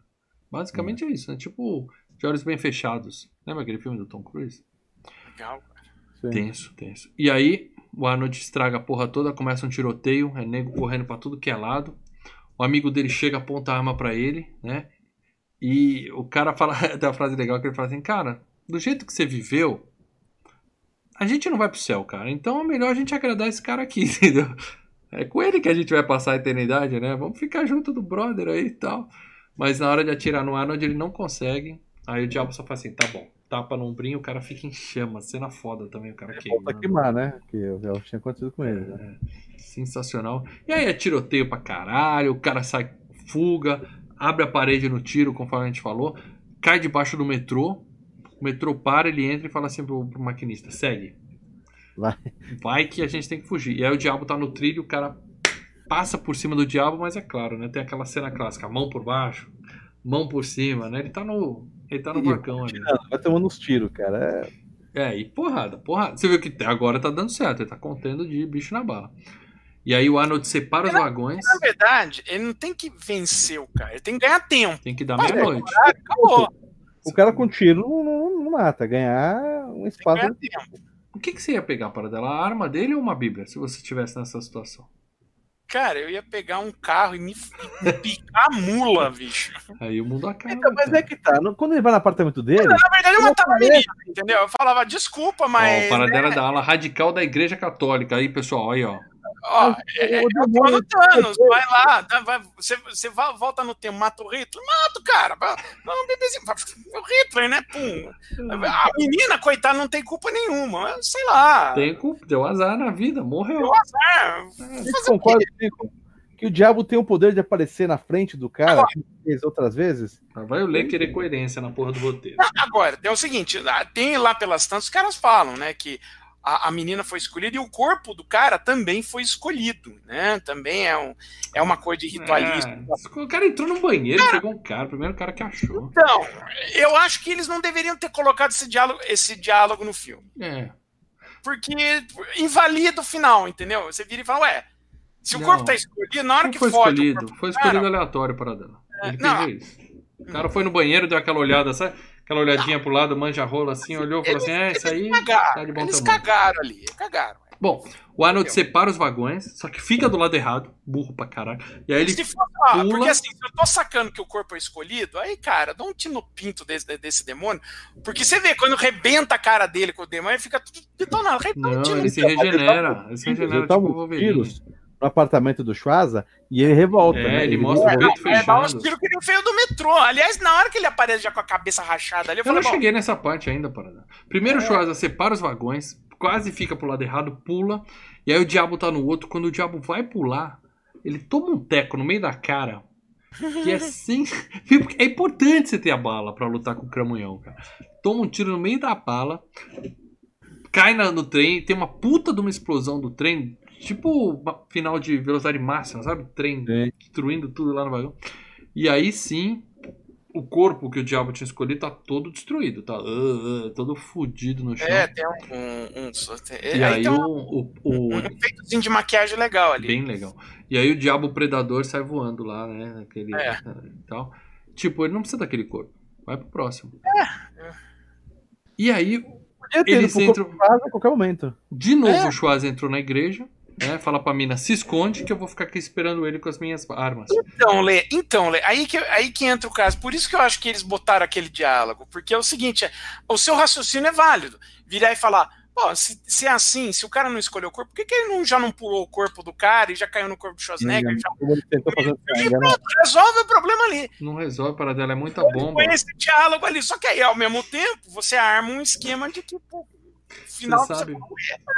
Basicamente é isso, né? Tipo, de olhos bem fechados. Lembra aquele filme do Tom Cruise? Legal. Sim. Tenso, tenso. E aí, o Arnold estraga a porra toda, começa um tiroteio, é nego correndo pra tudo que é lado. O amigo dele chega, aponta a arma pra ele, né? E o cara fala, tem uma frase legal que ele fala assim, cara, do jeito que você viveu, a gente não vai pro céu, cara. Então é melhor a gente agradar esse cara aqui, entendeu? É com ele que a gente vai passar a eternidade, né? Vamos ficar junto do brother aí e tal. Mas na hora de atirar no Arnold, ele não consegue. Aí o diabo só fala assim, tá bom. Tapa no ombrinho, o cara fica em chamas. Cena foda também, o cara Volta a queimando. queimar, né? Que já tinha acontecido com ele. Né? Sensacional. E aí é tiroteio pra caralho, o cara sai, fuga, abre a parede no tiro, conforme a gente falou, cai debaixo do metrô, o metrô para, ele entra e fala assim pro, pro maquinista, segue. Vai. Vai que a gente tem que fugir. E aí o diabo tá no trilho, o cara passa por cima do diabo, mas é claro, né? Tem aquela cena clássica, mão por baixo, mão por cima, né? Ele tá no. Ele tá no E- vagão ali. Vai tomando uns tiros, cara. É, É, e porrada, porrada. Você viu que até agora tá dando certo, ele tá contendo de bicho na bala. E aí o Arnold separa os vagões, Na verdade, ele não tem que vencer o cara, ele tem que ganhar tempo. tem que dar Mas é, meia-noite. Acabou. o cara com tiro não, não- não mata, ganhar um Tem que espaço. ganhar tempo. O que, que você ia pegar para dela? A arma dele ou uma bíblia, se você estivesse nessa situação? Cara, eu ia pegar um carro e me, me picar a mula, bicho. Aí o mundo acaba. Então, mas cara. é que tá. no- Quando ele vai no apartamento dele, Na verdade, eu matava menina, entendeu? Eu falava, desculpa, Ó, mas. o paradela da ala radical da igreja católica. Aí, pessoal, aí, ó. Ó, é, é, o demônio Thanos, vai lá, vai, você, você vai, volta no tempo, mata o Hitler, mata o cara, não, bebezinho, o Hitler, né, pum. A menina, coitada, não tem culpa nenhuma, sei lá. Tem culpa, deu azar na vida, morreu. Deu azar. Eu concordo comigo que o diabo tem o poder de aparecer na frente do cara, agora, outras vezes. Ah, vai o ler querer coerência na porra do roteiro. Agora, é o seguinte, tem lá pelas tantas, os caras falam, né, que a, a, menina foi escolhida e o corpo do cara também foi escolhido, né? Também é, um, é uma coisa de ritualismo. É, o cara entrou no banheiro, cara, pegou um cara, o primeiro cara que achou. Então, eu acho que eles não deveriam ter colocado esse diálogo, esse diálogo no filme. É. Porque invalida o final, entendeu? Você vira e fala, ué, se o não, corpo tá escolhido, na hora que foi fode, escolhido, foi escolhido cara, aleatório para dela. Ele não, isso. O cara foi no banheiro, deu aquela olhada, sabe? Aquela olhadinha não. pro lado, manja rola assim, olhou e falou assim: é, isso aí cagaram, tá de bom eles tamanho. cagaram ali, cagaram. Bom, o Arnold separa os vagões, só que fica do lado errado, burro pra caralho. E aí ele. Se for, pula... Porque assim, se eu tô sacando que o corpo é escolhido, aí, cara, dá um tiro no pinto desse, desse demônio. Porque você vê, quando rebenta a cara dele com o demônio, ele fica tudo detonado. Não, um ele se regenera. Ele se regenera tipo Wolverine no apartamento do Schwaza e ele revolta. É, né? ele, ele mostra o peito fechado. É, dá uns tiros que ele fez do metrô. Aliás, na hora que ele aparece já com a cabeça rachada ali, eu, eu falei, não cheguei nessa parte ainda, Paraná. Primeiro é. o Schwaza separa os vagões, quase fica pro lado errado, pula, e aí o diabo tá no outro. Quando o diabo vai pular, ele toma um teco no meio da cara. Que é assim. É importante você ter a bala para lutar com o cramunhão, cara. Toma um tiro no meio da bala, cai no trem, tem uma puta de uma explosão do trem, Tipo final de velocidade máxima, sabe? Trem Sim. destruindo tudo lá no vagão. E aí sim, o corpo que o diabo tinha escolhido tá todo destruído, tá uh, uh, todo fudido no chão. É, tem um. um, um e aí, aí um, o, o, um efeitozinho de maquiagem legal ali. Bem legal. E aí o diabo predador sai voando lá, né? Aquele, é. tal. Tipo, ele não precisa daquele corpo. Vai pro próximo. É. E aí. Eles entram. A qualquer momento. De novo é. o Schwarz entrou na igreja né? Fala pra mina, se esconde que eu vou ficar aqui esperando ele com as minhas armas. Então, Lê, então, Lê, aí que, aí que entra o caso. Por isso que eu acho que eles botaram aquele diálogo. Porque é o seguinte, é, o seu raciocínio é válido. Virar e falar, pô, se, se, é assim, se o cara não escolheu o corpo, por que, que ele não, já não pulou o corpo do cara e já caiu no corpo do Schwarzenegger? Já... E né? pronto, resolve o problema ali. Não resolve, para dela, é muita bomba. Esse diálogo ali. Só que aí, ao mesmo tempo, você arma um esquema de que, pô, final você sabe.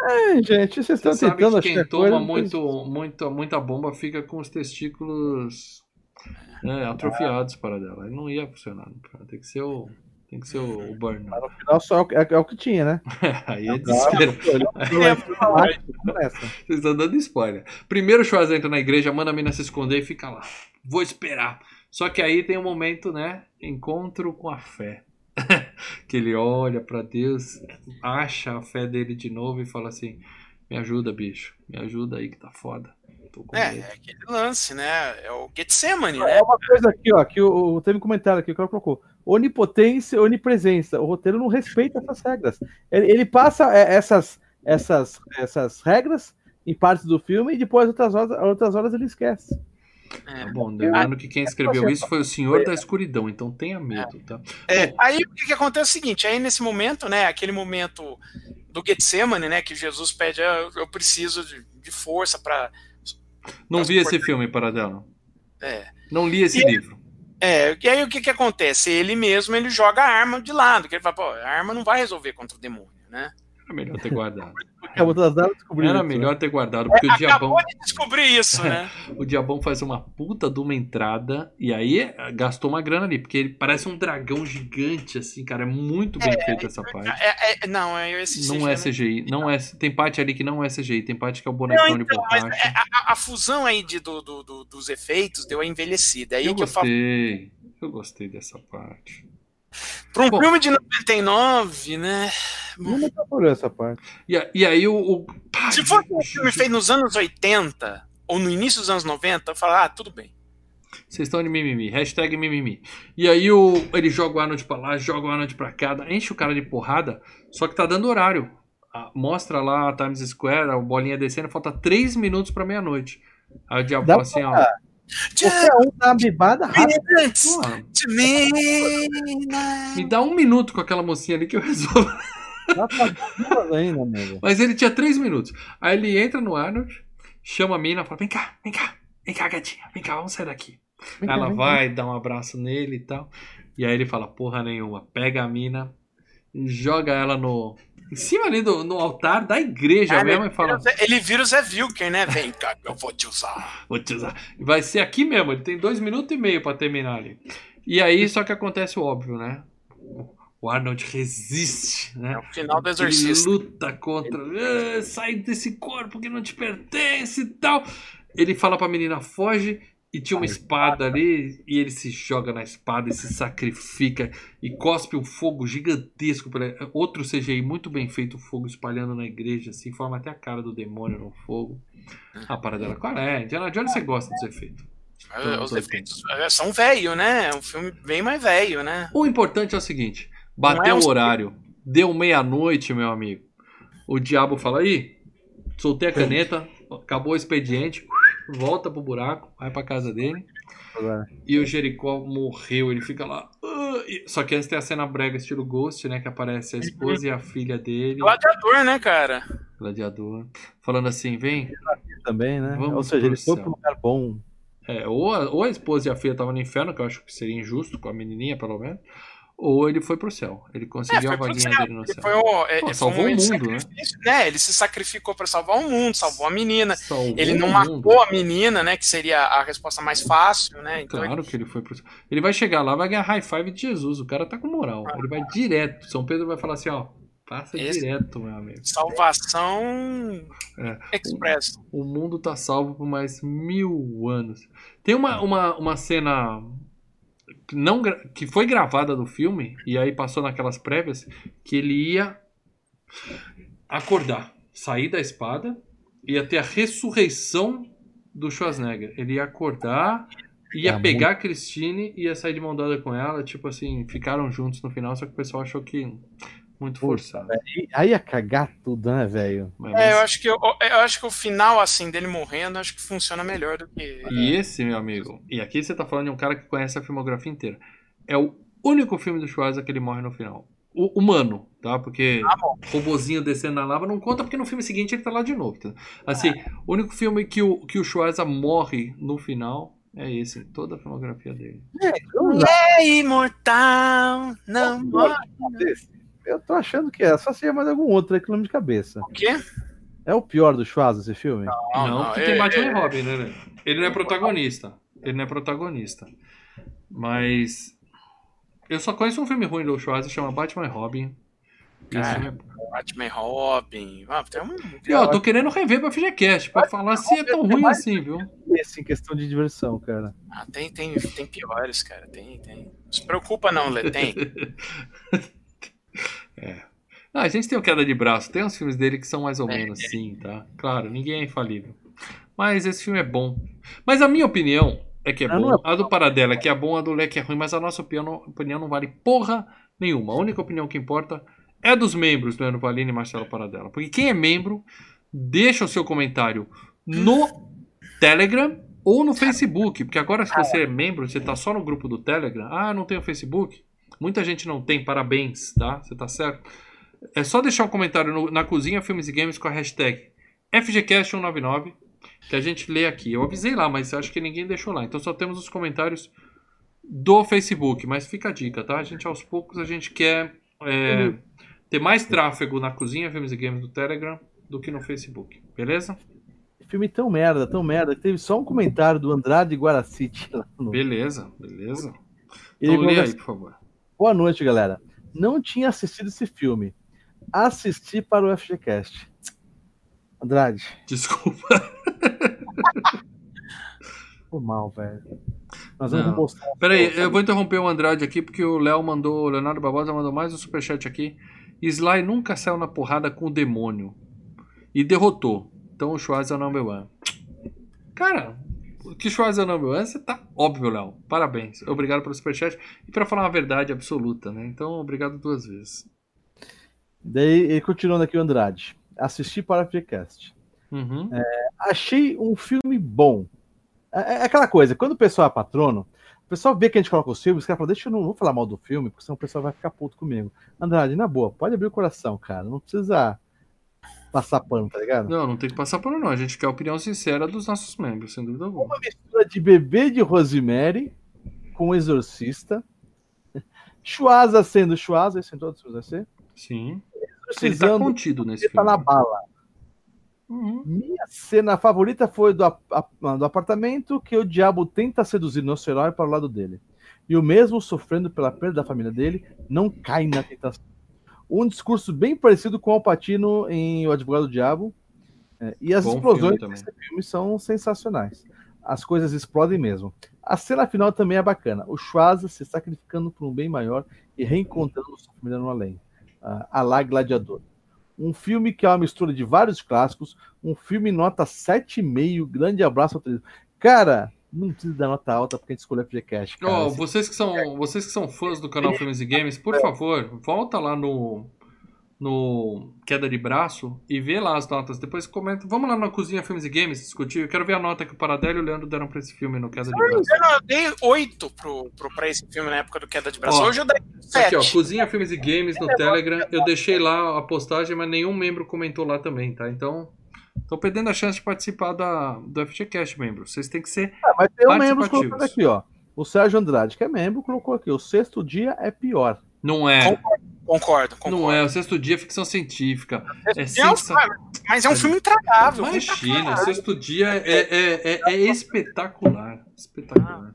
É, gente, vocês estão tentando que quem toma coisa, muito, muito, muita bomba fica com os testículos né, atrofiados para dela. Aí não ia funcionar, cara. Tem que ser o. Tem que ser o, o burn. no final só é, é, é, o que tinha, né? aí é desespero. Vocês estão dando spoiler. Primeiro o Schwarzenegger entra na igreja, manda a mina se esconder e fica lá. Vou esperar. Só que aí tem um momento, né? Encontro com a fé. Que ele olha para Deus, acha a fé dele de novo e fala assim: Me ajuda, bicho, me ajuda aí que tá foda. É, é aquele lance, né? É o Getsemane, né? É uma coisa aqui, ó, que o, teve um comentário aqui que o cara colocou. Onipotência, onipresença. O roteiro não respeita essas regras. Ele, ele passa é, essas, essas, essas regras em partes do filme e depois outras horas, outras horas ele esquece. É, tá bom, lembrando que quem escreveu isso foi o Senhor da Escuridão, então tenha medo, tá? É, aí o que, que acontece é o seguinte, aí nesse momento, né, aquele momento do Getsemane, né, que Jesus pede, ah, eu preciso de, de força para Não vi esse filme, Paradelo. É. Não li esse e livro. É, e aí o que que acontece? Ele mesmo, ele joga a arma de lado, que ele fala, pô, a arma não vai resolver contra o demônio, né? Era melhor ter guardado. Era melhor ter guardado, porque é, o Diabão. de descobrir isso, né? o Diabão faz uma puta de uma entrada e aí eh, gastou uma grana ali, porque ele parece um dragão gigante, assim, cara. É muito bem é, feita essa parte. É, é, não, é esse Não é CGI. Não é, tem parte ali que não é CGI, tem parte que é o bonecão não, então, de borracha. Mas é, a, a, fusão aí de, do, do, do, dos efeitos deu a envelhecida. Aí eu que gostei. Eu, falo... eu gostei dessa parte. Para um Bom, filme de 99, né? Não me por essa parte. E, e aí o. o... Se fosse um filme feito nos anos 80 ou no início dos anos 90, eu falo, ah, tudo bem. Vocês estão de mimimi, hashtag mimimi. E aí o, ele joga o Arnold pra lá, joga o Arnold pra cá, enche o cara de porrada, só que tá dando horário. Mostra lá a Times Square, a bolinha descendo, falta 3 minutos pra meia-noite. Aí o diabo fala assim, ó. Qualquer um dá uma bibada rápida. Me dá um minuto com aquela mocinha ali que eu resolvo. Ainda, Mas ele tinha três minutos. Aí ele entra no Arnold, chama a mina, fala: vem cá, vem cá, vem cá, gatinha, vem cá, vamos sair daqui. Vem Ela vem cá. vai, dá um abraço nele e tal. E aí ele fala: porra nenhuma, pega a mina, joga ela no. Em cima ali do, no altar da igreja Ah, mesmo ele, e fala: vira Zé- ele vira o Zé Vilker, né? Vem cá, eu vou te usar. Vou te usar. Vai ser aqui mesmo, ele tem dois minutos e meio pra terminar ali. E aí, só que acontece o óbvio, né? O Arnold resiste, né? É o final do Ele exorcista. luta contra. "Ah, sai desse corpo que não te pertence e tal. Ele fala pra menina, foge. E tinha uma espada ali, e ele se joga na espada e se sacrifica e cospe um fogo gigantesco. pela- Outro CGI muito bem feito, o fogo espalhando na igreja, assim, forma até a cara do demônio no fogo. A parada dela, qual é? Indiana Jones você gosta dos efeitos. É, Os efeitos é, são velho, né? É um filme bem mais velho, né? O importante é o seguinte: Não é bateu um- o horário, deu meia-noite, meu amigo. O diabo fala aí, soltei a caneta, acabou o expediente, volta pro buraco, vai pra casa dele. E o Jericó morreu, ele fica lá. "Ah", Só que antes tem a cena brega estilo Ghost, né? Que aparece a esposa e a filha dele, Gladiador, né, cara? gladiador, falando assim: vem. Também, né? Vamos Ou seja, ele pro foi um lugar bom. É, ou, a, ou a esposa e a filha estavam no inferno, que eu acho que seria injusto com a menininha, pelo menos. Ou ele foi pro céu. Ele conseguiu a É, foi pro vaguinha dele no Ele céu. foi um, é, Pô, foi salvou um o mundo, sacrifício, né? Ele se sacrificou pra salvar o mundo, salvou a menina. Salvou Ele não o matou a menina, né? Que seria a resposta mais fácil, né? Então Claro que ele foi pro céu. Ele vai chegar lá, vai ganhar high five de Jesus. O cara tá com moral. Ele vai direto. São Pedro vai falar assim: ó, passa Esse- direto, meu amigo. salvação É. express. O mundo tá salvo por mais mil anos. Tem uma, uma, uma cena que não, que foi gravada do filme, e aí passou naquelas prévias, que ele ia acordar, sair da espada, ia ter a ressurreição do Schwarzenegger. Ele ia acordar, ia É pegar a Christine e ia sair de mão dada com ela. Tipo assim, ficaram juntos no final, só que o pessoal achou que muito forçado. E aí ia cagar tudo, né, velho? É, eu acho que eu, eu acho que o final assim dele morrendo, acho que funciona melhor do que E esse, meu amigo, e aqui você tá falando de um cara que conhece a filmografia inteira. É o único filme do Schwarzenegger que ele morre no final. O humano, tá? Porque Ah, robozinho descendo na lava não conta, porque no filme seguinte ele tá lá de novo. Tá? Assim, o único filme que o, que o Schwarzenegger morre no final é esse, toda a filmografia dele. É imortal, não morre. Eu tô achando que é. Só se é mais algum outro aí que não lembro de cabeça. O quê? É o pior do Schwarz esse filme? Não, não, porque é- tem Batman é- e Robin, né? Ele não é protagonista. Ele não é protagonista. Mas. Eu só conheço um filme ruim do Schwarzenegger, chama Batman e Robin. Cara, filme é Batman e Robin. Ah, tem um. E ó, tô querendo rever pra FGCast, pra falar se é tão ruim assim, viu? Esse em questão de diversão, cara. Ah, tem, tem, tem piores, cara. Tem, tem. Não se preocupa, não, Lê. Tem. Ah, a gente tem o Queda de Braço, tem uns filmes dele que são mais ou É, menos sim, tá? Claro, ninguém é infalível. Mas esse filme é bom. Mas a minha opinião é que é não bom. é A do Paradela é que é bom, a do Leque é ruim, mas a nossa opinião, opinião não vale porra nenhuma. A única opinião que importa é dos membros do Leandro Valini e Marcelo Paradela. Porque quem é membro, deixa o seu comentário no Telegram ou no Facebook. Porque agora, se você é membro, você tá só no grupo do Telegram. Ah, não tenho Facebook. Muita gente não tem, parabéns, tá? Você tá certo? É só deixar um comentário no- na cozinha Filmes e Games com a hashtag FGCast199 que a gente lê aqui. Eu avisei lá, mas acho que ninguém deixou lá. Então só temos os comentários do Facebook. Mas fica a dica, tá? A gente aos poucos a gente quer é, ter mais tráfego na cozinha Filmes e Games do Telegram do que no Facebook. Beleza? Filme tão merda, tão merda, que teve só um comentário do Andrade Guaracite lá no. Beleza, beleza. Ele Então lê aí, por favor. Boa noite, galera. Não tinha assistido esse filme. Assisti para o FGCast. Andrade, Desculpa. foi mal, velho. Nós vamos postar. Peraí, eu vou interromper o Andrade aqui porque o Léo mandou, o Leonardo Barbosa mandou mais um superchat aqui. Sly nunca saiu na porrada com o demônio e derrotou. Então o Schwarz é o number one. Cara, que Schwarz é o você tá óbvio, Léo. Parabéns. Obrigado pelo superchat e pra falar uma verdade absoluta, né? Então obrigado duas vezes. Daí, ele continuando aqui o Andrade. Assisti para o FGCast. Uhum. Achei um filme bom. É, é aquela coisa, quando o pessoal é patrono, o pessoal vê que a gente coloca os filmes, os caras falam, deixa eu não, não falar mal do filme, porque senão o pessoal vai ficar puto comigo. Andrade, na boa, pode abrir o coração, cara. Não precisa passar pano, tá ligado? Não, não tem que passar pano, não. A gente quer a opinião sincera dos nossos membros, sem dúvida alguma. Uma mistura de bebê de Rosemary com Exorcista. Chuasa sendo Chuasa, esse em todos os ser. Sim. Ele tá contido nesse Ele tá filme. na bala. Uhum. Minha cena favorita foi do, do apartamento que o diabo tenta seduzir nosso herói para o lado dele. E o mesmo sofrendo pela perda da família dele, não cai na tentação. Um discurso bem parecido com o Alpatino em O Advogado do Diabo. É, e as Bom explosões filme desse filme são sensacionais. As coisas explodem mesmo. A cena final também é bacana. O Schwarza se sacrificando por um bem maior e reencontrando sua família no além. Ah, a lá Gladiador. Um filme que é uma mistura de vários clássicos. Um filme nota 7,5. Grande abraço ao trio. Cara, não precisa dar nota alta porque a gente escolheu FGCast. Cara. Ó, Esse- vocês que são, vocês que são fãs do canal Filmes e Games, por favor, volta lá no no queda de braço e vê lá as notas. Depois comenta. Vamos lá na cozinha Filmes e Games discutir. Eu quero ver a nota que o Paradelo e o Leandro deram pra esse filme no queda de braço. Eu dei oito pro, pro, pra esse filme na época do Queda de Braço. Ó, Hoje eu dei Aqui, ó. Cozinha Filmes e Games no Telegram. Eu deixei lá a postagem, mas nenhum membro comentou lá também, tá? Então, tô perdendo a chance de participar da, do FGCast, membro. Vocês têm que ser. Ah, mas tem um membro participativos. colocando aqui, ó. O Sérgio Andrade, que é membro, colocou aqui. O sexto dia é pior. Não é. Concordo, concordo. Não é. O sexto dia é ficção científica. É É um- sensa... Mas é um filme intragável. Imagina, caralho. sexto dia é, é, é, é espetacular. Espetacular.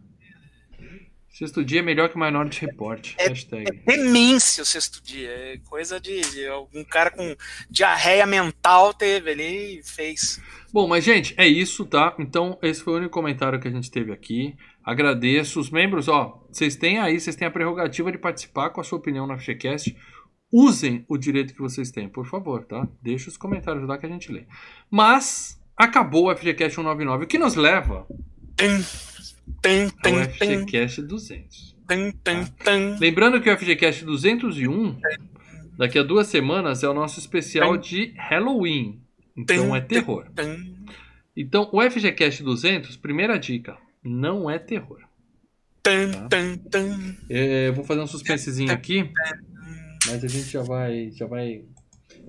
Sexto dia é melhor que Minority Report. Hashtag. Demência o sexto dia. É coisa de, de algum cara com diarreia mental teve ali e fez. Bom, mas gente, é isso, tá? Então, esse foi o único comentário que a gente teve aqui. Agradeço. Os membros, ó, vocês têm aí, vocês têm a prerrogativa de participar com a sua opinião no FGCast. Usem o direito que vocês têm, por favor, tá? Deixa os comentários lá que a gente lê. Mas, acabou o FGCast 199, o que nos leva Tum, tum, ao tum, tum, FGCast 200. tum, tum, tum. Lembrando que o FGCast 201, daqui a duas semanas, é o nosso especial de Halloween. Então é terror. Então, o FGCast 200, primeira dica, não é terror. Tá. É, vou fazer um suspensezinho aqui, mas a gente já vai, já vai,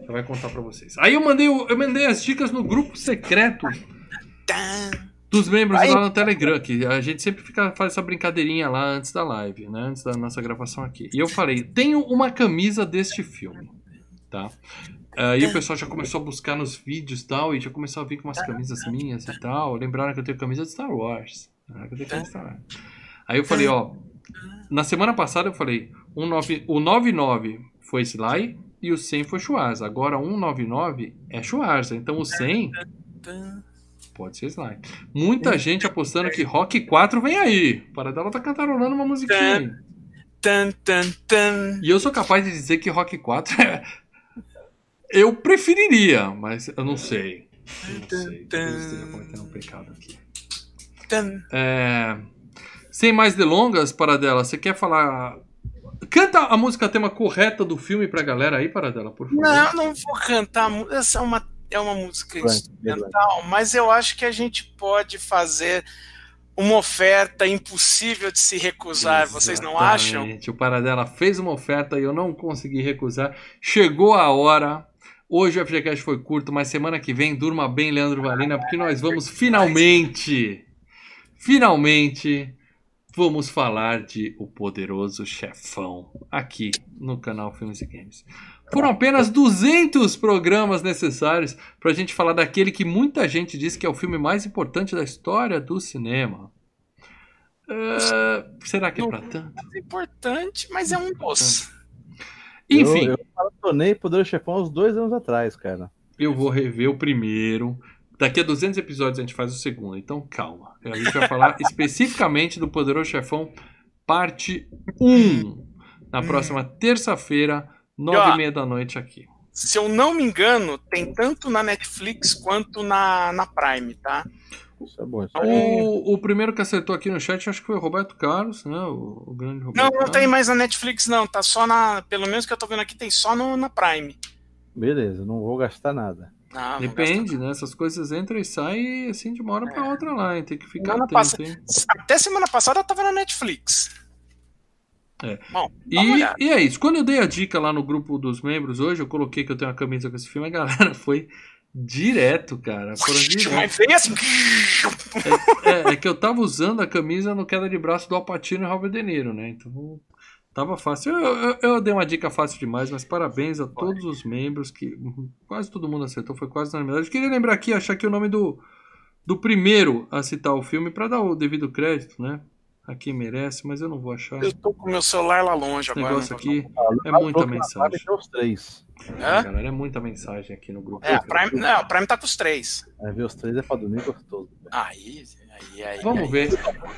já vai contar pra vocês. Aí eu mandei, o- eu mandei as dicas no grupo secreto. Dos membros Aí- lá no Telegram, que a gente sempre fica faz essa brincadeirinha lá antes da live, né, antes da nossa gravação aqui. E eu falei, tenho uma camisa deste filme, tá? Aí o pessoal já começou a buscar nos vídeos e tal, e já começou a vir com umas camisas minhas e tal. Lembraram que eu tenho camisa de Star Wars. Que eu Star Wars. Aí eu falei, ó, na semana passada eu falei, um nove- o 99 foi Sly e o 100 foi Schwarza. Agora 199 é Schwarza. Então o 100 tum. Pode ser Sly. Muita gente apostando que Rock 4 vem aí. Para dela tá cantarolando uma musiquinha. Tum, tum, tum. E eu sou capaz de dizer que Rock 4 é... Eu preferiria, mas eu não sei. Eu não sei. Talvez eu esteja cometendo um pecado aqui. É, Sem mais delongas, Paradela, você quer falar. Canta a música tema correta do filme pra galera aí, Paradela, por favor. Não, não vou cantar. Essa é uma, é uma música Vai, instrumental, mas eu acho que a gente pode fazer uma oferta impossível de se recusar. Vocês não acham? Exatamente. O Paradela fez uma oferta e eu não consegui recusar. Chegou a hora. Hoje o FGCast foi curto, mas semana que vem durma bem, Leandro Valina, porque nós vamos finalmente, finalmente, vamos falar de O Poderoso Chefão aqui no canal Filmes e Games. Foram apenas 200 programas necessários para a gente falar daquele que muita gente diz que é o filme mais importante da história do cinema. É, será que é para tanto? É importante, mas é um doce. Enfim, Eu, eu maratonei Poder Chefão uns dois anos atrás, cara. eu vou rever o primeiro. Daqui a 200 episódios a gente faz o segundo, então calma. A gente vai falar especificamente do Poderoso Chefão, parte 1, na próxima terça-feira, nove e meia da noite aqui. Se eu não me engano, tem tanto na Netflix quanto na, na Prime, tá? Isso é bom. Isso é O, o primeiro que acertou aqui no chat, acho que foi o Roberto Carlos, né? O, o grande Roberto Não, não Carlos. tem mais na Netflix, não. Tá só na. Pelo menos que eu tô vendo aqui, tem só no, na Prime. Beleza, não vou gastar nada. Ah, não Depende, né? Essas coisas entram e saem assim de uma hora pra outra lá, hein? Tem que ficar Semana atento, passa- Até semana passada eu tava na Netflix. É. Bom, E, e é isso. Quando eu dei a dica lá no grupo dos membros hoje, eu coloquei que eu tenho uma camisa com esse filme, a galera foi direto, cara. Foram direto. Assim. É, é que eu tava usando a camisa no queda de braço do Alpatino e Robert De Niro, né? Então tava fácil. Eu, eu, eu dei uma dica fácil demais, mas parabéns a todos os membros que quase todo mundo acertou, foi quase unanimidade. Eu queria lembrar aqui, achar aqui o nome do, do primeiro a citar o filme para dar o devido crédito, né? A quem merece, mas eu não vou achar. Eu tô com meu celular lá longe Esse agora. negócio vou- aqui é muita mensagem. Os três. Hã? Galera, é muita mensagem aqui no grupo. É, a Prime, não, a Prime tá com os três. É, ver os três é pra dormir gostoso. Aí, aí, aí. Vamos aí. ver.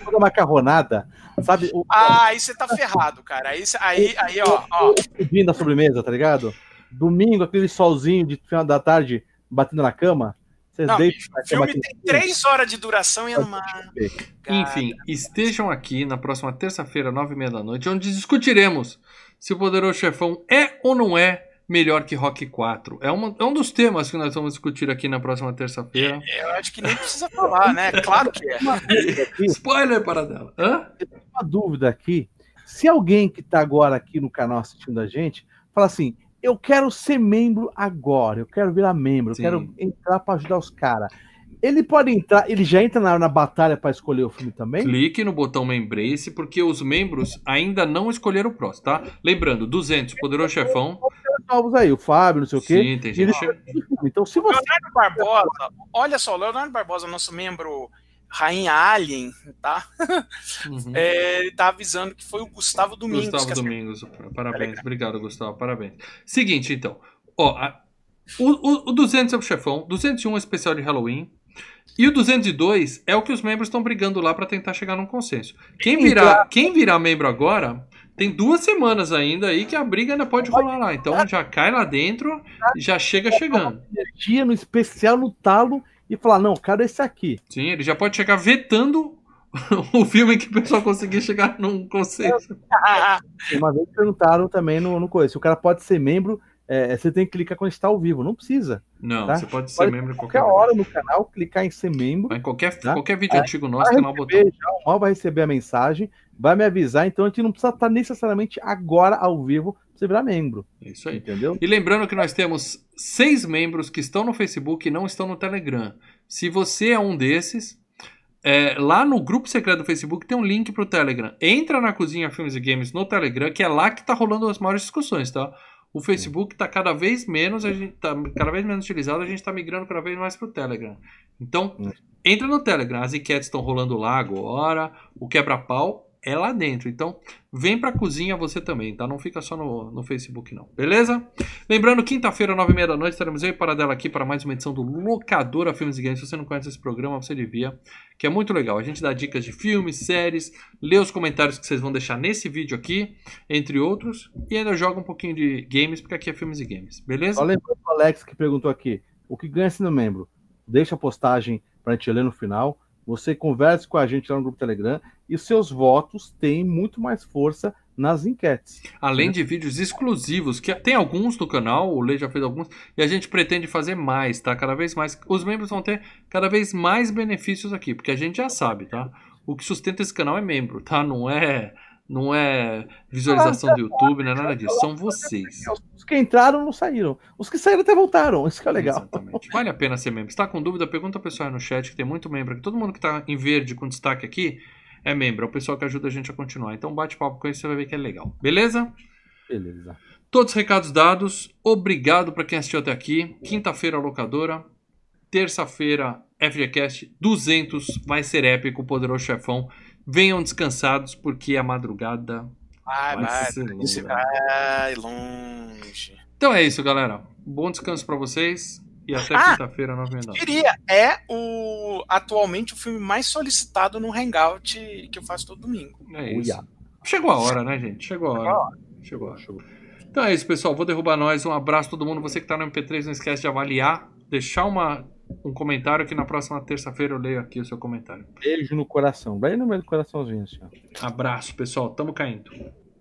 Toda macarronada, sabe? O, Ah, aí você tá ferrado, cara. Aí, aí, aí ó, ó. o pudim da sobremesa, tá ligado? Domingo, aquele solzinho de final da tarde batendo na cama. Não, o filme tem três horas de duração e é uma. Enfim, estejam aqui na próxima terça-feira, nove e meia da noite, onde discutiremos se o Poderoso Chefão é ou não é melhor que Rock 4. É, uma- é um dos temas que nós vamos discutir aqui na próxima terça-feira. Eu acho que nem precisa falar, né? Claro que é. Spoiler para dela. Hã? uma dúvida aqui. Se alguém que tá agora aqui no canal assistindo a gente, fala assim: eu quero ser membro agora, eu quero virar membro, eu Sim. quero entrar pra ajudar os caras. Ele pode entrar, ele já entra na, na batalha pra escolher o filme também? Clique no botão Membrace, porque os membros ainda não escolheram o próximo, tá? Lembrando, 200, Poderoso Chefão. Novos aí, o Fábio, não sei o quê. Sim, tem Ele- gente. Então, se você. Leonardo Barbosa, olha só, Leonardo Barbosa, nosso membro Rainha Alien, tá? Uhum. É, ele tá avisando que foi o Gustavo Domingos. Gustavo. Domingos, parabéns. Obrigado, Gustavo, parabéns. Seguinte, então. Ó, a- o, o, o 200 é o chefão, 201 é o especial de Halloween. E o 202 é o que os membros estão brigando lá pra tentar chegar num consenso. Quem virar, quem virar membro agora, tem duas semanas ainda aí que a briga ainda pode rolar lá. Então já cai lá dentro e já chega chegando. energia no especial, no talo, e falar: não, quero esse aqui. Sim, ele já pode chegar vetando o filme que o pessoal conseguir chegar num consenso. Uma vez perguntaram também no, no coisa: se o cara pode ser membro, é, você tem que clicar quando está ao vivo. Não precisa. Não, Tá? você pode ser Pode membro em Qualquer qualquer hora no canal, clicar em ser membro. Mas em qualquer, Tá? qualquer vídeo É. antigo nosso tem lá o botão. já o mal vai receber a mensagem, vai me avisar, então a gente não precisa estar necessariamente agora ao vivo pra você virar membro. Isso aí. Entendeu? E lembrando que nós temos seis membros que estão no Facebook e não estão no Telegram. Se você é um desses, é, lá no grupo secreto do Facebook tem um link pro Telegram. Entra na Cozinha Filmes e Games no Telegram, que é lá que tá rolando as maiores discussões, tá? O Facebook tá cada vez menos, a gente tá cada vez menos utilizado, a gente tá migrando cada vez mais pro Telegram. Então, entra no Telegram, as enquetes estão rolando lá agora, o quebra-pau é lá dentro. Então, vem pra cozinha você também, tá? Não fica só no, no Facebook, não. Beleza? Lembrando, quinta-feira, nove e meia da noite, estaremos eu e Paradela aqui para mais uma edição do Locadora Filmes e Games. Se você não conhece esse programa, você devia, que é muito legal. A gente dá dicas de filmes, séries, lê os comentários que vocês vão deixar nesse vídeo aqui, entre outros, e ainda joga um pouquinho de games, porque aqui é filmes e games. Beleza? Lembrando o Alex que perguntou aqui: o que ganha sendo membro? Deixa a postagem pra gente ler no final. Você converse com a gente lá no grupo Telegram e seus votos têm muito mais força nas enquetes. Além de vídeos exclusivos, que tem alguns no canal, o Lei já fez alguns, e a gente pretende fazer mais, tá? Cada vez mais. Os membros vão ter cada vez mais benefícios aqui, porque a gente já sabe, tá? O que sustenta esse canal é membro, tá? Não é, não é visualização do YouTube, não é nada disso. São vocês. Os que entraram não saíram. Os que saíram até voltaram. Isso que é legal. Exatamente. Vale a pena ser membro. Se tá com dúvida, pergunta ao pessoal aí no chat, que tem muito membro aqui. Todo mundo que tá em verde com destaque aqui é membro. É o pessoal que ajuda a gente a continuar. Então bate papo com isso, você vai ver que é legal. Beleza? Beleza. Todos os recados dados. Obrigado para quem assistiu até aqui. Quinta-feira, locadora. Terça-feira, FGCast 200. Vai ser épico, poderoso chefão. Venham descansados, porque a madrugada Vai, vai vai. ser longa. vai longe. Então é isso, galera. Bom descanso para vocês. E até Ah! quinta-feira, 9 h Queria, é o atualmente o filme mais solicitado no Hangout que eu faço todo domingo. É isso. Uia. Chegou a hora, né, gente? Chegou a hora. Chegou a hora. Então é isso, pessoal. Vou derrubar nós. Um abraço a todo mundo. Você que tá no MP3, não esquece de avaliar, deixar uma, um comentário que na próxima terça-feira eu leio aqui o seu comentário. Beijo no coração. Bem no meio do coraçãozinho, ó. Abraço, pessoal. Tamo caindo.